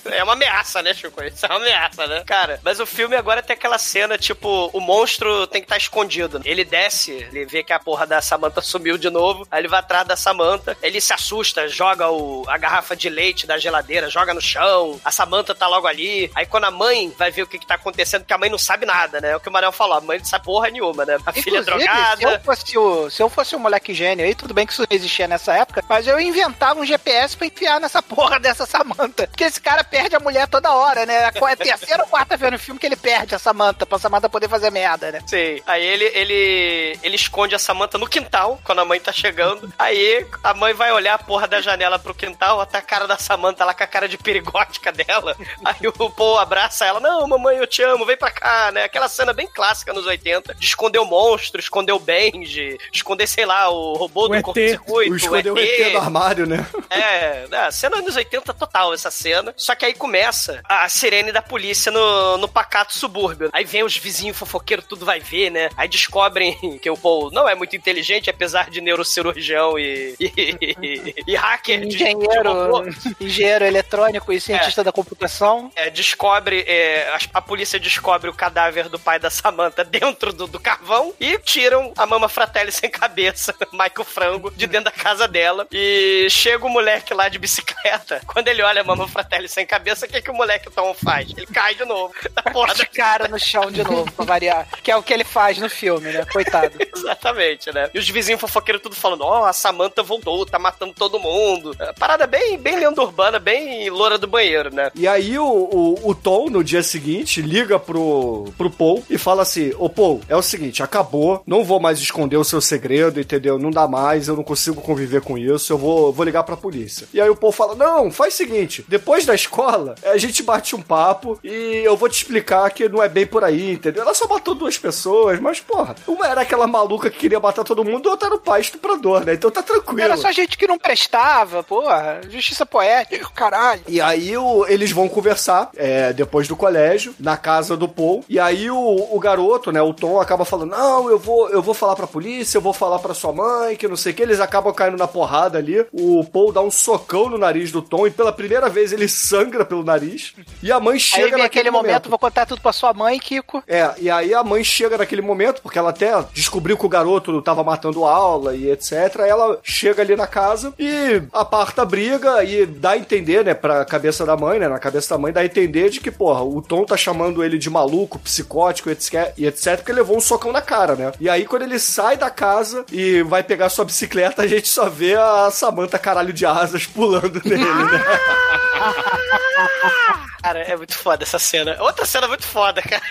É uma ameaça, né, Chico? Isso é uma ameaça, né? Cara, mas o filme agora tem aquela cena, tipo, o monstro tem que estar escondido. Ele desce, ele vê que a porra da Samantha *laughs* sumiu de novo, aí ele vai atrás da Samantha, ele se assusta, joga o, a garrafa de leite da geladeira, joga no chão, a Samantha tá logo ali. Aí quando a mãe vai ver o que, que tá acontecendo, porque a mãe não sabe nada, né? É o que o Manel falou, a mãe não sabe porra nenhuma, né? A filha é Inclusive, drogada. Se eu, fosse o, se eu fosse um moleque gênio aí, tudo bem que isso não existia nessa época, mas eu inventava um GPS pra enfiar nessa *laughs* porra dessa Samanta. Porque esse cara perde a mulher toda hora, né? É a terceira ou quarta vez no filme que ele perde a Samanta, pra Samanta poder fazer merda, né? Sim. Aí ele, ele, ele esconde a Samantha no quintal, quando a mãe tá chegando. Aí a mãe vai olhar a porra da janela pro quintal, até a cara da Samantha lá com a cara de perigótica dela. Aí o Paul abraça ela, não, mamãe, eu te amo, vem pra cá, né? Aquela cena bem clássica nos 80, de esconder o monstro, esconder o Benji, esconder, sei lá, o robô O do ET, curto-circuito, o escondeu o ET do armário, né? É, é, cena anos 80 total essa cena. Só que aí começa a sirene da polícia no, no pacato subúrbio. Aí vem os vizinhos fofoqueiros, tudo vai ver, né? Aí descobrem *laughs* que o Paul não é muito inteligente, apesar de neurocirurgião e, e, *laughs* e hacker de, de. Engenheiro, engenheiro eletrônico e cientista da computação. É, descobre, é, a, a polícia descobre o cadáver do pai da Samantha *laughs* dentro do, do carvão e tiram a mama fratelli sem cabeça, *laughs* Michael Frango, de dentro da casa dela. E chega o moleque lá de bicicleta. *laughs* Quando ele olha a mama fratelli sem cabeça, o que, que o moleque Tom faz? Ele cai de novo. Da porra de cara no chão de novo, pra variar. Que é o que ele faz no filme, né? Coitado. Exatamente, né? E os vizinhos fofoqueiros tudo falando: Ó, a Samantha voltou, tá matando todo mundo. É, Parada bem, bem lenda urbana, bem loura do banheiro, né? E aí o, o, o Tom, no dia seguinte, liga pro, pro Paul e fala assim: Ô Paul, é o seguinte, acabou, não vou mais esconder o seu segredo, entendeu? Não dá mais, eu não consigo conviver com isso, eu vou, vou ligar pra polícia. E aí o Paul fala: Não, faz o seguinte, depois da escola, a gente bate um papo e eu vou te explicar que não é bem por aí, entendeu? Ela só matou duas pessoas, mas porra, uma era aquela maluca que queria matar todo mundo, outra era o pai estuprador, né? Então tá tranquilo. Era só gente que não prestava, porra. Justiça poética, caralho. E aí o- eles vão conversar é, depois do colégio, na casa do Paul. E aí o, o garoto, né, o Tom, acaba falando: Não, eu vou, eu vou falar pra polícia, eu vou falar pra sua mãe, que não sei o que. Eles acabam caindo na porrada ali. O Paul dá um socão no nariz do Tom e pela primeira vez ele sangra pelo nariz. E a mãe chega Aí vem naquele aquele momento, vou contar tudo pra sua mãe, Kiko. É, e aí a mãe chega naquele momento, porque ela até descobriu que o garoto tava matando aula e etc. Ela chega ali na casa e aparta a briga e dá a entender, né, pra cabeça da mãe, né, na cabeça da mãe, dá a entender de que, porra, o Tom tá chamando ele de maluco, psicótico etc, e etc, porque levou um socão na cara, né. E aí quando ele sai da casa e vai pegar sua bicicleta, a gente só vê a Samantha caralho de asas pulando nele, né. *laughs* Cara, é muito foda essa cena. Outra cena muito foda, cara.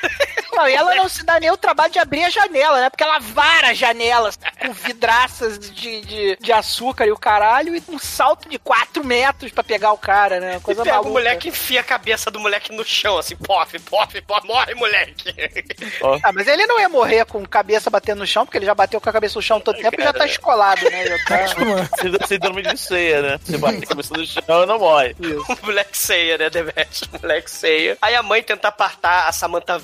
Não, e ela não se dá nem o trabalho de abrir a janela, né? Porque ela vara as janelas com vidraças de, de, de açúcar e o caralho e um salto de 4 metros pra pegar o cara, né? Coisa e pega maluca. o moleque e enfia a cabeça do moleque no chão, assim, pof, pof, pof, morre, moleque. Ah, mas ele não ia morrer com cabeça batendo no chão, porque ele já bateu com a cabeça no chão todo tempo e já tá escolado, né? Já tá... *laughs* Síndrome de ceia, né? Você bate a cabeça no chão e não morre. O *laughs* moleque ceia, né, Demet? O moleque ceia. Aí a mãe tenta apartar a Samantha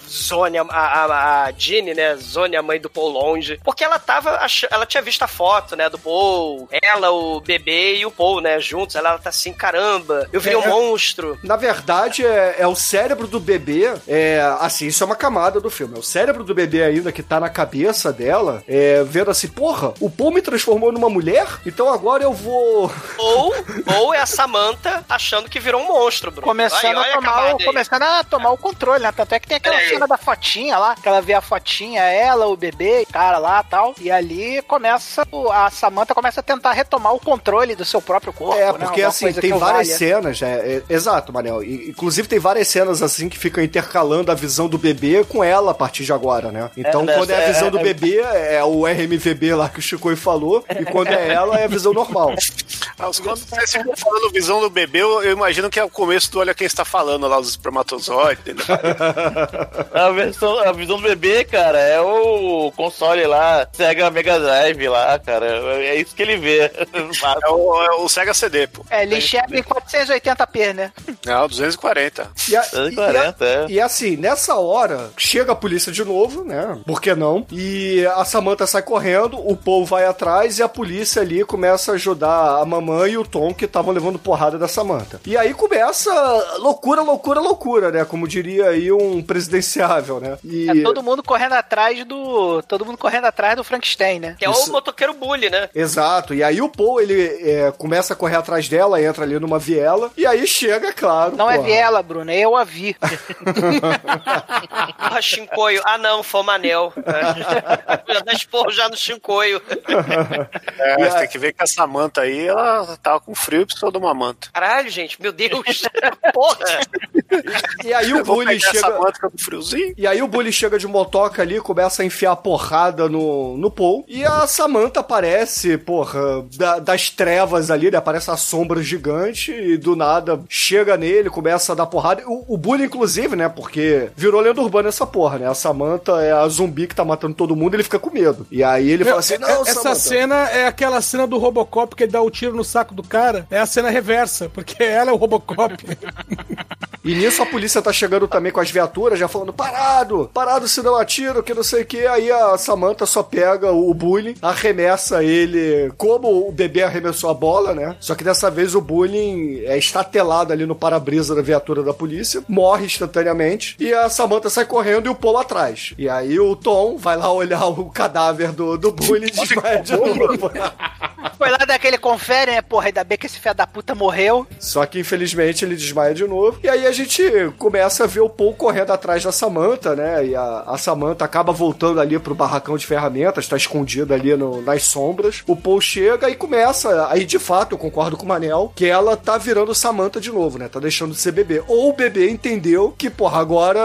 Zone, a, a, a Jeannie, né? Zone, a mãe do Paul longe. Porque ela tava. ach- Ela tinha visto a foto, né? Do Paul, ela, o bebê e o Paul, né? Juntos. Ela, ela tá assim, caramba, eu vi um É. monstro. Na verdade, é, é o cérebro do bebê. É, assim, isso é uma camada do filme. É o cérebro do bebê ainda que tá na cabeça dela, é, vendo assim, porra, o Paul me transformou numa mulher, então agora eu vou. *laughs* Ou, ou é a Samantha achando que virou um monstro, Bruno. Começando, Aí, a tomar o, aí. começando a tomar o controle, né? Tanto é que tem aquela Peraí. cena da fotinha lá, que ela vê a fotinha, ela, o bebê, o cara lá e tal. E ali começa, a Samantha começa a tentar retomar o controle do seu próprio corpo. É, né? porque Alguma assim, tem várias valha. cenas, é, é, exato, Manel. E, inclusive tem várias cenas assim que ficam intercalando a visão do bebê com ela a partir de agora, né? Então, né, quando é a é- visão do é- bebê, é o RMVB lá que o Chico falou, e quando é ela, é a visão normal. *laughs* Ah, os- Quando vocês ficam falando visão do bebê, eu, eu imagino que é o começo do Olha Quem Está Falando lá, os espermatozoides. né? *laughs* Vers visão, a visão do bebê, cara, é o console lá, Sega Mega Drive lá, cara. É isso que ele vê. *laughs* É o, é o Sega CD, pô. É, ele enxerga em 480p, né? Não, 240. E, a- 240, e, a- é. e assim, nessa hora, chega a polícia de novo, né? Por que não? E a Samantha sai correndo, o Paul vai atrás e a polícia ali começa a ajudar a mamãe e o Tom que estavam levando porrada da Samantha. E aí começa loucura, loucura, loucura, né? Como diria aí um presidenciável, né? E... É todo mundo correndo atrás do. Todo mundo correndo atrás do Frankenstein, né? Que é Isso. o motoqueiro bully, né? Exato, e aí o Paul, ele é, começa a correr atrás dela, entra ali numa viela, e aí chega, claro. Não é porra. viela, Bruno, é eu a vi. *laughs* Ah, Shinkoio. Ah, não, foi o Manel. É. Já dá esporro já no Shinkoio. *laughs* É, você tem que ver que a Samantha aí, ela tava com frio e precisou de uma manta. Caralho, gente, meu Deus. *laughs* Porra. E aí o bully chega. essa manta com friozinho. E aí o bully chega de motoca ali, começa a enfiar porrada no, no Paul. E a Samantha aparece, porra, da- das trevas ali, né? Aparece a sombra gigante e do nada chega nele, começa a dar porrada. O, o bully, inclusive, né? Porque virou lenda urbana essa porra, né? A Samantha é a zumbi que tá matando todo mundo, ele fica com medo. E aí ele fala assim: É- não, Essa Samantha. cena é aquela cena do Robocop que ele dá o tiro no saco do cara. É a cena reversa, porque ela é o Robocop. E nisso a polícia tá chegando também com as viaturas, já falando, parado, parado se não atiro, que não sei o que. Aí a Samantha só pega o bullying, arremessa ele como o bebê arremessou a bola, né? Só que dessa vez o bullying é estatelado ali no para-brisa da viatura da polícia, morre instantaneamente, e a Samantha sai correndo e o Paul atrás. E aí o Tom vai lá olhar o cadáver do, do bullying e desmaia de novo. *laughs* *laughs* Foi lá daquele confere, né? Porra, ainda bem que esse filho da puta morreu. Só que infelizmente ele desmaia de novo. E aí a gente começa a ver o Paul correndo atrás da Samantha, né? E a, a Samantha acaba voltando ali pro barracão de ferramentas, tá escondida ali no- nas sombras. O Paul chega e começa. Aí de fato eu concordo com o Manel que ela tá virando Samantha de novo, né? Tá deixando de ser bebê. Ou o bebê entendeu que, porra, agora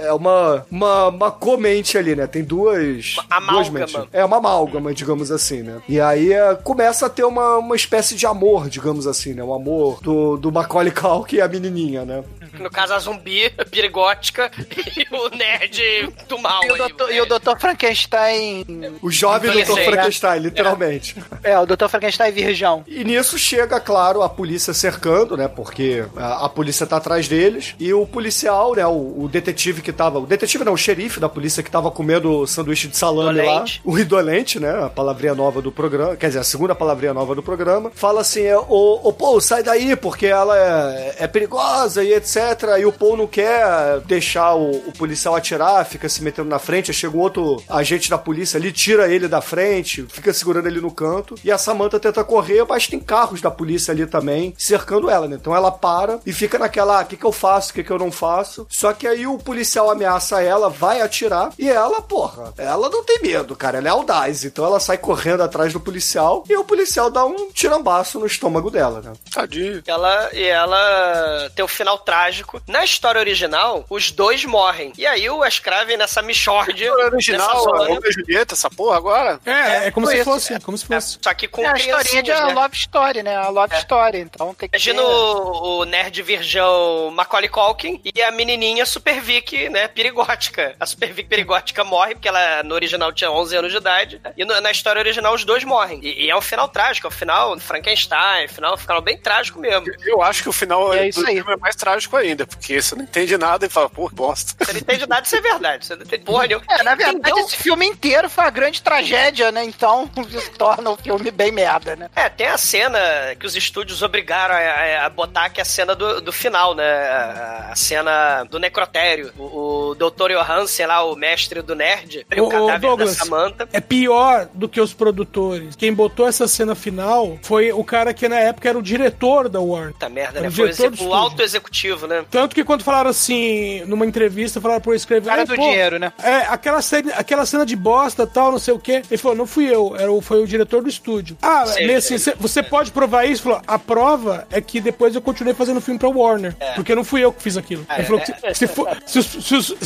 é uma, uma, uma comente ali, né? Tem duas. duas amálgama. mentes. É uma amálgama, digamos assim, né? E aí é, começa a ter uma, uma espécie de amor, digamos assim, né? O amor do, do Macaulay Culkin e a menininha, né? No caso, a zumbi, a pirigótica e o nerd do mal. E o aí, doutor, e o Dr. Frankenstein. O jovem. Dr. Frankenstein, literalmente. É, o Dr. Frankenstein virgão. E nisso chega, claro, a polícia cercando, né? Porque a, a polícia tá atrás deles. E o policial, né? O, o detetive que tava. O detetive não, o xerife da polícia que tava comendo o sanduíche de salame Idolente. lá. O idolente, né? A palavrinha nova do programa. Quer dizer, a segunda palavrinha nova do programa. Fala assim: é, ô, ô Paul, sai daí, porque ela é, é perigosa e etc. E o Paul não quer deixar o, o policial atirar, fica se metendo na frente. Chega um outro agente da polícia ali, tira ele da frente, fica segurando ele no canto. E a Samantha tenta correr, mas tem carros da polícia ali também cercando ela, né? Então ela para e fica naquela: o que, que eu faço, o que, que eu não faço. Só que aí o policial ameaça ela, vai atirar, e ela, porra, ela não tem medo, cara, ela é audaz. Então ela sai correndo atrás do policial e o policial dá um tirambaço no estômago dela, né? Tadinho. Ela, e ela tem o final trágico. Na história original, os dois morrem. E aí o Wes Craven nessa Michordia. O original, zona, Romeo e Julieta, essa porra agora? É, é como foi se isso. fosse, como se fosse. Só que com É a historinha de né? Love Story, né? A Love Story. Então tem que Imagina ter... o, o nerd virgão Macaulay Culkin e a menininha Super Vic, né, perigótica. A Super Vic perigótica morre, porque ela no original tinha 11 anos de idade. E no- na história original os dois morrem. E, e é um final trágico, é um final Frankenstein, final, um final bem trágico mesmo. Eu acho que o final é do isso aí. filme é mais trágico ainda, porque você não entende nada e fala, pô, bosta. Você não entende nada, isso é verdade. Você não entende porra nenhuma. É, na verdade, Entendeu? esse filme inteiro foi uma grande tragédia, né? Então, *laughs* isso torna o filme bem merda, né? É, tem a cena que os estúdios obrigaram a, a- botar, que é a cena do, do final, né? A, a cena do necrotério. O, o Dr. Johansen lá, o mestre do nerd, o ô, cadáver Douglas, da Samantha. é pior do que os produtores. Quem botou essa cena final foi o cara que na época era o diretor da Warner. Puta merda, né? o Foi o, o alto executivo, né? Tanto que quando falaram assim, numa entrevista, falaram pro escrever. Cara "Ah, do pô, dinheiro, né? É, aquela cena, aquela cena de bosta tal, não sei o quê. Ele falou, não fui eu, era o, foi o diretor do estúdio. Ah, meio assim. "Cê- você pode provar isso? Falou, a prova é que depois eu continuei fazendo filme pra Warner. Porque não fui eu que fiz aquilo. É, ele falou que se, se for- se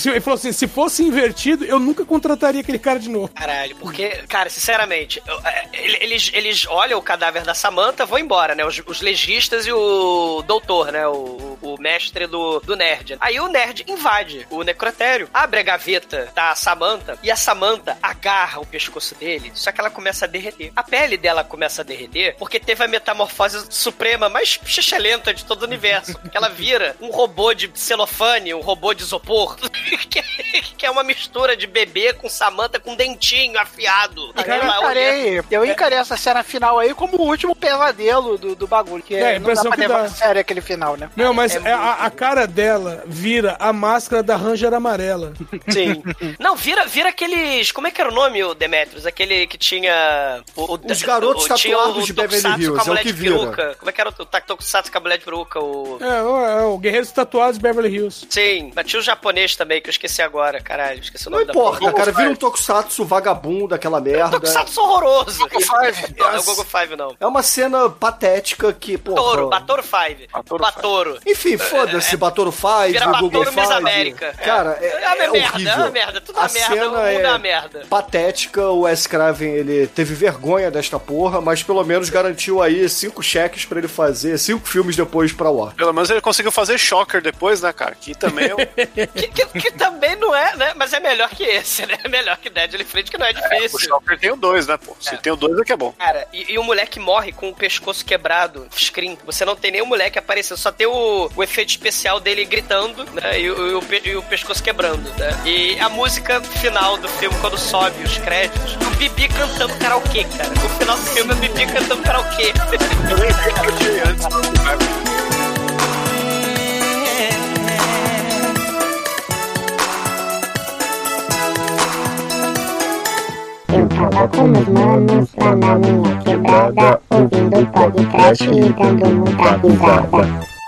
se ele falou assim, se fosse invertido, eu nunca contrataria aquele cara de novo. Caralho, porque, cara, sinceramente, eu- é, ele- eles, eles olham o cadáver da Samantha, vão embora, né? Os, os legistas e o doutor, né? O, o mestre do, do nerd. Aí o nerd invade o necrotério, abre a gaveta da Samantha e a Samantha agarra o pescoço dele, só que ela começa a derreter. A pele dela começa a derreter porque teve a metamorfose suprema mais lenta de todo o universo. Que ela vira um robô de celofane, um robô de isopor, *laughs* que, é uma mistura de bebê com Samantha com dentinho afiado. Eu encarei, eu encarei essa cena final aí como o último pesadelo do, do bagulho. Que É, é, não dá pra que levar dá. a sério aquele final, né? Meu, mas é a, a cara dela vira a máscara da Ranger amarela. *laughs* Sim. Não, vira, vira aqueles. Como é que era o nome, o Demetrius? Aquele que tinha. O, o- Os garotos o- tatuados de Beverly Hills, é o que de vira. peruca. Como é que era o, o Tokusatsu com a mulher de peruca? O... É, o, é o Guerreiros Tatuados de Beverly Hills. Sim, mas tinha o japonês também, que eu esqueci agora. Caralho, esqueci o Não nome da importa, porra. cara, vira um tokusatsu vagabundo, aquela merda. Tokusatsu horroroso. Five. Não, é o Gogo Five, não. É uma cena patética que, pô. Batoro, Batoro Five. Batoro. Enfim, foda-se, Batoro 5, Vira Google Batoro 5. América. Cara, é, É uma é merda, horrível. é uma merda, tudo A uma merda, o cena mundo é é uma merda. patética, o Wes Craven, ele teve vergonha desta porra, mas pelo menos garantiu aí cinco cheques pra ele fazer, cinco filmes depois pra War. Pelo menos ele conseguiu fazer Shocker depois, né, cara? Que também é um... *laughs* Que, que- que também não é, né? Mas é melhor que esse, né? É melhor que Deadly Friend, que não é O difícil. Shocker tem o dois, né, pô? Se tem o dois é que é bom. Cara, e, e o moleque morre com o pescoço quebrado, screen. Você não tem nem o moleque aparecendo, só tem o, o efeito especial dele gritando, né? E, o- e o, pe- o pescoço quebrando, né? E a música final do filme, quando sobe os créditos, o Bibi cantando karaokê, cara. O final do filme o Bibi cantando karaokê. Eu nem. Tava com meus manos lá na minha quebrada, ouvindo podcast e dando muita risada.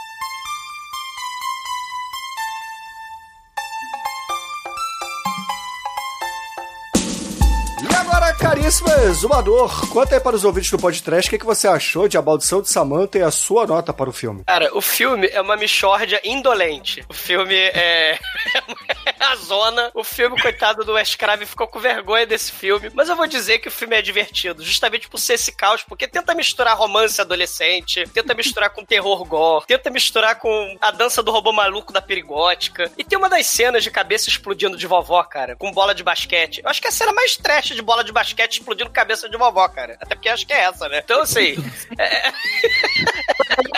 Caríssimo exumador, conta aí para os ouvintes do podcast o que, que você achou de A Maldição de Samantha e a sua nota para o filme. Cara, o filme é uma mixórdia indolente. O filme é. *laughs* é a zona. O filme, coitado do Wes ficou com vergonha desse filme. Mas eu vou dizer que o filme é divertido, justamente por ser esse caos, porque tenta misturar romance adolescente, tenta misturar com terror gore, tenta misturar com a dança do robô maluco da perigótica. E tem uma das cenas de cabeça explodindo de vovó, cara, com bola de basquete. Eu acho que é a cena mais trash de bola de basquete explodindo cabeça de vovó, cara. Até porque acho que é essa, né? Então, assim. *laughs*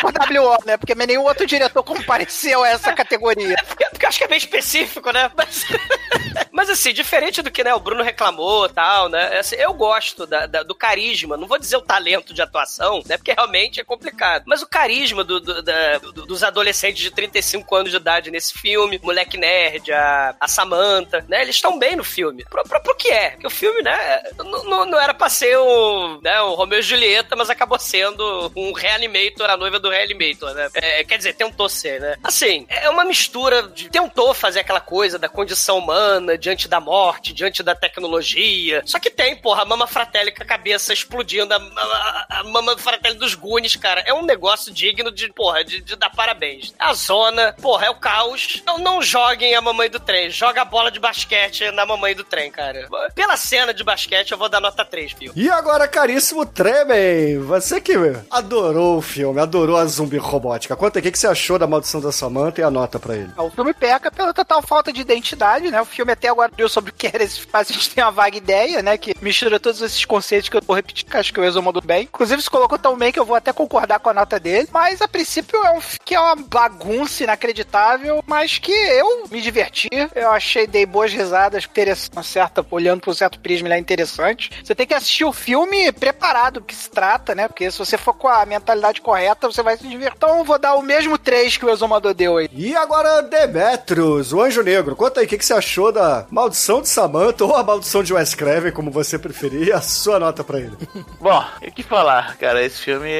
Por WO, né? Porque nenhum outro diretor compareceu a essa categoria. Porque, porque eu acho que é bem específico, né? Mas, *laughs* mas, assim, diferente do que né, o Bruno reclamou tal, né? assim, eu gosto da- da- do carisma, não vou dizer o talento de atuação, né? Porque realmente é complicado. Mas o carisma do- do- da- do- dos adolescentes de 35 anos de idade nesse filme, moleque nerd, a, a Samantha, né? Eles estão bem no filme. Pro, pro, pro que é? Porque o filme, né? Não, não- não era pra ser o, né, o Romeu e Julieta, mas acabou sendo um Reanimator, a noiva do Reanimator, né? É, quer dizer, tentou ser, né? Assim, é uma mistura de. Tentou fazer aquela coisa da condição humana diante da morte, diante da tecnologia. Só que tem, porra, a Mama Fratelli com a cabeça explodindo, a, a, a Mama Fratelli dos Goonies, cara. É um negócio digno de, porra, de, de dar parabéns. A zona, porra, é o caos. Não, não joguem a mamãe do trem. Joga a bola de basquete na mamãe do trem, cara. Pela cena de basquete, eu vou dar nota 3, viu? E agora, caríssimo Tremen, você que adorou o filme, adorou a zumbi robótica. Conta aí, o que, que você achou da Maldição da Samantha e a nota pra ele. O filme peca pela total falta de identidade, né? O filme até agora deu sobre o que era esse mas a gente tem uma vaga ideia, né? Que mistura todos esses conceitos que eu vou repetir, que acho que o Exo mandou bem. Inclusive, se colocou tão bem que eu vou até concordar com a nota dele. Mas, a princípio, é um que é uma bagunça inacreditável, mas que eu me diverti. Eu achei, dei boas risadas, uma certa, olhando por um certo prisma, ele é interessante. Você tem que assistir o filme preparado do que se trata, né? Porque se você for com a mentalidade correta, você vai se divertir. Então, eu vou dar o mesmo 3 que o Exumador deu aí. E agora, Demetrius, o Anjo Negro. Conta aí, o que, que você achou da Maldição de Samantha ou a Maldição de Wes Craven, como você preferir, e a sua nota pra ele. *laughs* Bom, o que falar, cara? Esse filme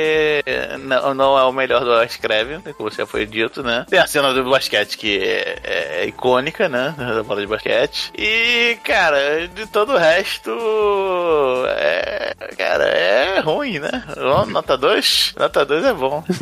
não, não é o melhor do Wes Craven, né, como já foi dito, né? Tem a cena do basquete que é, é icônica, né? Da bola de basquete. E, cara, de todo o resto, é, cara, é ruim, né? Nota 2? Nota 2 é bom. *laughs*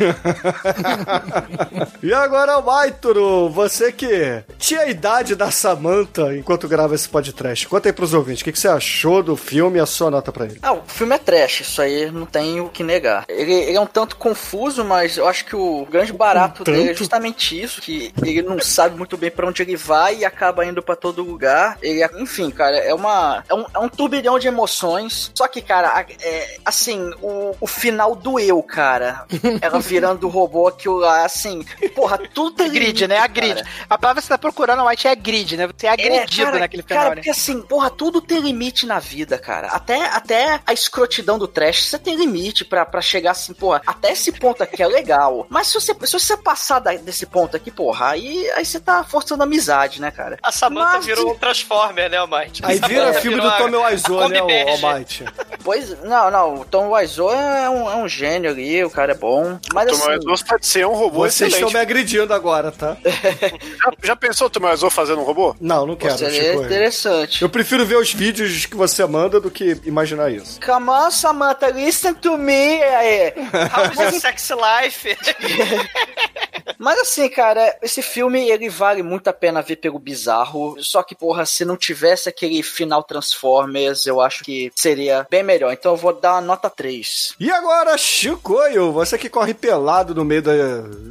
E agora, Maituro, você que tinha a idade da Samantha enquanto grava esse podcast. Conta aí pros ouvintes, o que, que você achou do filme e a sua nota pra ele? Ah, o filme é trash, isso aí não tem o que negar. Ele, ele é um tanto confuso, mas eu acho que o grande barato Um dele é justamente isso, que ele não sabe muito bem pra onde ele vai e acaba indo pra todo lugar. Ele, é- enfim, cara, é uma é um, é um turbilhão de emoções. Só que, cara, a- é, assim, o, o final doeu, cara. Ela virando o robô aquilo lá, assim, porra, tudo tem Grid, né? A grid. cara. A palavra que você tá procurando, White, é grid, né? Você é agredido cara, naquele final, Cara, né? porque assim, porra, tudo tem limite na vida, cara. Até, até a escrotidão do trash, você tem limite pra, pra chegar assim, porra, até esse ponto aqui é legal. Mas se você, se você passar da- desse ponto aqui, porra, aí, aí você tá forçando a amizade, né, cara? A Samantha Mas- virou um Transformer, né, Almighty? Aí A vira filme virou do a- Tommy a Wiseau, né, o. Almighty? Pois, não, não, o Tom Wiseau é um, é um gênio ali, o cara é bom. Mas Tomás assim, Wiseau pode ser um robô Vocês estão excelente. me agredindo agora, tá? Já, já pensou o Tomás Wiseau fazendo um robô? Não, não quero, seria interessante. Eu prefiro ver os vídeos que você manda do que imaginar isso. Come on, Samantha, listen to me. Aí. How is your sex life? *laughs* Mas assim, cara, esse filme ele vale muito a pena ver pelo bizarro. Só que, porra, se não tivesse aquele final Transformers, eu acho que seria bem melhor. Então eu vou dar nota 3. E agora, Chicoio, você que corre pelado no meio da,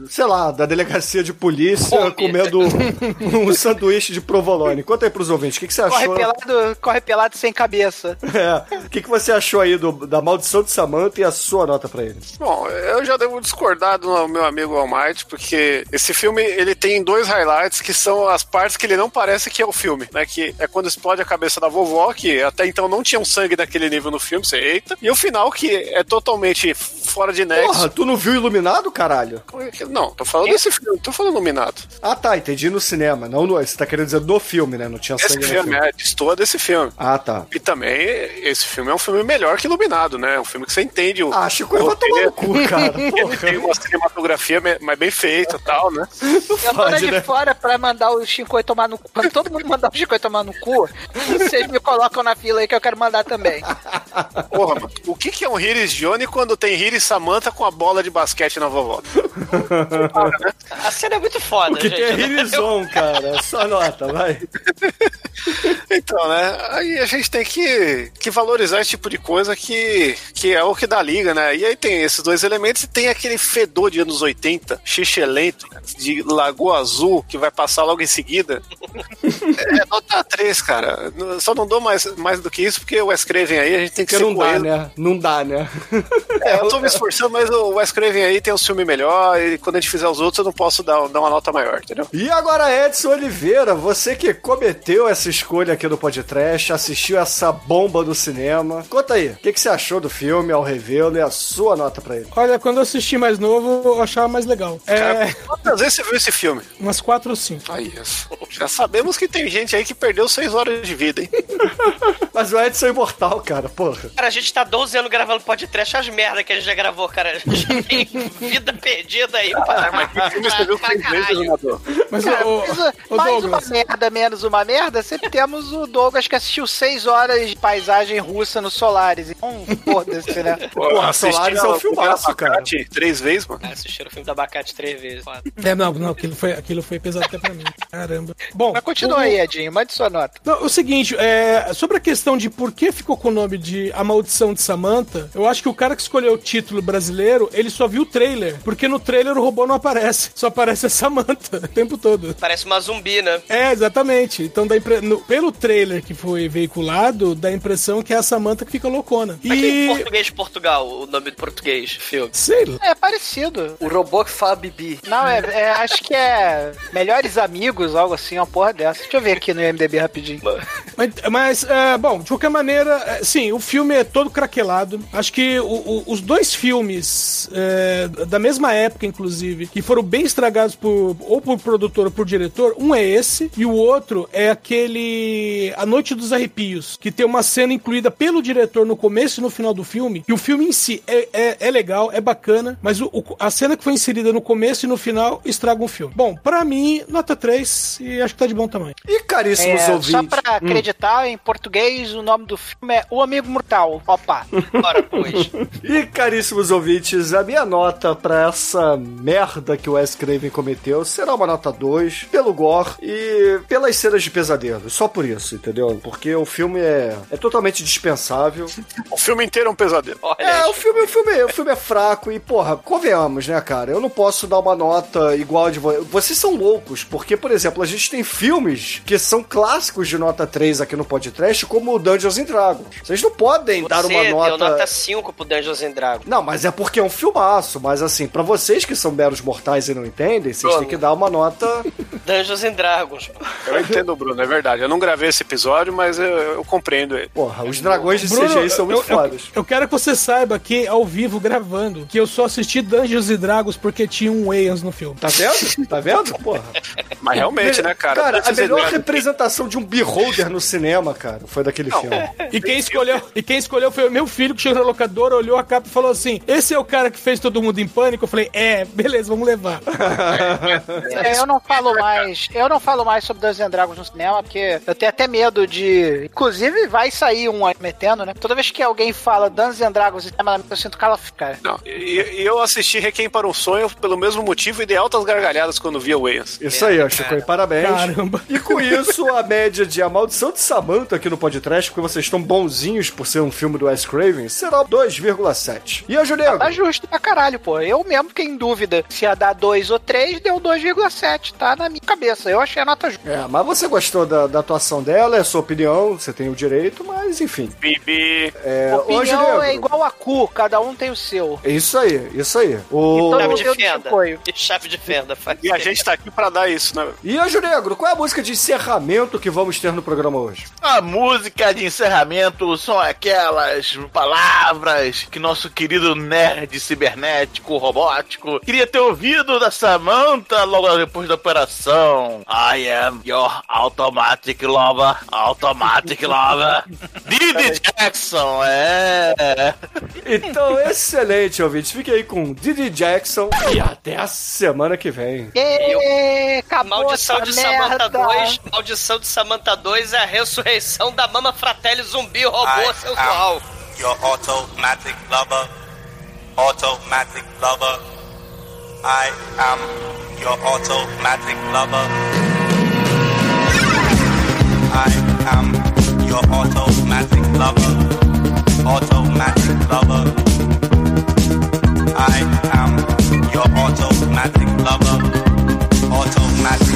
sei lá, da delegacia de polícia, Fome. comendo um, *laughs* um sanduíche de provolone. Conta aí pros ouvintes, o que, que você Corre achou? pelado, corre pelado sem cabeça. *laughs* É, o que, que você achou aí do- da maldição de Samantha e a sua nota pra ele? Bom, eu já devo discordar do meu amigo Almighty, porque esse filme ele tem dois highlights que são as partes que ele não parece que é o filme, né? Que é quando explode a cabeça da vovó, que até então não tinha um sangue daquele nível no filme, você eita. E o final que é totalmente fora de nexo. Porra, tu não viu Iluminado, caralho? Não, tô falando desse filme, tô falando Iluminado. Ah, tá, entendi no cinema. Não no, você tá querendo dizer do filme, né? Não tinha Esse sangue no filme, filme. é, destoa desse filme. Ah, tá. E também, esse filme é um filme melhor que Iluminado, né? É um filme que você entende o. Ah, Chico, eu vou tomar no cu, cara. *laughs* Ele tem uma cinematografia mais bem feita e tal, né? Eu tô de né? fora pra mandar o Shinkoi tomar no cu. Quando todo mundo mandar o Shinkoi tomar no cu, vocês me colocam na fila aí que eu quero mandar também. *laughs* Porra, mano. O que, que é um Iris Johnny quando tem Iris Samantha com a bola de basquete na vovó? A cena é muito foda, O que gente. tem *laughs* é Rilison, cara. Sua nota, vai. Então, né? Aí a gente tem que, que valorizar esse tipo de coisa que, que é o que dá liga, né? E aí tem esses dois elementos e tem aquele fedor de anos 80, xixelento, de Lagoa Azul, que vai passar logo em seguida. *laughs* É nota 3, cara. Só não dou mais, mais do que isso, porque o Wes Craven aí a gente tem que Porque ser não dá, né? Não dá, né? É, eu tô me esforçando, mas o Wes Craven aí tem um filme melhor e quando a gente fizer os outros eu não posso dar, dar uma nota maior, entendeu? E agora, Edson Oliveira, você que cometeu essa escolha aqui do podcast, assistiu essa bomba do cinema. Conta aí, o que, que você achou do filme ao revê-lo e a sua nota pra ele? Olha, quando eu assisti mais novo, eu achava mais legal. É, Cara, quantas vezes você viu esse filme? umas quatro ou cinco. Aí, já sabemos que tem gente aí que perdeu 6 horas de vida, hein? *laughs* Mas o Edson é imortal, cara, porra. Cara, a gente tá 12 anos gravando podcast, as merda que a gente já gravou, cara. *laughs* Já tem vida perdida aí, para. Mas que filme você viu vezes? Mas, Cara, ô, mais, mais Douglas, uma merda, menos uma merda, sempre temos o Douglas que assistiu seis horas de paisagem russa no Solaris. Então, foda-se, né? *laughs* Porra, assisti Solaris é um filmaço, o cara. Abacate Três vezes, mano. Ah, Assistiram o filme do abacate três vezes. foda. É, não, não, aquilo foi, aquilo foi pesado até pra mim. Caramba. Bom, Mas continua o- aí, Edinho, mande sua nota. Não, o seguinte, é, sobre a questão de por que ficou com o nome de A Maldição de Samantha, eu acho que o cara que escolheu o título brasileiro, ele só viu o trailer, porque no trailer o robô não aparece, só aparece a Samantha *laughs* o tempo todo. Parece uma zumbi, né? É, exatamente. Então, dá impre... no- pelo trailer que foi veiculado, dá a impressão que é a Samantha que fica loucona. Mas que em E. português de Portugal, o nome do português, filme. Sei lá. É parecido. O robô que fala Bibi. Não, é, é- acho que é Melhores Amigos, algo assim, uma porra dessa. Deixa eu ver aqui no MDB rapidinho. Mas, mas, é, bom, de qualquer maneira, é, sim, o filme é todo craquelado. Acho que o- o- os dois filmes, é, da mesma época, inclusive, que foram bem estragados por, ou por produtor ou por diretor, um é esse, e o outro é aquele A Noite dos Arrepios, que tem uma cena incluída pelo diretor no começo e no final do filme, e o filme em si é, é, é legal, é bacana, mas o- o- a cena que foi inserida no começo e no final estraga o filme. Bom, pra mim, nota 3, e acho que tá de bom tamanho. E caríssimos É, ouvintes. só pra acreditar, em português, o nome do filme é O Amigo Mortal. Opa. Bora, pois. *laughs* E caríssimos ouvintes, a minha nota pra essa merda que o Wes Craven cometeu será uma nota 2, pelo gore e pelas cenas de pesadelo. Só por isso, entendeu? Porque o filme é, é totalmente dispensável. O filme inteiro é um pesadelo. É, o filme, o, filme, o filme é fraco e, porra, convenhamos, né, cara? Eu não posso dar uma nota igual a de vocês. Vocês são loucos, porque, por exemplo, a gente tem filmes que são clássicos de nota 3 aqui no podcast, como o Dungeons and Dragons. Vocês não podem dar Você uma deu nota. nota 5 pro Dungeons and Dragons. Não, mas é porque é um filmaço. Mas assim, pra vocês que são meros mortais e não entendem, vocês Bruno. têm que dar uma nota. *laughs* Dungeons and Dragons. Eu entendo, Bruno, é verdade. Eu não gravei esse episódio, mas eu, eu compreendo ele. Porra, os dragões de Bruno, CGI são muito eu, eu- fodas. Eu quero que você saiba aqui, ao vivo, gravando, que eu só assisti Dungeons e Dragons porque tinha um Wayans no filme. Tá vendo? Tá vendo? Porra. Mas realmente, né, cara? Cara, a Dungeons and melhor representação de um beholder no cinema, cara, foi daquele filme. E quem escolheu, e quem escolheu foi o meu filho que chegou na locadora, olhou a capa e falou assim: Esse é o cara que fez todo mundo em pânico? Eu falei, é, beleza, vamos levar. É, eu não falo mais. Eu não falo mais sobre Dungeons and Dragons no cinema, porque eu tenho até medo de. Inclusive, vai sair um aí metendo, né? Toda vez que alguém fala Dungeons and Dragons no cinema, eu sinto calafrio, cara. Não, e, e eu assisti Requiem para um Sonho pelo mesmo motivo e dei altas gargalhadas quando vi o Wayans. Isso aí, ó, Chico, e parabéns. Caramba. E com isso, a média de A Maldição de Samantha aqui no podcast, porque vocês estão bonzinhos por ser um filme do Wes Craven, será 2,7. E a Juliana? Tá justo pra caralho, pô. Eu mesmo fiquei em dúvida se ia dar 2 ou 3, deu 2,7. Tá na minha cabeça. Eu achei a nota justa. É, mas você gostou da, da atuação dela, é a sua opinião, você tem o direito, mas enfim. Bibi. É, Opinião é igual a cu, cada um tem o seu. é isso aí, isso aí. O... Então- Chave de fenda. apoio. Chave de fenda. Faz E a gente tá aqui pra dar isso, né? E Anjo Negro, qual é a música de encerramento que vamos ter no programa hoje? A música de encerramento são aquelas palavras que nosso querido nerd cibernético, robótico, queria ter ouvido da Samantha logo depois da operação. I am your automatic lover, automatic lover. *laughs* Didi Jackson, é. Então, excelente, ouvintes. Fique aí com Didi Jackson e até a semana que vem. Ê, acabou Maldição de Samantha merda. 2. Maldição de Samantha 2 é a ressurreição da Mama Fratelli zumbi robô I sensual. your automatic lover. Automatic lover. I am your automatic lover. I am your automatic lover. Automatic lover. I am your automatic lover. Automatic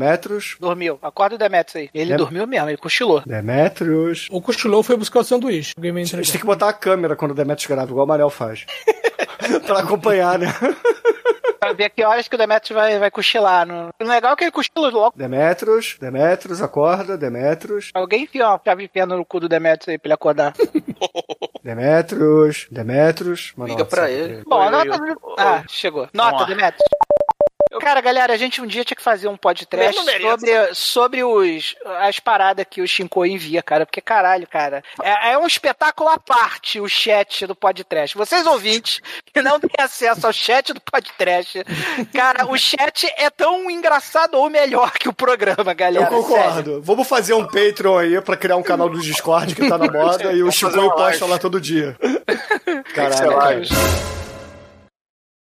Demetrius. Dormiu. Acorda o Demetrius aí. Ele Dem- dormiu mesmo, ele cochilou. Demetrius. O cochilou foi buscar o sanduíche. Alguém vai A gente tem que botar a câmera quando o Demetrius grava, igual o Manel faz. *laughs* pra acompanhar, né? Pra ver que horas que o Demetrius vai, vai cochilar. No... O legal é que ele cochila logo. Demetrius, Demetrius, acorda, Demetrius, Alguém enfia uma chave fenda no cu do Demetrius aí pra ele acordar. *laughs* Demetrius, Demetrius. Liga pra ele. Bom, Oi, nota. oi. Ah, chegou. Nota. Demetrius. Cara, galera, a gente um dia tinha que fazer um podcast Mesmo mereço. sobre, sobre os, as paradas que o Shinko envia, cara. Porque, caralho, cara, é, é um espetáculo à parte o chat do podcast. Vocês ouvintes que não têm acesso ao chat do podcast, cara, o chat é tão engraçado ou melhor que o programa, Eu galera. sério. concordo. Vamos fazer um Patreon aí pra criar um canal do Discord que tá na moda *laughs* e o uma posta lá todo dia. Caralho, Sei lá, cara.